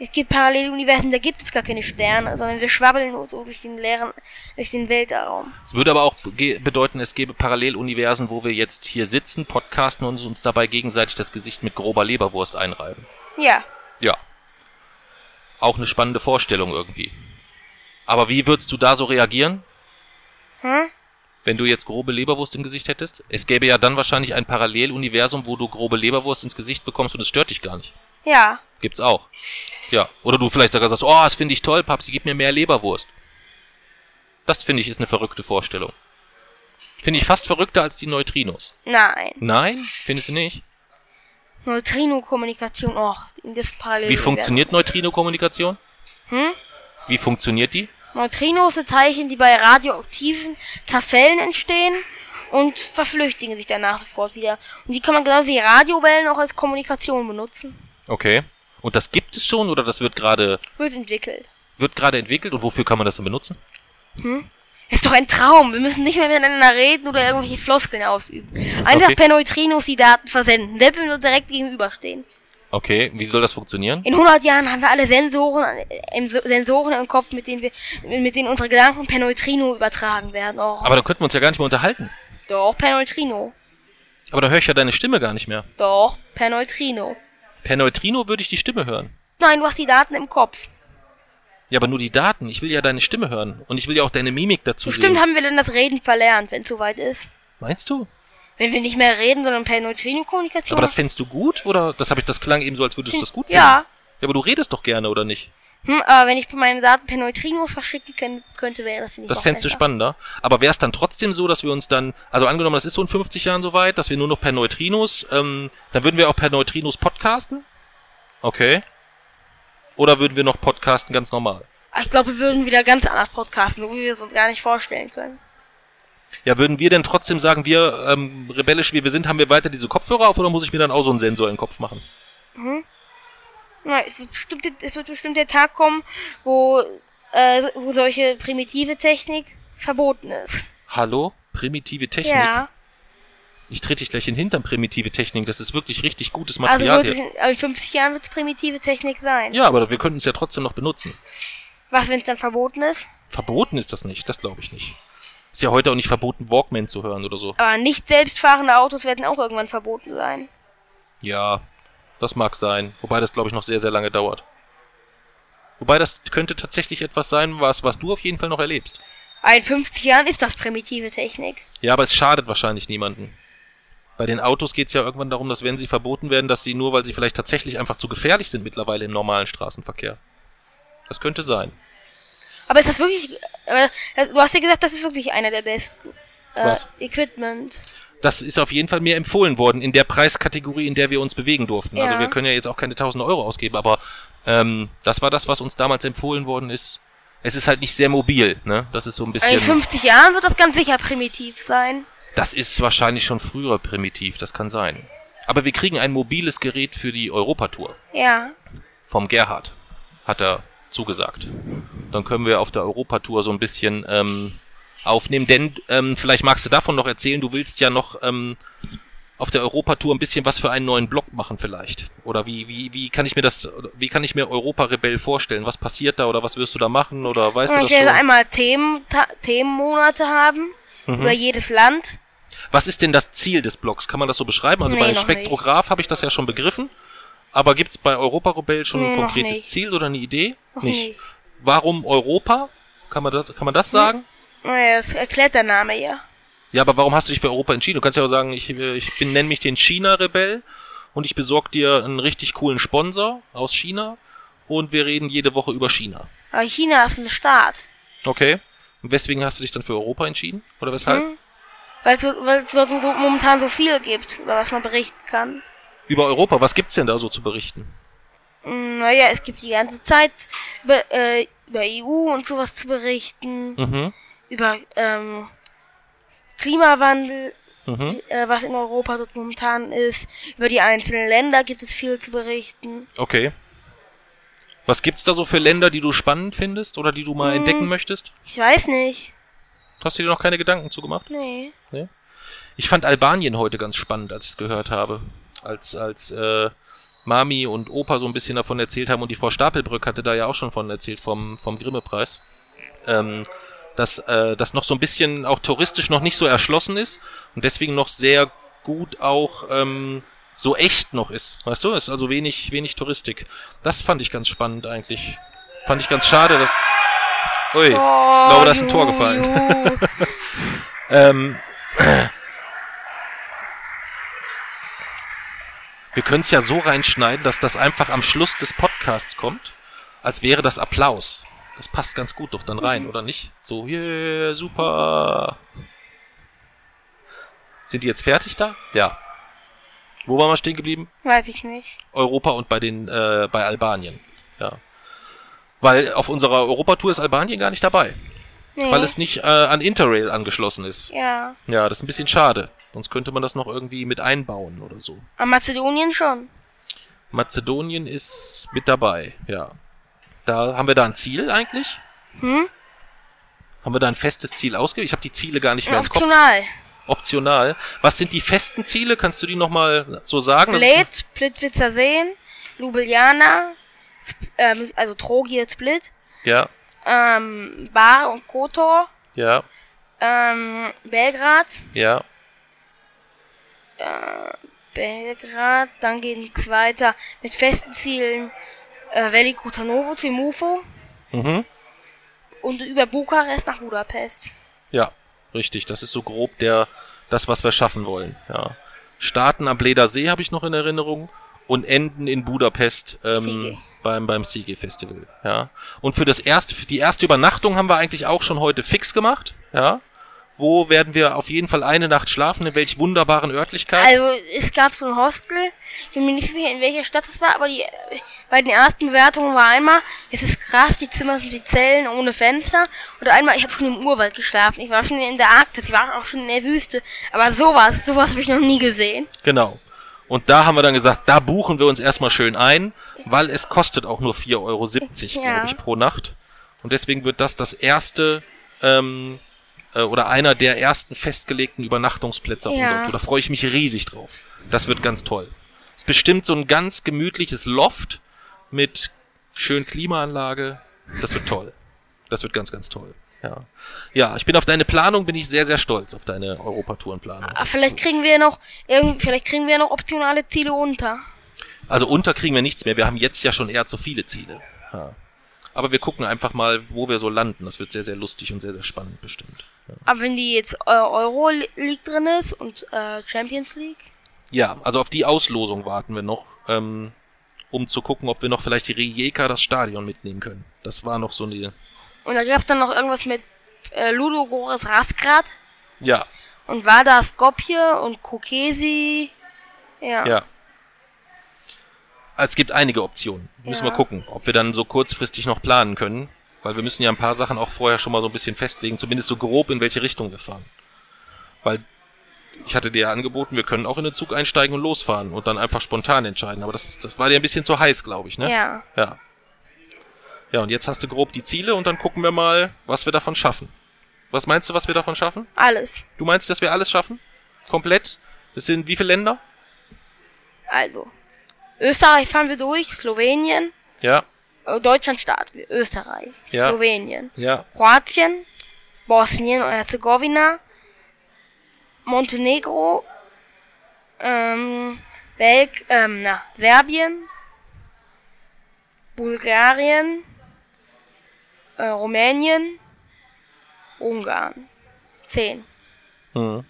Es gibt Paralleluniversen, da gibt es gar keine Sterne, sondern wir schwabbeln nur so durch den leeren, durch den Weltraum. Es würde aber auch bedeuten, es gäbe Paralleluniversen, wo wir jetzt hier sitzen, podcasten und uns dabei gegenseitig das Gesicht mit grober Leberwurst einreiben. Ja. Ja. Auch eine spannende Vorstellung irgendwie. Aber wie würdest du da so reagieren, Hm? Wenn du jetzt grobe Leberwurst im Gesicht hättest? Es gäbe ja dann wahrscheinlich ein Paralleluniversum, wo du grobe Leberwurst ins Gesicht bekommst und es stört dich gar nicht. Ja. Gibt's auch. Ja. Oder du vielleicht sogar sagst, oh, das finde ich toll, Papsi, gib mir mehr Leberwurst. Das finde ich ist eine verrückte Vorstellung. Finde ich fast verrückter als die Neutrinos. Nein. Nein? Findest du nicht? Neutrino-Kommunikation, oh, in das parallel. Wie funktioniert Neutrino-Kommunikation? Hm? Wie funktioniert die? Neutrinos sind Teilchen, die bei radioaktiven Zerfällen entstehen und verflüchtigen sich danach sofort wieder. Und die kann man genauso wie Radiowellen auch als Kommunikation benutzen. Okay. Und das gibt es schon oder das wird gerade Wird entwickelt. wird gerade entwickelt und wofür kann man das dann benutzen? Ist doch ein Traum. Wir müssen nicht mehr miteinander reden oder irgendwelche Floskeln ausüben. Einfach Okay. per Neutrinos die Daten versenden. Selbst wenn wir direkt gegenüberstehen. Okay, wie soll das funktionieren? In 100 Jahren haben wir alle Sensoren, äh, im, Sensoren im Kopf, mit denen wir, mit denen unsere Gedanken per Neutrino übertragen werden. Oh, Aber dann könnten wir uns ja gar nicht mehr unterhalten. doch, per Neutrino. Aber dann höre ich ja deine Stimme gar nicht mehr. Doch, per Neutrino. Per Neutrino würde ich die Stimme hören. Nein, du hast die Daten im Kopf. Ja, aber nur die Daten. Ich will ja deine Stimme hören. Und ich will ja auch deine Mimik dazu Bestimmt sehen. haben wir dann das Reden verlernt, wenn es soweit ist. Meinst du? Wenn wir nicht mehr reden, sondern per Neutrino-Kommunikation. Aber das fändest du gut? Oder das habe ich, das klang eben so, als würdest du das gut finden? Ja. Ja, aber du redest doch gerne, oder nicht? Hm, aber wenn ich meine Daten per Neutrinos verschicken können, könnte, wäre das finde ich Das fändest du spannender. Aber wäre es dann trotzdem so, dass wir uns dann, also angenommen, das ist so in 50 Jahren soweit, dass wir nur noch per Neutrinos, ähm, dann würden wir auch per Neutrinos podcasten? Okay. Oder würden wir noch podcasten ganz normal? Ah, Ich glaube, wir würden wieder ganz anders podcasten, so wie wir es uns gar nicht vorstellen können. Ja, würden wir denn trotzdem sagen, wir, ähm, rebellisch wie wir sind, haben wir weiter diese Kopfhörer auf oder muss ich mir dann auch so einen Sensor in den Kopf machen? Na, es wird bestimmt, es wird bestimmt der Tag kommen, wo, äh, wo solche primitive Technik verboten ist. Hallo? Primitive Technik? Ja. Ich trete dich gleich in den Hintern, primitive Technik. Das ist wirklich richtig gutes Also Material wird es hier. in, aber in 50 Jahren wird es primitive Technik sein. Ja, aber wir könnten es ja trotzdem noch benutzen. Was, wenn es dann verboten ist? Verboten ist das nicht, das glaube ich nicht. Ist ja heute auch nicht verboten, Walkman zu hören oder so. Aber nicht selbstfahrende Autos werden auch irgendwann verboten sein. Ja, das mag sein. Wobei das, glaube ich, noch sehr, sehr lange dauert. Wobei das könnte tatsächlich etwas sein, was, was du auf jeden Fall noch erlebst. In 50 Jahren ist das primitive Technik. Ja, aber es schadet wahrscheinlich niemanden. Bei den Autos geht es ja irgendwann darum, dass wenn sie verboten werden, dass sie nur, weil sie vielleicht tatsächlich einfach zu gefährlich sind mittlerweile im normalen Straßenverkehr. Das könnte sein. Aber ist das wirklich, äh, du hast ja gesagt, das ist wirklich einer der besten. Äh, Was? Equipment. Das ist auf jeden Fall mir empfohlen worden in der Preiskategorie, in der wir uns bewegen durften. Also Ja. wir können ja jetzt auch keine 1000 Euro ausgeben, aber ähm, das war das, was uns damals empfohlen worden ist. Es ist halt nicht sehr mobil, ne? Das ist so ein In bisschen. 50 Jahren wird das ganz sicher primitiv sein. Das ist wahrscheinlich schon früher primitiv, das kann sein. Aber wir kriegen ein mobiles Gerät für die Europatour. Ja. Vom Gerhard. Hat er zugesagt. Dann können wir auf der Europatour so ein bisschen ähm, aufnehmen. Denn ähm, vielleicht magst du davon noch erzählen, du willst ja noch ähm, auf der Europatour ein bisschen was für einen neuen Blog machen vielleicht. Oder wie, wie, wie kann ich mir das, wie kann ich mir Europa Rebell vorstellen? Was passiert da oder was wirst du da machen? Oder weißt du Und das ich werde einmal Themen, Themenmonate haben. Mhm. Über jedes Land. Was ist denn das Ziel des Blogs? Kann man das so beschreiben? Also Nee, bei Spektrograph habe ich das ja schon begriffen. Aber gibt's bei Europa Rebell schon Nee, ein konkretes nicht. Ziel oder eine Idee? Noch nicht. Warum Europa? Kann man das, kann man das sagen? Naja, das erklärt der Name ja. Ja, aber warum hast du dich für Europa entschieden? Du kannst ja auch sagen, ich, äh, ich bin, nenn mich den China-Rebell und ich besorg dir einen richtig coolen Sponsor aus China und wir reden jede Woche über China. Aber China ist ein Staat. Okay? Und weswegen hast du dich dann für Europa entschieden? Oder weshalb? Hm? Weil es es dort momentan so viel gibt, über was man berichten kann. Über Europa, was gibt's denn da so zu berichten? Hm, Naja, es gibt die ganze Zeit über, äh, über EU und sowas zu berichten, Mhm. über ähm, Klimawandel, Mhm. äh, was in Europa dort momentan ist, über die einzelnen Länder gibt es viel zu berichten. Okay. Was gibt's da so für Länder, die du spannend findest oder die du mal Hm. entdecken möchtest? Ich weiß nicht. Hast du dir noch keine Gedanken zugemacht? Nee. Nee? Ich fand Albanien heute ganz spannend, als ich es gehört habe. Als, als äh, Mami und Opa so ein bisschen davon erzählt haben und die Frau Stapelbrück hatte da ja auch schon von erzählt vom, vom Grimme-Preis. Ähm, dass äh, das noch so ein bisschen auch touristisch noch nicht so erschlossen ist und deswegen noch sehr gut auch ähm, so echt noch ist. Weißt du? Es ist also wenig, wenig Touristik. Das fand ich ganz spannend eigentlich. Fand ich ganz schade. Dass Ui, ich glaube, da ist ein Tor gefallen. Juhu. Ähm, wir können es ja so reinschneiden, dass das einfach am Schluss des Podcasts kommt, als wäre das Applaus. Das passt ganz gut doch dann rein, oder nicht? So, yeah, super. Sind die jetzt fertig da? Ja. Wo waren wir stehen geblieben? Weiß ich nicht. Europa und bei den äh, bei Albanien. Ja. Weil auf unserer Europatour ist Albanien gar nicht dabei. Nee. Weil es nicht äh, an Interrail angeschlossen ist. ja. Ja, das ist ein bisschen schade. Sonst könnte man das noch irgendwie mit einbauen oder so. Am Mazedonien schon. Mazedonien ist mit dabei, ja. Da haben wir da ein Ziel eigentlich? Hm? Haben wir da ein festes Ziel ausgewählt? Ich habe die Ziele gar nicht mehr im Kopf. Optional. Optional. Was sind die festen Ziele? Kannst du die nochmal so sagen? Split, Plitvicer Seen, Ljubljana, ähm, also Trogir Split, Ja, ähm, Bar und Kotor, ja, ähm, Belgrad, ja. Belgrad, dann geht's weiter mit festen Zielen äh, Veliko Tarnovo, Timufo Mhm. und über Bukarest nach Budapest. Ja, richtig. Das ist so grob der, das, was wir schaffen wollen. Ja. Starten am Bleder See habe ich noch in Erinnerung und enden in Budapest ähm, beim beim Sige Festival. Ja. Und für das erste, die erste Übernachtung haben wir eigentlich auch schon heute fix gemacht. Ja. Wo werden wir auf jeden Fall eine Nacht schlafen? In welch wunderbaren Örtlichkeit? Also es gab so ein Hostel, ich bin mir nicht sicher, in welcher Stadt es war, aber die bei den ersten Bewertungen war einmal, es ist krass, die Zimmer sind wie Zellen ohne Fenster. Oder einmal, ich habe schon im Urwald geschlafen, ich war schon in der Arktis, ich war auch schon in der Wüste. Aber sowas, sowas habe ich noch nie gesehen. Genau. Und da haben wir dann gesagt, da buchen wir uns erstmal schön ein, weil es kostet auch nur 4,70 Euro, Ja. glaube ich, pro Nacht. Und deswegen wird das das erste ähm, äh, oder einer der ersten festgelegten Übernachtungsplätze auf Ja. unserer Tour. Da freue ich mich riesig drauf. Das wird ganz toll. Es ist bestimmt so ein ganz gemütliches Loft mit schön Klimaanlage. Das wird toll. Das wird ganz, ganz toll. Ja. ja, ich bin auf deine Planung, bin ich sehr, sehr stolz auf deine Europatourenplanung. Aber vielleicht kriegen wir noch irgend, vielleicht kriegen wir noch optionale Ziele unter. Also unter kriegen wir nichts mehr. Wir haben jetzt ja schon eher zu viele Ziele. Ja. Aber wir gucken einfach mal, wo wir so landen. Das wird sehr, sehr lustig und sehr, sehr spannend bestimmt. Ja, Aber wenn die jetzt äh, Euro League drin ist und äh, Champions League, ja also auf die Auslosung warten wir noch, ähm, um zu gucken, ob wir noch vielleicht die Rijeka das Stadion mitnehmen können. Das war noch so eine... und da gab's dann noch irgendwas mit äh, Ludogorets Rasgrad Ja, und Vardar Skopje und Kokesi. Ja. ja. Es gibt einige Optionen. Müssen Ja. wir gucken, ob wir dann so kurzfristig noch planen können. Weil wir müssen ja ein paar Sachen auch vorher schon mal so ein bisschen festlegen, zumindest so grob, in welche Richtung wir fahren. Weil ich hatte dir ja angeboten, wir können auch in den Zug einsteigen und losfahren und dann einfach spontan entscheiden. Aber das, das war dir ein bisschen zu heiß, glaube ich, ne? Ja. Ja. Ja, und jetzt hast du grob die Ziele und dann gucken wir mal, was wir davon schaffen. Was meinst du, was wir davon schaffen? Alles. Du meinst, dass wir alles schaffen? Komplett? Es sind wie viele Länder? Also. Österreich fahren wir durch, Slowenien, Ja, Deutschland starten wir, Österreich, Ja. Slowenien, ja, Kroatien, Bosnien und Herzegowina, Montenegro, ähm, Belg, ähm, na, Serbien, Bulgarien, äh, Rumänien, Ungarn. Zehn. Mhm.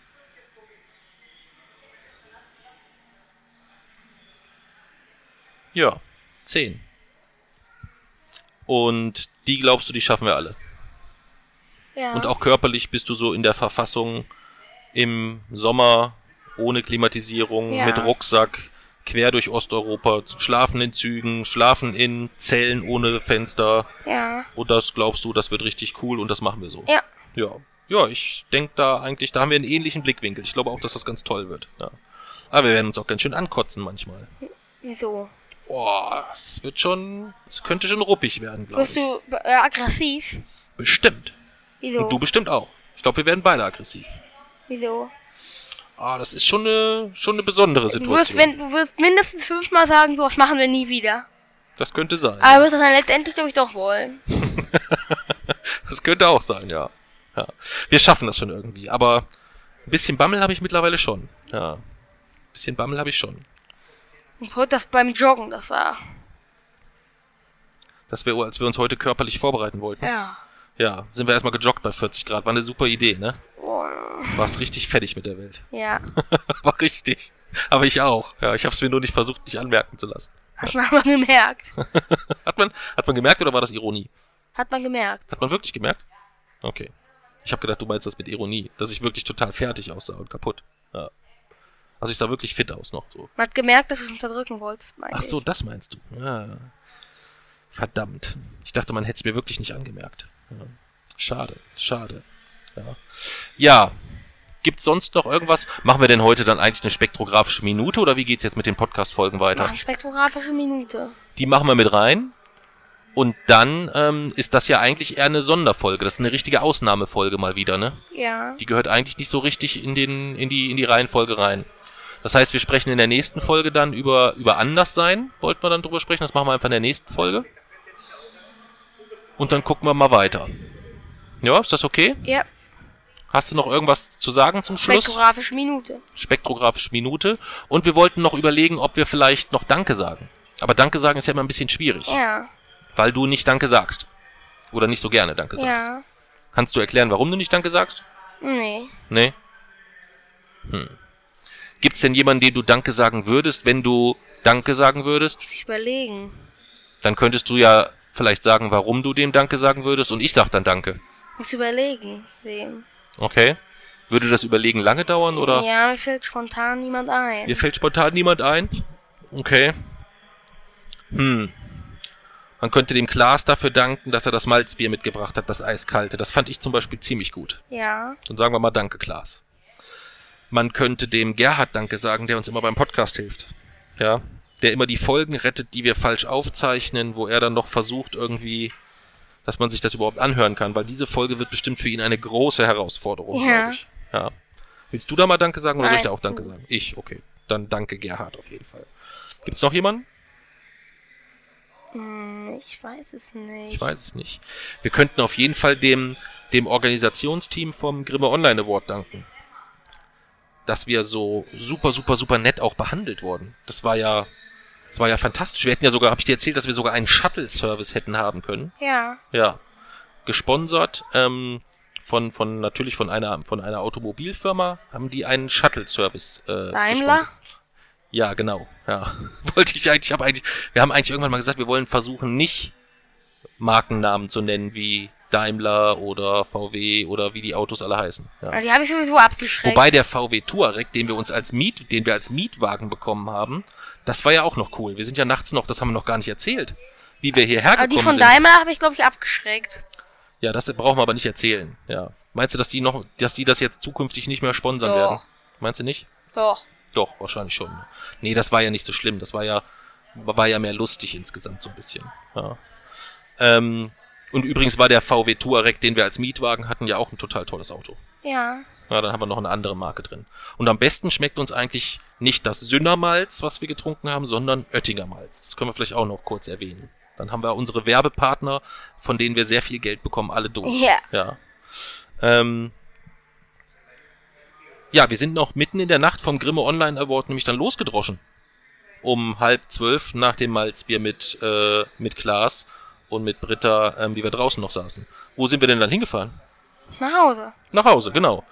Ja, zehn. Und die glaubst du, die schaffen wir alle. Ja. Und auch körperlich bist du so in der Verfassung im Sommer ohne Klimatisierung, Ja. mit Rucksack, quer durch Osteuropa, schlafen in Zügen, schlafen in Zellen ohne Fenster. ja. Und das glaubst du, das wird richtig cool und das machen wir so. Ja. Ja, ja, ich denke da eigentlich, da haben wir einen ähnlichen Blickwinkel. Ich glaube auch, dass das ganz toll wird. Ja. Aber wir werden uns auch ganz schön ankotzen manchmal. Wieso? Boah, es wird schon, es könnte schon ruppig werden, glaube Wirst ich. du äh, aggressiv? Bestimmt. Wieso? Und du bestimmt auch. Ich glaube, wir werden beide aggressiv. Wieso? Ah, das ist schon eine, schon eine besondere Du wirst, Situation. wenn, du wirst mindestens fünfmal sagen, sowas machen wir nie wieder. das könnte sein. Aber du wirst das dann letztendlich, glaube ich, doch wollen. Das könnte auch sein, ja. ja. Wir schaffen das schon irgendwie. Aber ein bisschen Bammel habe ich mittlerweile schon. Ja. Ein bisschen Bammel habe ich schon. Und heute das beim Joggen, das war. Dass wir, als wir uns heute körperlich vorbereiten wollten. Ja. Ja, sind wir erstmal gejoggt bei 40 Grad. War eine super Idee, ne? Oh, Warst richtig fertig mit der Welt. ja. War richtig. Aber ich auch. Ja, ich habe es mir nur nicht versucht, nicht anmerken zu lassen. Hat man aber gemerkt. Hat man, hat man gemerkt oder war das Ironie? Hat man gemerkt. Hat man wirklich gemerkt? Okay. Ich habe gedacht, du meinst das mit Ironie, dass ich wirklich total fertig aussah und kaputt. Ja. Also ich sah wirklich fit aus noch so. Man hat gemerkt, dass du es unterdrücken wolltest, meine Ach so, ich. das meinst du. Ja. Verdammt. Ich dachte, man hätte es mir wirklich nicht angemerkt. Ja. Schade, schade. Ja. ja. Gibt's sonst noch irgendwas? Machen wir denn heute dann eigentlich eine spektrographische Minute oder wie geht's jetzt mit den Podcast-Folgen weiter? Eine spektrographische Minute. Die machen wir mit rein. Und dann ähm, ist das ja eigentlich eher eine Sonderfolge. Das ist eine richtige Ausnahmefolge mal wieder, ne? Ja. Die gehört eigentlich nicht so richtig in, den, in, die, in die Reihenfolge rein. Das heißt, wir sprechen in der nächsten Folge dann über, über Anderssein. Wollten wir dann drüber sprechen. Das machen wir einfach in der nächsten Folge. Und dann gucken wir mal weiter. Ja, ist das okay? Ja. Hast du noch irgendwas zu sagen zum Schluss? Spektrographische Minute. Spektrographische Minute. Und wir wollten noch überlegen, ob wir vielleicht noch Danke sagen. Aber Danke sagen ist ja immer ein bisschen schwierig, Ja. weil du nicht Danke sagst. Oder nicht so gerne Danke sagst. Ja. Kannst du erklären, warum du nicht Danke sagst? Nee. Nee? Hm. Gibt's denn jemanden, dem du Danke sagen würdest, wenn du Danke sagen würdest? Muss ich überlegen. Dann könntest du ja vielleicht sagen, warum du dem Danke sagen würdest und ich sag dann Danke. Muss überlegen. Wem? Okay? Würde das Überlegen lange dauern oder? Ja, mir fällt spontan niemand ein. Mir fällt spontan niemand ein. Okay. Hm. Man könnte dem Klaas dafür danken, dass er das Malzbier mitgebracht hat, das eiskalte. Das fand ich zum Beispiel ziemlich gut. Ja. Dann sagen wir mal Danke, Klaas. Man könnte dem Gerhard Danke sagen, der uns immer beim Podcast hilft. Ja. Der immer die Folgen rettet, die wir falsch aufzeichnen, wo er dann noch versucht irgendwie, dass man sich das überhaupt anhören kann, weil diese Folge wird bestimmt für ihn eine große Herausforderung, Ja. glaube ich. Ja. Willst du da mal Danke sagen oder soll ich da auch Danke sagen? Ich, okay. Dann danke Gerhard auf jeden Fall. Gibt's noch jemanden? Hm, ich weiß es nicht. Ich weiß es nicht. Wir könnten auf jeden Fall dem, dem Organisationsteam vom Grimme Online Award danken. Dass wir so super, super, super nett auch behandelt wurden. Das war ja, das war ja fantastisch. Wir hätten ja sogar, habe ich dir erzählt, dass wir sogar einen Shuttle-Service hätten haben können. Ja. Ja. Gesponsert, ähm, von, von, natürlich von einer, von einer Automobilfirma haben die einen Shuttle-Service, äh, Daimler? gesponsert. Ja, genau. Ja. Wollte ich eigentlich, ich habe eigentlich, wir haben eigentlich irgendwann mal gesagt, wir wollen versuchen, nicht Markennamen zu nennen wie Daimler oder VW oder wie die Autos alle heißen. Ja. Aber Die habe ich sowieso abgeschreckt. Wobei der VW Touareg, den wir uns als Miet, den wir als Mietwagen bekommen haben, das war ja auch noch cool. Wir sind ja nachts noch, das haben wir noch gar nicht erzählt, wie wir hierher Aber die gekommen von sind. Daimler habe ich, glaube ich, abgeschreckt. Ja, das brauchen wir aber nicht erzählen. Ja. Meinst du, dass die noch, dass die das jetzt zukünftig nicht mehr sponsern Doch. werden? Meinst du nicht? Doch. Doch, wahrscheinlich schon. Nee, das war ja nicht so schlimm. Das war ja, war ja mehr lustig insgesamt so ein bisschen. Ja. Ähm, und übrigens war der VW Touareg, den wir als Mietwagen hatten, ja auch ein total tolles Auto. Ja. Ja, dann haben wir noch eine andere Marke drin. Und am besten schmeckt uns eigentlich nicht das Sünnermalz, was wir getrunken haben, sondern Oettinger Malz. Das können wir vielleicht auch noch kurz erwähnen. Dann haben wir unsere Werbepartner, von denen wir sehr viel Geld bekommen, alle durch. Ja. Ja. Ähm, ja, wir sind noch mitten in der Nacht vom Grimme Online Award nämlich dann losgedroschen. Um halb zwölf nach dem Malzbier mit, äh, mit Klaas und mit Britta, ähm, wie wir draußen noch saßen. Wo sind wir denn dann hingefahren? Nach Hause. Nach Hause, genau.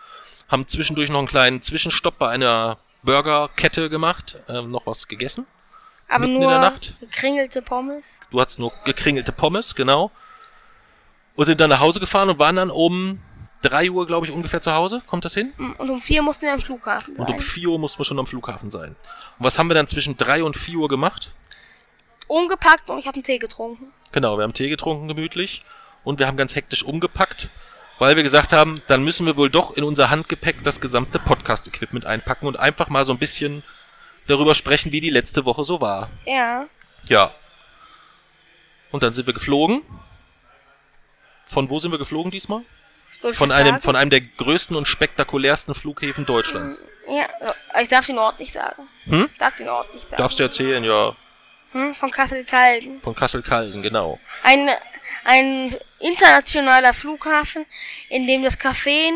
Haben zwischendurch noch einen kleinen Zwischenstopp bei einer Burgerkette gemacht, ähm, noch was gegessen. Aber Mitten in nur der Nacht? gekringelte Pommes. Du hattest nur gekringelte Pommes, genau. Und sind dann nach Hause gefahren und waren dann um drei Uhr, glaube ich, ungefähr zu Hause. Kommt das hin? Und um vier mussten wir am Flughafen Und sein. um 4 Uhr mussten wir schon am Flughafen sein. Und was haben wir dann zwischen 3 und 4 Uhr gemacht? Umgepackt und ich habe einen Tee getrunken. Genau, wir haben Tee getrunken gemütlich und wir haben ganz hektisch umgepackt, weil wir gesagt haben, dann müssen wir wohl doch in unser Handgepäck das gesamte Podcast-Equipment einpacken und einfach mal so ein bisschen darüber sprechen, wie die letzte Woche so war. Ja. Ja. Und dann sind wir geflogen. Von wo sind wir geflogen diesmal? Von einem, sagen? von einem der größten und spektakulärsten Flughäfen Deutschlands. Ja, ich darf den Ort nicht sagen. Hm? Darf den Ort nicht sagen. Darfst du erzählen, ja. Hm? Von Kassel-Calden. Von Kassel-Calden, genau. Ein, ein internationaler Flughafen, in dem das Café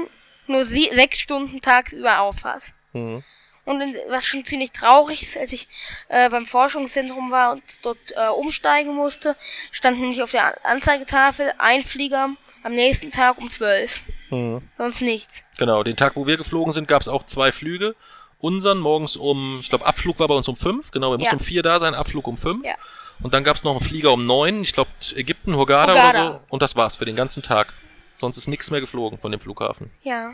nur sie sechs Stunden tagsüber aufhat. Mhm. Und was schon ziemlich traurig ist, als ich äh, beim Forschungszentrum war und dort äh, umsteigen musste, stand nämlich auf der Anzeigetafel ein Flieger am nächsten Tag um zwölf. Mhm. Sonst nichts. Genau, den Tag, wo wir geflogen sind, gab es auch zwei Flüge. Unseren morgens um, ich glaube, Abflug war bei uns um fünf. Genau, wir mussten Ja. um vier da sein, Abflug um fünf. Ja. Und dann gab es noch einen Flieger um neun. Ich glaube, Ägypten, Hurghada, Hurghada. oder so. Und das war's für den ganzen Tag. Sonst ist nichts mehr geflogen von dem Flughafen. Ja.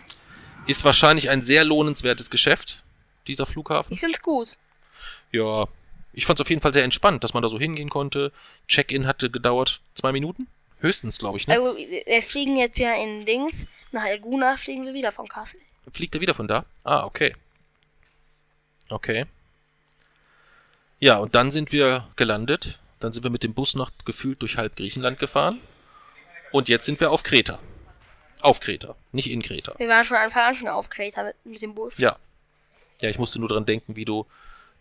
Ist wahrscheinlich ein sehr lohnenswertes Geschäft, dieser Flughafen. Ich find's gut. Ja, ich fand es auf jeden Fall sehr entspannt, dass man da so hingehen konnte. Check-in hatte gedauert zwei Minuten. Höchstens, glaube ich, ne? Also, wir fliegen jetzt ja in Dings. Nach Elguna fliegen wir wieder von Kassel. Fliegt er wieder von da? Ah, okay. Okay. Ja, und dann sind wir gelandet. Dann sind wir mit dem Bus noch gefühlt durch halb Griechenland gefahren. Und jetzt sind wir auf Kreta. Auf Kreta, nicht in Kreta. Wir waren schon Anfang an schon auf Kreta mit, mit dem Bus. Ja. Ja, ich musste nur dran denken, wie du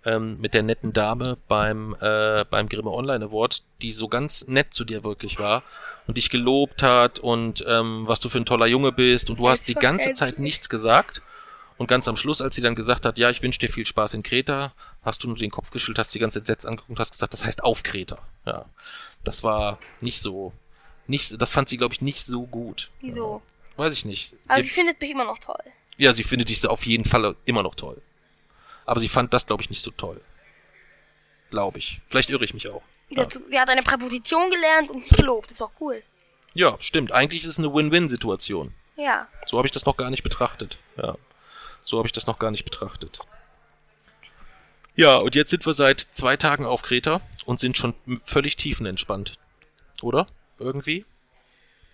ähm, mit der netten Dame beim, äh, beim Grimme Online Award, die so ganz nett zu dir wirklich war und dich gelobt hat und ähm, was du für ein toller Junge bist und du hast die ganze Zeit nichts gesagt. Und ganz am Schluss, als sie dann gesagt hat, ja, ich wünsche dir viel Spaß in Kreta, hast du nur den Kopf geschüttelt, hast die ganze entsetzt angeguckt und hast gesagt, das heißt auf Kreta. Ja. Das war nicht so, nicht, das fand sie, glaube ich, nicht so gut. Wieso? Ja. Weiß ich nicht. Also sie findet mich immer noch toll. Ja, sie findet dich auf jeden Fall immer noch toll. Aber sie fand das, glaube ich, nicht so toll. Glaube ich. Vielleicht irre ich mich auch. Ja. Sie hat eine Präposition gelernt und mich gelobt. Ist auch cool. Ja, stimmt. Eigentlich ist es eine Win-Win-Situation. Ja. So habe ich das noch gar nicht betrachtet. Ja. So habe ich das noch gar nicht betrachtet. Ja, und jetzt sind wir seit zwei Tagen auf Kreta und sind schon völlig tiefenentspannt. Oder? Irgendwie?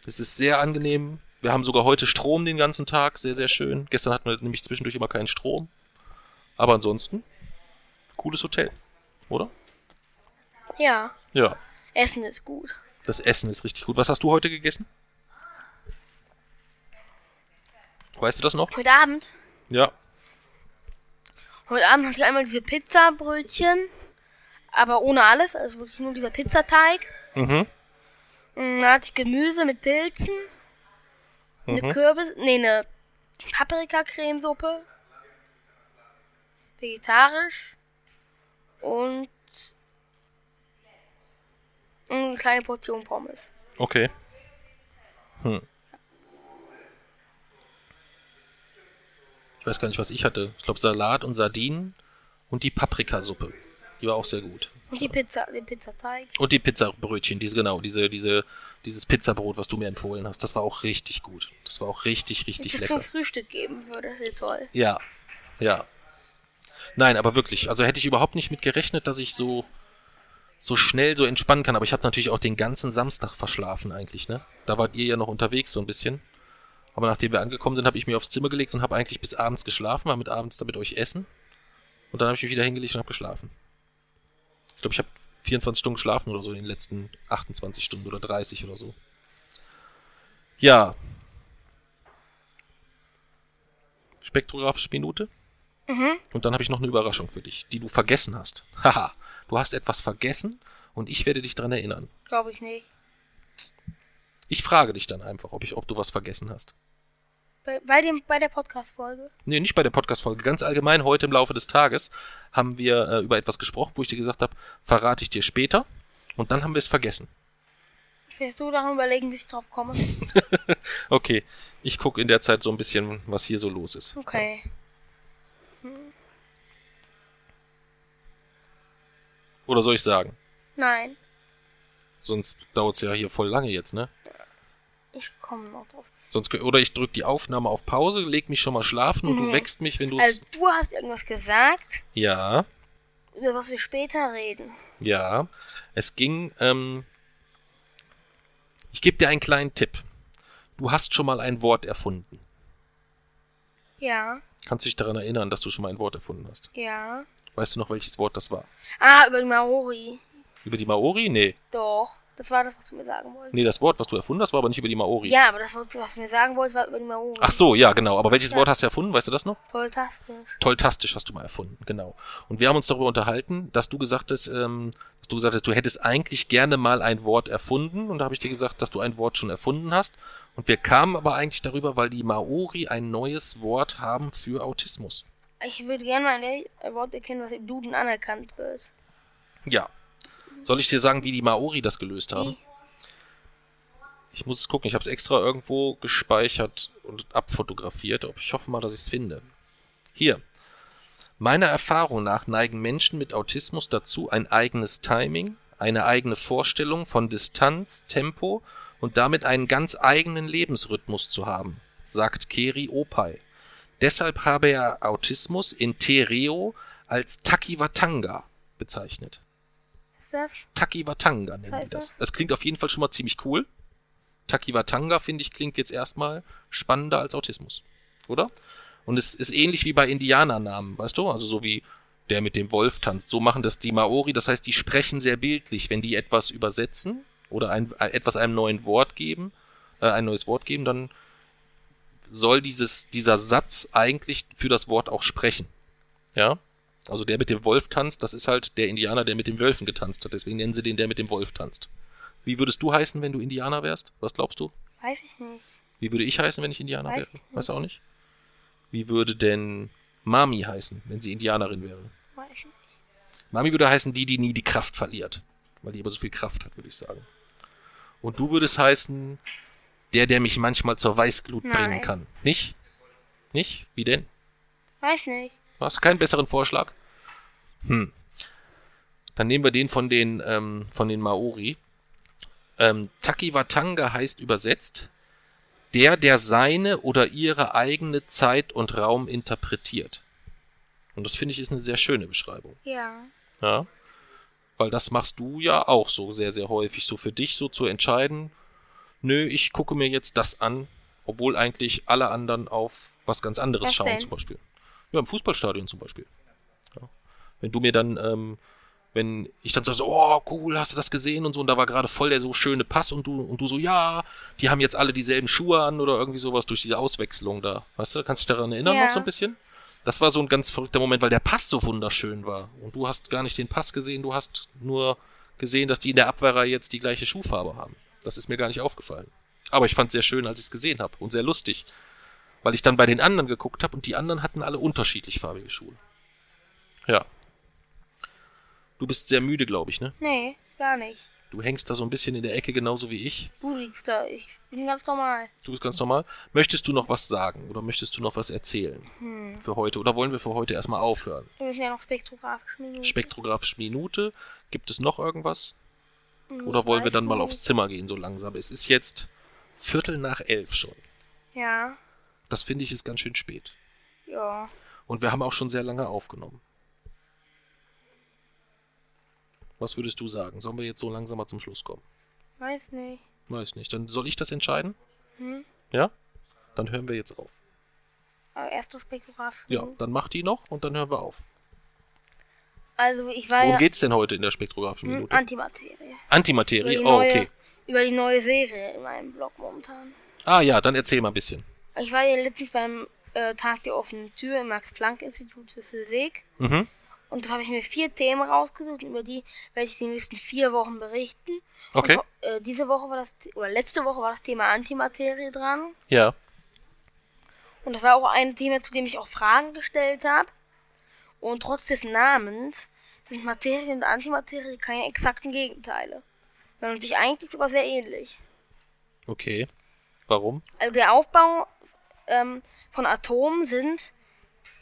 Es ist sehr angenehm. Wir haben sogar heute Strom den ganzen Tag. Sehr, sehr schön. Gestern hatten wir nämlich zwischendurch immer keinen Strom. Aber ansonsten, cooles Hotel. Oder? Ja. Ja. Essen ist gut. Das Essen ist richtig gut. Was hast du heute gegessen? Weißt du das noch? Heute Abend? Ja. Heute Abend hatte ich einmal diese Pizzabrötchen, aber ohne alles, also wirklich nur dieser Pizzateig. Mhm. Dann hatte ich Gemüse mit Pilzen, eine Mhm. Kürbis, nee, eine Paprikacremesuppe, vegetarisch und eine kleine Portion Pommes. Okay. Hm. Weiß gar nicht, was ich hatte. Ich glaube Salat und Sardinen und die Paprikasuppe. Die war auch sehr gut. Und die Pizza, den Pizzateig. Und die Pizzabrötchen, diese genau, diese diese dieses Pizzabrot, was du mir empfohlen hast, das war auch richtig gut. Das war auch richtig Wenn richtig es zum lecker. Frühstück geben würde, das wäre toll. Ja. Ja. Nein, aber wirklich, also hätte ich überhaupt nicht mit gerechnet, dass ich so so schnell so entspannen kann, aber ich habe natürlich auch den ganzen Samstag verschlafen eigentlich, ne? Da wart ihr ja noch unterwegs so ein bisschen. Aber nachdem wir angekommen sind, habe ich mir aufs Zimmer gelegt und habe eigentlich bis abends geschlafen, war mit abends da mit euch essen. Und dann habe ich mich wieder hingelegt und habe geschlafen. Ich glaube, ich habe 24 Stunden geschlafen oder so in den letzten 28 Stunden oder 30 oder so. Ja. Spektrographische Minute. Mhm. Und dann habe ich noch eine Überraschung für dich, die du vergessen hast. Haha, du hast etwas vergessen und ich werde dich dran erinnern. Glaube ich nicht. Ich frage dich dann einfach, ob, ich, ob du was vergessen hast. Bei, bei, dem, bei der Podcast-Folge. Nee, nicht bei der Podcast-Folge. Ganz allgemein, heute im Laufe des Tages haben wir äh, über etwas gesprochen, wo ich dir gesagt habe, verrate ich dir später. Und dann haben wir es vergessen. Willst du daran überlegen, wie ich drauf komme? Okay, ich gucke in der Zeit so ein bisschen, was hier so los ist. Okay. Oder soll ich sagen? Nein, Sonst dauert es ja hier voll lange jetzt, ne? ich komme noch drauf. Sonst, oder ich drücke die Aufnahme auf Pause, leg mich schon mal schlafen und du Nee. wächst mich, wenn du. Also, du hast irgendwas gesagt, ja, über was wir später reden. ja. Es ging, ähm. Ich gebe dir einen kleinen Tipp. Du hast schon mal ein Wort erfunden. Ja, Kannst du dich daran erinnern, dass du schon mal ein Wort erfunden hast? ja. Weißt du noch, welches Wort das war? Ah, über die Maori. Über die Maori? Nee. Doch, das war das, was du mir sagen wolltest. Nee, das Wort, was du erfunden hast, war aber nicht über die Maori. Ja, aber das, was du mir sagen wolltest, war über die Maori. Ach so, ja, genau. Aber welches Ja. Wort hast du erfunden? Weißt du das noch? Tolltastisch. Tolltastisch hast du mal erfunden, genau. Und wir haben uns darüber unterhalten, dass du gesagt hast, ähm, dass du gesagt hast, du hättest eigentlich gerne mal ein Wort erfunden. Und da habe ich dir gesagt, dass du ein Wort schon erfunden hast. Und wir kamen aber eigentlich darüber, weil die Maori ein neues Wort haben für Autismus. Ich würde gerne mal ein Wort erkennen, was im Duden anerkannt wird. Ja. Soll ich dir sagen, wie die Maori das gelöst haben? Wie? Ich muss es gucken. Ich habe es extra irgendwo gespeichert und abfotografiert. Ob ich hoffe mal, dass ich es finde. Hier. Meiner Erfahrung nach neigen Menschen mit Autismus dazu, ein eigenes Timing, eine eigene Vorstellung von Distanz, Tempo und damit einen ganz eigenen Lebensrhythmus zu haben, sagt Keri Opay. Deshalb habe er Autismus in Tereo als Takiwatanga bezeichnet. Das? Takiwatanga nennen die das. das? Klingt auf jeden Fall schon mal ziemlich cool. Takiwatanga, finde ich, klingt jetzt erstmal spannender als Autismus. Oder? Und es ist ähnlich wie bei Indianernamen, weißt du? Also so wie der mit dem Wolf tanzt. So machen das die Maori. Das heißt, die sprechen sehr bildlich. Wenn die etwas übersetzen oder ein, ein, etwas einem neuen Wort geben, äh, ein neues Wort geben, dann soll dieses, dieser Satz eigentlich für das Wort auch sprechen. Ja? Also der mit dem Wolf tanzt, das ist halt der Indianer, der mit den Wölfen getanzt hat. Deswegen nennen sie den, der mit dem Wolf tanzt. Wie würdest du heißen, wenn du Indianer wärst? Was glaubst du? Weiß ich nicht. Wie würde ich heißen, wenn ich Indianer Weiß wäre? ich du auch nicht? Wie würde denn Mami heißen, wenn sie Indianerin wäre? Weiß ich nicht. Mami würde heißen die, die nie die Kraft verliert. Weil die aber so viel Kraft hat, würde ich sagen. Und du würdest heißen der, der mich manchmal zur Weißglut Nein. bringen kann. Nicht? Nicht? Wie denn? Weiß nicht. Hast du keinen besseren Vorschlag? Hm. Dann nehmen wir den von den, ähm, von den Maori. Ähm, Takiwatanga heißt übersetzt, der, der seine oder ihre eigene Zeit und Raum interpretiert. Und das finde ich ist eine sehr schöne Beschreibung. Ja. Ja. Weil das machst du ja auch so sehr, sehr häufig, so für dich so zu entscheiden, nö, ich gucke mir jetzt das an, obwohl eigentlich alle anderen auf was ganz anderes Was schauen, denn? zum Beispiel. Ja, im Fußballstadion zum Beispiel. Wenn du mir dann, ähm, wenn ich dann so, oh, cool, hast du das gesehen und so, und da war gerade voll der so schöne Pass und du, und du so, ja, die haben jetzt alle dieselben Schuhe an oder irgendwie sowas durch diese Auswechslung da. Weißt du, kannst du dich daran erinnern Ja. noch so ein bisschen? Das war so ein ganz verrückter Moment, weil der Pass so wunderschön war. Und du hast gar nicht den Pass gesehen, du hast nur gesehen, dass die in der Abwehrreihe jetzt die gleiche Schuhfarbe haben. Das ist mir gar nicht aufgefallen. Aber ich fand es sehr schön, als ich es gesehen habe und sehr lustig. Weil ich dann bei den anderen geguckt habe und die anderen hatten alle unterschiedlich farbige Schuhe. Ja. Du bist sehr müde, glaube ich, ne? Nee, gar nicht. Du hängst da so ein bisschen in der Ecke, genauso wie ich. Du liegst da. Ich bin ganz normal. Du bist ganz normal. Möchtest du noch was sagen oder möchtest du noch was erzählen Hm. für heute? Oder wollen wir für heute erstmal aufhören? Wir müssen ja noch spektrographisch Minuten. Spektrographische Minute. Gibt es noch irgendwas? Hm, Oder wollen wir dann mal aufs Zimmer gehen, so langsam? Es ist jetzt Viertel nach elf schon. Ja. Das finde ich ist ganz schön spät. Ja. Und wir haben auch schon sehr lange aufgenommen. Was würdest du sagen? Sollen wir jetzt so langsam mal zum Schluss kommen? Weiß nicht. Weiß nicht. Dann soll ich das entscheiden? Hm? Ja? Dann hören wir jetzt auf. Aber erst noch spektrographisch Ja, dann mach die noch und dann hören wir auf. Also ich war Worum ja geht's denn heute in der spektrographischen hm, Minute? Antimaterie. Antimaterie? Oh, neue, okay. über die neue Serie in meinem Blog momentan. Ah ja, dann erzähl mal ein bisschen. Ich war ja letztens beim äh, Tag der offenen Tür im Max-Planck-Institut für Physik. Mhm. Und da habe ich mir vier Themen rausgesucht, über die werde ich die nächsten vier Wochen berichten. Okay. Und, äh, diese Woche war das, oder letzte Woche war das Thema Antimaterie dran. Ja. Und das war auch ein Thema, zu dem ich auch Fragen gestellt habe. Und trotz des Namens sind Materie und Antimaterie keine exakten Gegenteile. Sondern sich eigentlich sogar sehr ähnlich. Okay. Warum? Also der Aufbau ähm, von Atomen sind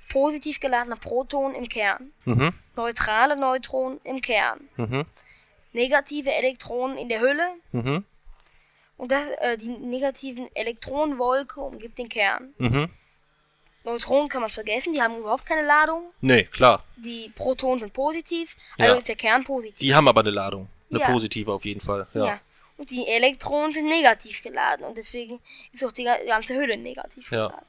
positiv geladene Protonen im Kern, Mhm. neutrale Neutronen im Kern, Mhm. negative Elektronen in der Hülle Mhm. und das, äh, die negativen Elektronenwolke umgibt den Kern. Mhm. Neutronen kann man vergessen, die haben überhaupt keine Ladung. Nee, klar. Die Protonen sind positiv, also Ja. ist der Kern positiv. Die haben aber eine Ladung. Eine Ja. positive auf jeden Fall. Ja. ja. Und die Elektronen sind negativ geladen und deswegen ist auch die ga- ganze Hülle negativ Ja. geladen.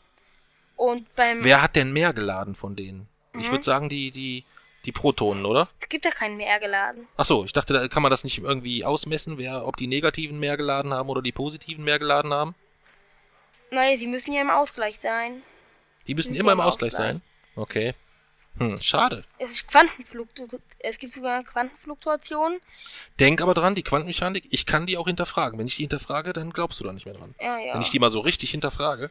Und beim Wer hat denn mehr geladen von denen? Mhm. Ich würde sagen, die, die, die Protonen, oder? es gibt ja keinen mehr geladen. Ach so, ich dachte, da kann man das nicht irgendwie ausmessen, wer, ob die negativen mehr geladen haben oder die positiven mehr geladen haben. Naja, sie müssen ja im Ausgleich sein. Die müssen Sind immer ja im Ausgleich Ausgleich. sein. Okay. Hm, schade. Es ist Quantenfluktu es gibt sogar Quantenfluktuationen. Denk aber dran, die Quantenmechanik, ich kann die auch hinterfragen. Wenn ich die hinterfrage, dann glaubst du da nicht mehr dran. Ja, ja. Wenn ich die mal so richtig hinterfrage.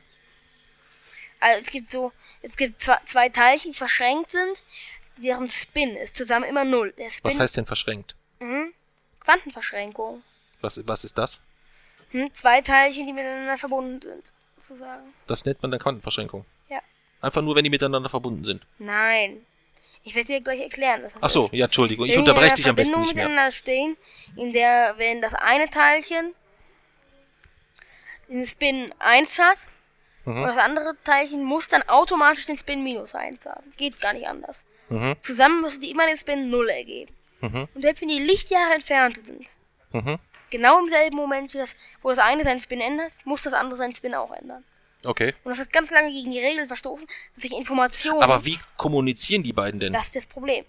Also es gibt so, es gibt zwei, zwei Teilchen, die verschränkt sind, deren Spin ist zusammen immer null. Der Spin, Was heißt denn verschränkt? Mhm. Quantenverschränkung. Was, was ist das? Hm? Zwei Teilchen, die miteinander verbunden sind, sozusagen. Das nennt man dann Quantenverschränkung. Ja. Einfach nur, wenn die miteinander verbunden sind. Nein. Ich werde dir gleich erklären, was das Ach so, ist. ja, Entschuldigung, ich unterbreche dich am besten nicht mehr. miteinander stehen, in der, wenn das eine Teilchen den Spin 1 hat Und das andere Teilchen muss dann automatisch den Spin minus 1 haben. Geht gar nicht anders. Mhm. Zusammen müssen die immer den Spin 0 ergeben. Mhm. Und selbst wenn die Lichtjahre entfernt sind, Mhm. genau im selben Moment, wo das eine seinen Spin ändert, muss das andere seinen Spin auch ändern. Okay. Und das hat ganz lange gegen die Regeln verstoßen, dass sich Informationen. Aber wie kommunizieren die beiden denn? Das ist das Problem.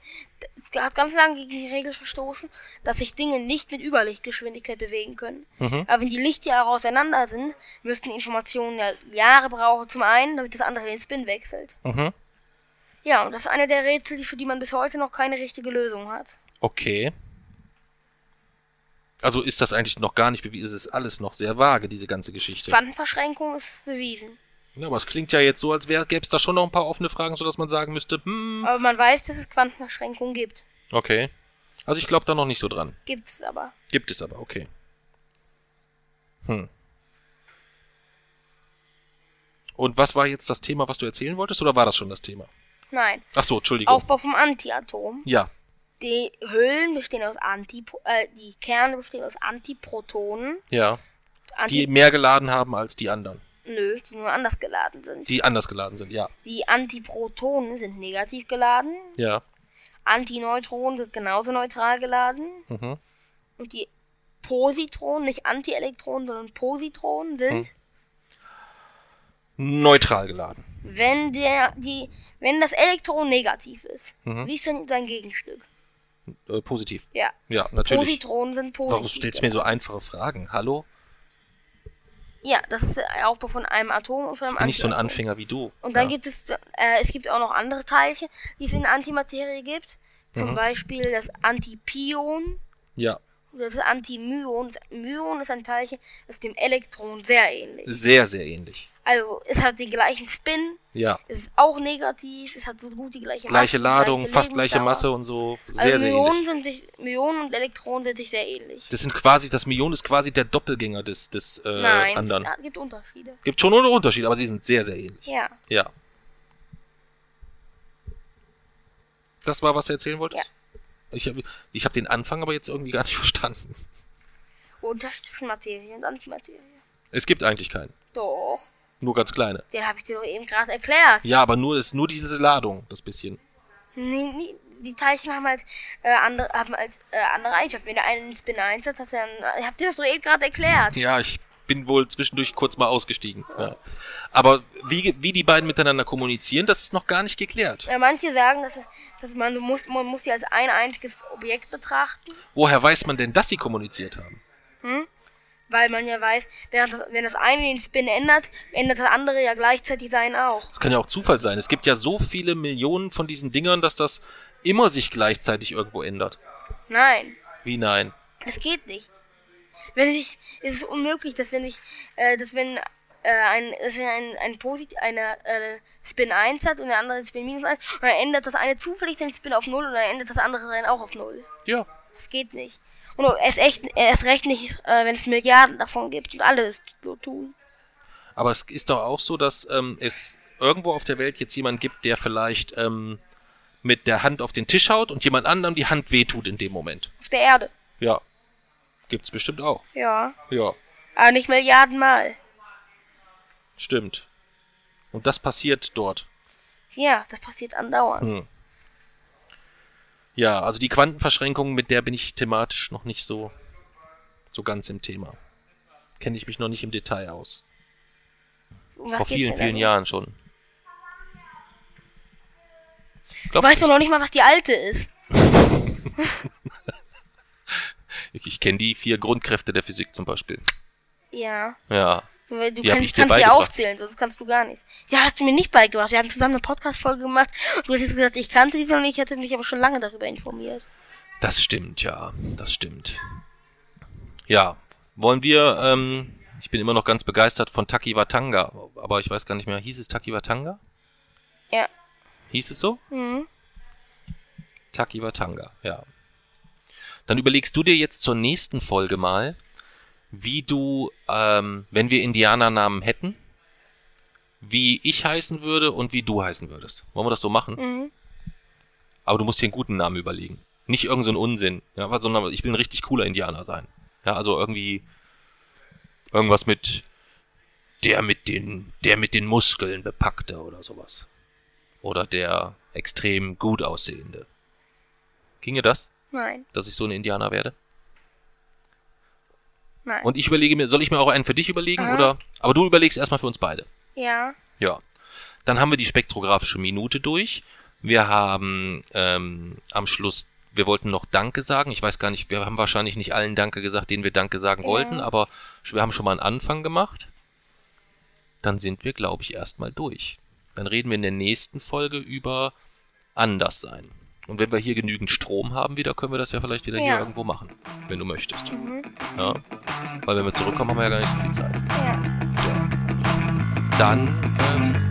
Es hat ganz lange gegen die Regel verstoßen, dass sich Dinge nicht mit Überlichtgeschwindigkeit bewegen können. Mhm. Aber wenn die Lichtjahre auseinander sind, müssten die Informationen ja Jahre brauchen zum einen, damit das andere den Spin wechselt. Mhm. Ja, und das ist eine der Rätsel, die- für die man bis heute noch keine richtige Lösung hat. Okay. Also ist das eigentlich noch gar nicht bewiesen. Es ist alles noch sehr vage, diese ganze Geschichte. Quantenverschränkung ist bewiesen. Ja, aber es klingt ja jetzt so, als gäbe es da schon noch ein paar offene Fragen, sodass man sagen müsste, hm, Aber man weiß, dass es Quantenverschränkung gibt. okay. Also ich glaube da noch nicht so dran. Gibt es aber. Gibt es aber, okay. Hm. Und was war jetzt das Thema, was du erzählen wolltest, oder war das schon das Thema? Nein. Ach so, Entschuldigung. Aufbau vom Antiatom. Ja. Die Hüllen bestehen aus Anti, äh, die Kerne bestehen aus Antiprotonen. Ja. Anti Die mehr geladen haben als die anderen. Nö, die nur anders geladen sind. Die anders geladen sind, ja. Die Antiprotonen sind negativ geladen. Ja. Antineutronen sind genauso neutral geladen. Mhm. Und die Positronen, nicht Antielektronen, sondern Positronen sind, Hm. Neutral geladen. wenn der, die, wenn das Elektron negativ ist. Mhm. Wie ist denn sein Gegenstück? Äh, positiv. Ja. Ja, natürlich. Positronen sind positiv. Warum stellst du mir so einfache Fragen? Hallo? Ja, das ist der Aufbau von einem Atom und von einem Bin ich so ein. Anfänger wie du? Und dann ja. gibt es, äh, es gibt auch noch andere Teilchen, die es in Antimaterie gibt. Zum Mhm. Beispiel das Antipion Ja, oder das Antimyon. Das Myon ist ein Teilchen, das ist dem Elektron sehr ähnlich. sehr, sehr ähnlich. Also, es hat den gleichen Spin, Ja. es ist auch negativ, es hat so gut die gleiche Gleiche Masse, Ladung, gleiche fast gleiche. Masse und so. Sehr, also sehr Myonen ähnlich. sind sich, Myonen und Elektronen sind sich sehr ähnlich. Das sind quasi, das Myon ist quasi der Doppelgänger des, des äh, Nein, anderen. es gibt Unterschiede. Gibt schon einen Unterschied, aber sie sind sehr, sehr ähnlich. Ja. Ja. Das war, was du erzählen wolltest? Ja. Ich habe ich hab den Anfang aber jetzt irgendwie gar nicht verstanden. Unterschied zwischen Materie und Antimaterie. Es gibt eigentlich keinen. Doch, Nur ganz kleine. den habe ich dir doch eben gerade erklärt. Ja, aber nur ist nur diese Ladung, das bisschen. Nee, nee, die Teilchen haben halt äh, andere, haben halt, äh, andere Eigenschaften. Wenn der eine einen Spin 1 hat, hat er einen, ich hab dir das doch eben gerade erklärt. Ja, ich bin wohl zwischendurch kurz mal ausgestiegen. Ja. Aber wie, wie die beiden miteinander kommunizieren, das ist noch gar nicht geklärt. Ja, manche sagen, dass, es, dass man, du musst, man muss sie als ein einziges Objekt betrachten, Woher weiß man denn, dass sie kommuniziert haben? Weil man ja weiß, während das, wenn das eine den Spin ändert, ändert das andere ja gleichzeitig seinen auch. Das kann ja auch Zufall sein. Es gibt ja so viele Millionen von diesen Dingern, dass das immer sich gleichzeitig irgendwo ändert. Nein, Wie nein? das geht nicht. Wenn ich, es ist unmöglich, dass wenn ich, äh, dass wenn äh, ein, dass wenn ein, ein Posit, eine äh, Spin 1 hat und der andere Spin minus 1, und dann ändert das eine zufällig seinen Spin auf 0 und dann ändert das andere seinen auch auf 0. Ja. Das geht nicht. Und erst, echt, erst recht nicht, äh, wenn es Milliarden davon gibt und alle es so tun. Aber es ist doch auch so, dass ähm, es irgendwo auf der Welt jetzt jemand gibt, der vielleicht ähm, mit der Hand auf den Tisch haut und jemand anderem die Hand wehtut in dem Moment. Auf der Erde. Ja. Gibt's bestimmt auch. Ja. Ja. Aber nicht Milliarden Mal. Stimmt. Und das passiert dort. Ja, das passiert andauernd. Hm. Ja, also die Quantenverschränkung, mit der bin ich thematisch noch nicht so, so ganz im Thema. Kenne ich mich noch nicht im Detail aus. Was Vor vielen, vielen also? Jahren schon. Du Glaubst weißt doch noch nicht mal, was die alte ist. Ich, ich kenne die vier Grundkräfte der Physik zum Beispiel. Ja. Ja. Du, du kannst, kannst sie beigebracht. aufzählen, sonst kannst du gar nicht. Ja, hast du mir nicht beigebracht. Wir haben zusammen eine Podcast-Folge gemacht und du hast jetzt gesagt, ich kannte die noch nicht, ich hätte mich aber schon lange darüber informiert. Das stimmt, ja. Das stimmt. Ja. Wollen wir, ähm, ich bin immer noch ganz begeistert von Takiwatanga, aber ich weiß gar nicht mehr, hieß es Takiwatanga? Ja. Hieß es so? Mhm. Takiwatanga, ja. Dann überlegst du dir jetzt zur nächsten Folge mal, wie du, ähm, wenn wir Indianernamen hätten, wie ich heißen würde und wie du heißen würdest. Wollen wir das so machen? Mhm. Aber du musst dir einen guten Namen überlegen. Nicht irgendeinen so Unsinn, ja, sondern ich will ein richtig cooler Indianer sein. Ja, also irgendwie irgendwas mit der mit den, der mit den Muskeln bepackte oder sowas. Oder der extrem gut aussehende. Ginge das, Nein. dass ich so ein Indianer werde? Nein. Und ich überlege mir, soll ich mir auch einen für dich überlegen Aha. oder? Aber du überlegst erstmal für uns beide. ja. Ja. Dann haben wir die spektrographische Minute durch. Wir haben ähm, am Schluss, wir wollten noch Danke sagen. Ich weiß gar nicht, wir haben wahrscheinlich nicht allen Danke gesagt, denen wir Danke sagen Ja. wollten, aber wir haben schon mal einen Anfang gemacht. Dann sind wir, glaube ich, erstmal durch. Dann reden wir in der nächsten Folge über Anderssein. Und wenn wir hier genügend Strom haben wieder, können wir das ja vielleicht wieder hier Ja. irgendwo machen, wenn du möchtest. Mhm. Ja? Weil wenn wir zurückkommen, haben wir ja gar nicht so viel Zeit. Ja. Dann ähm,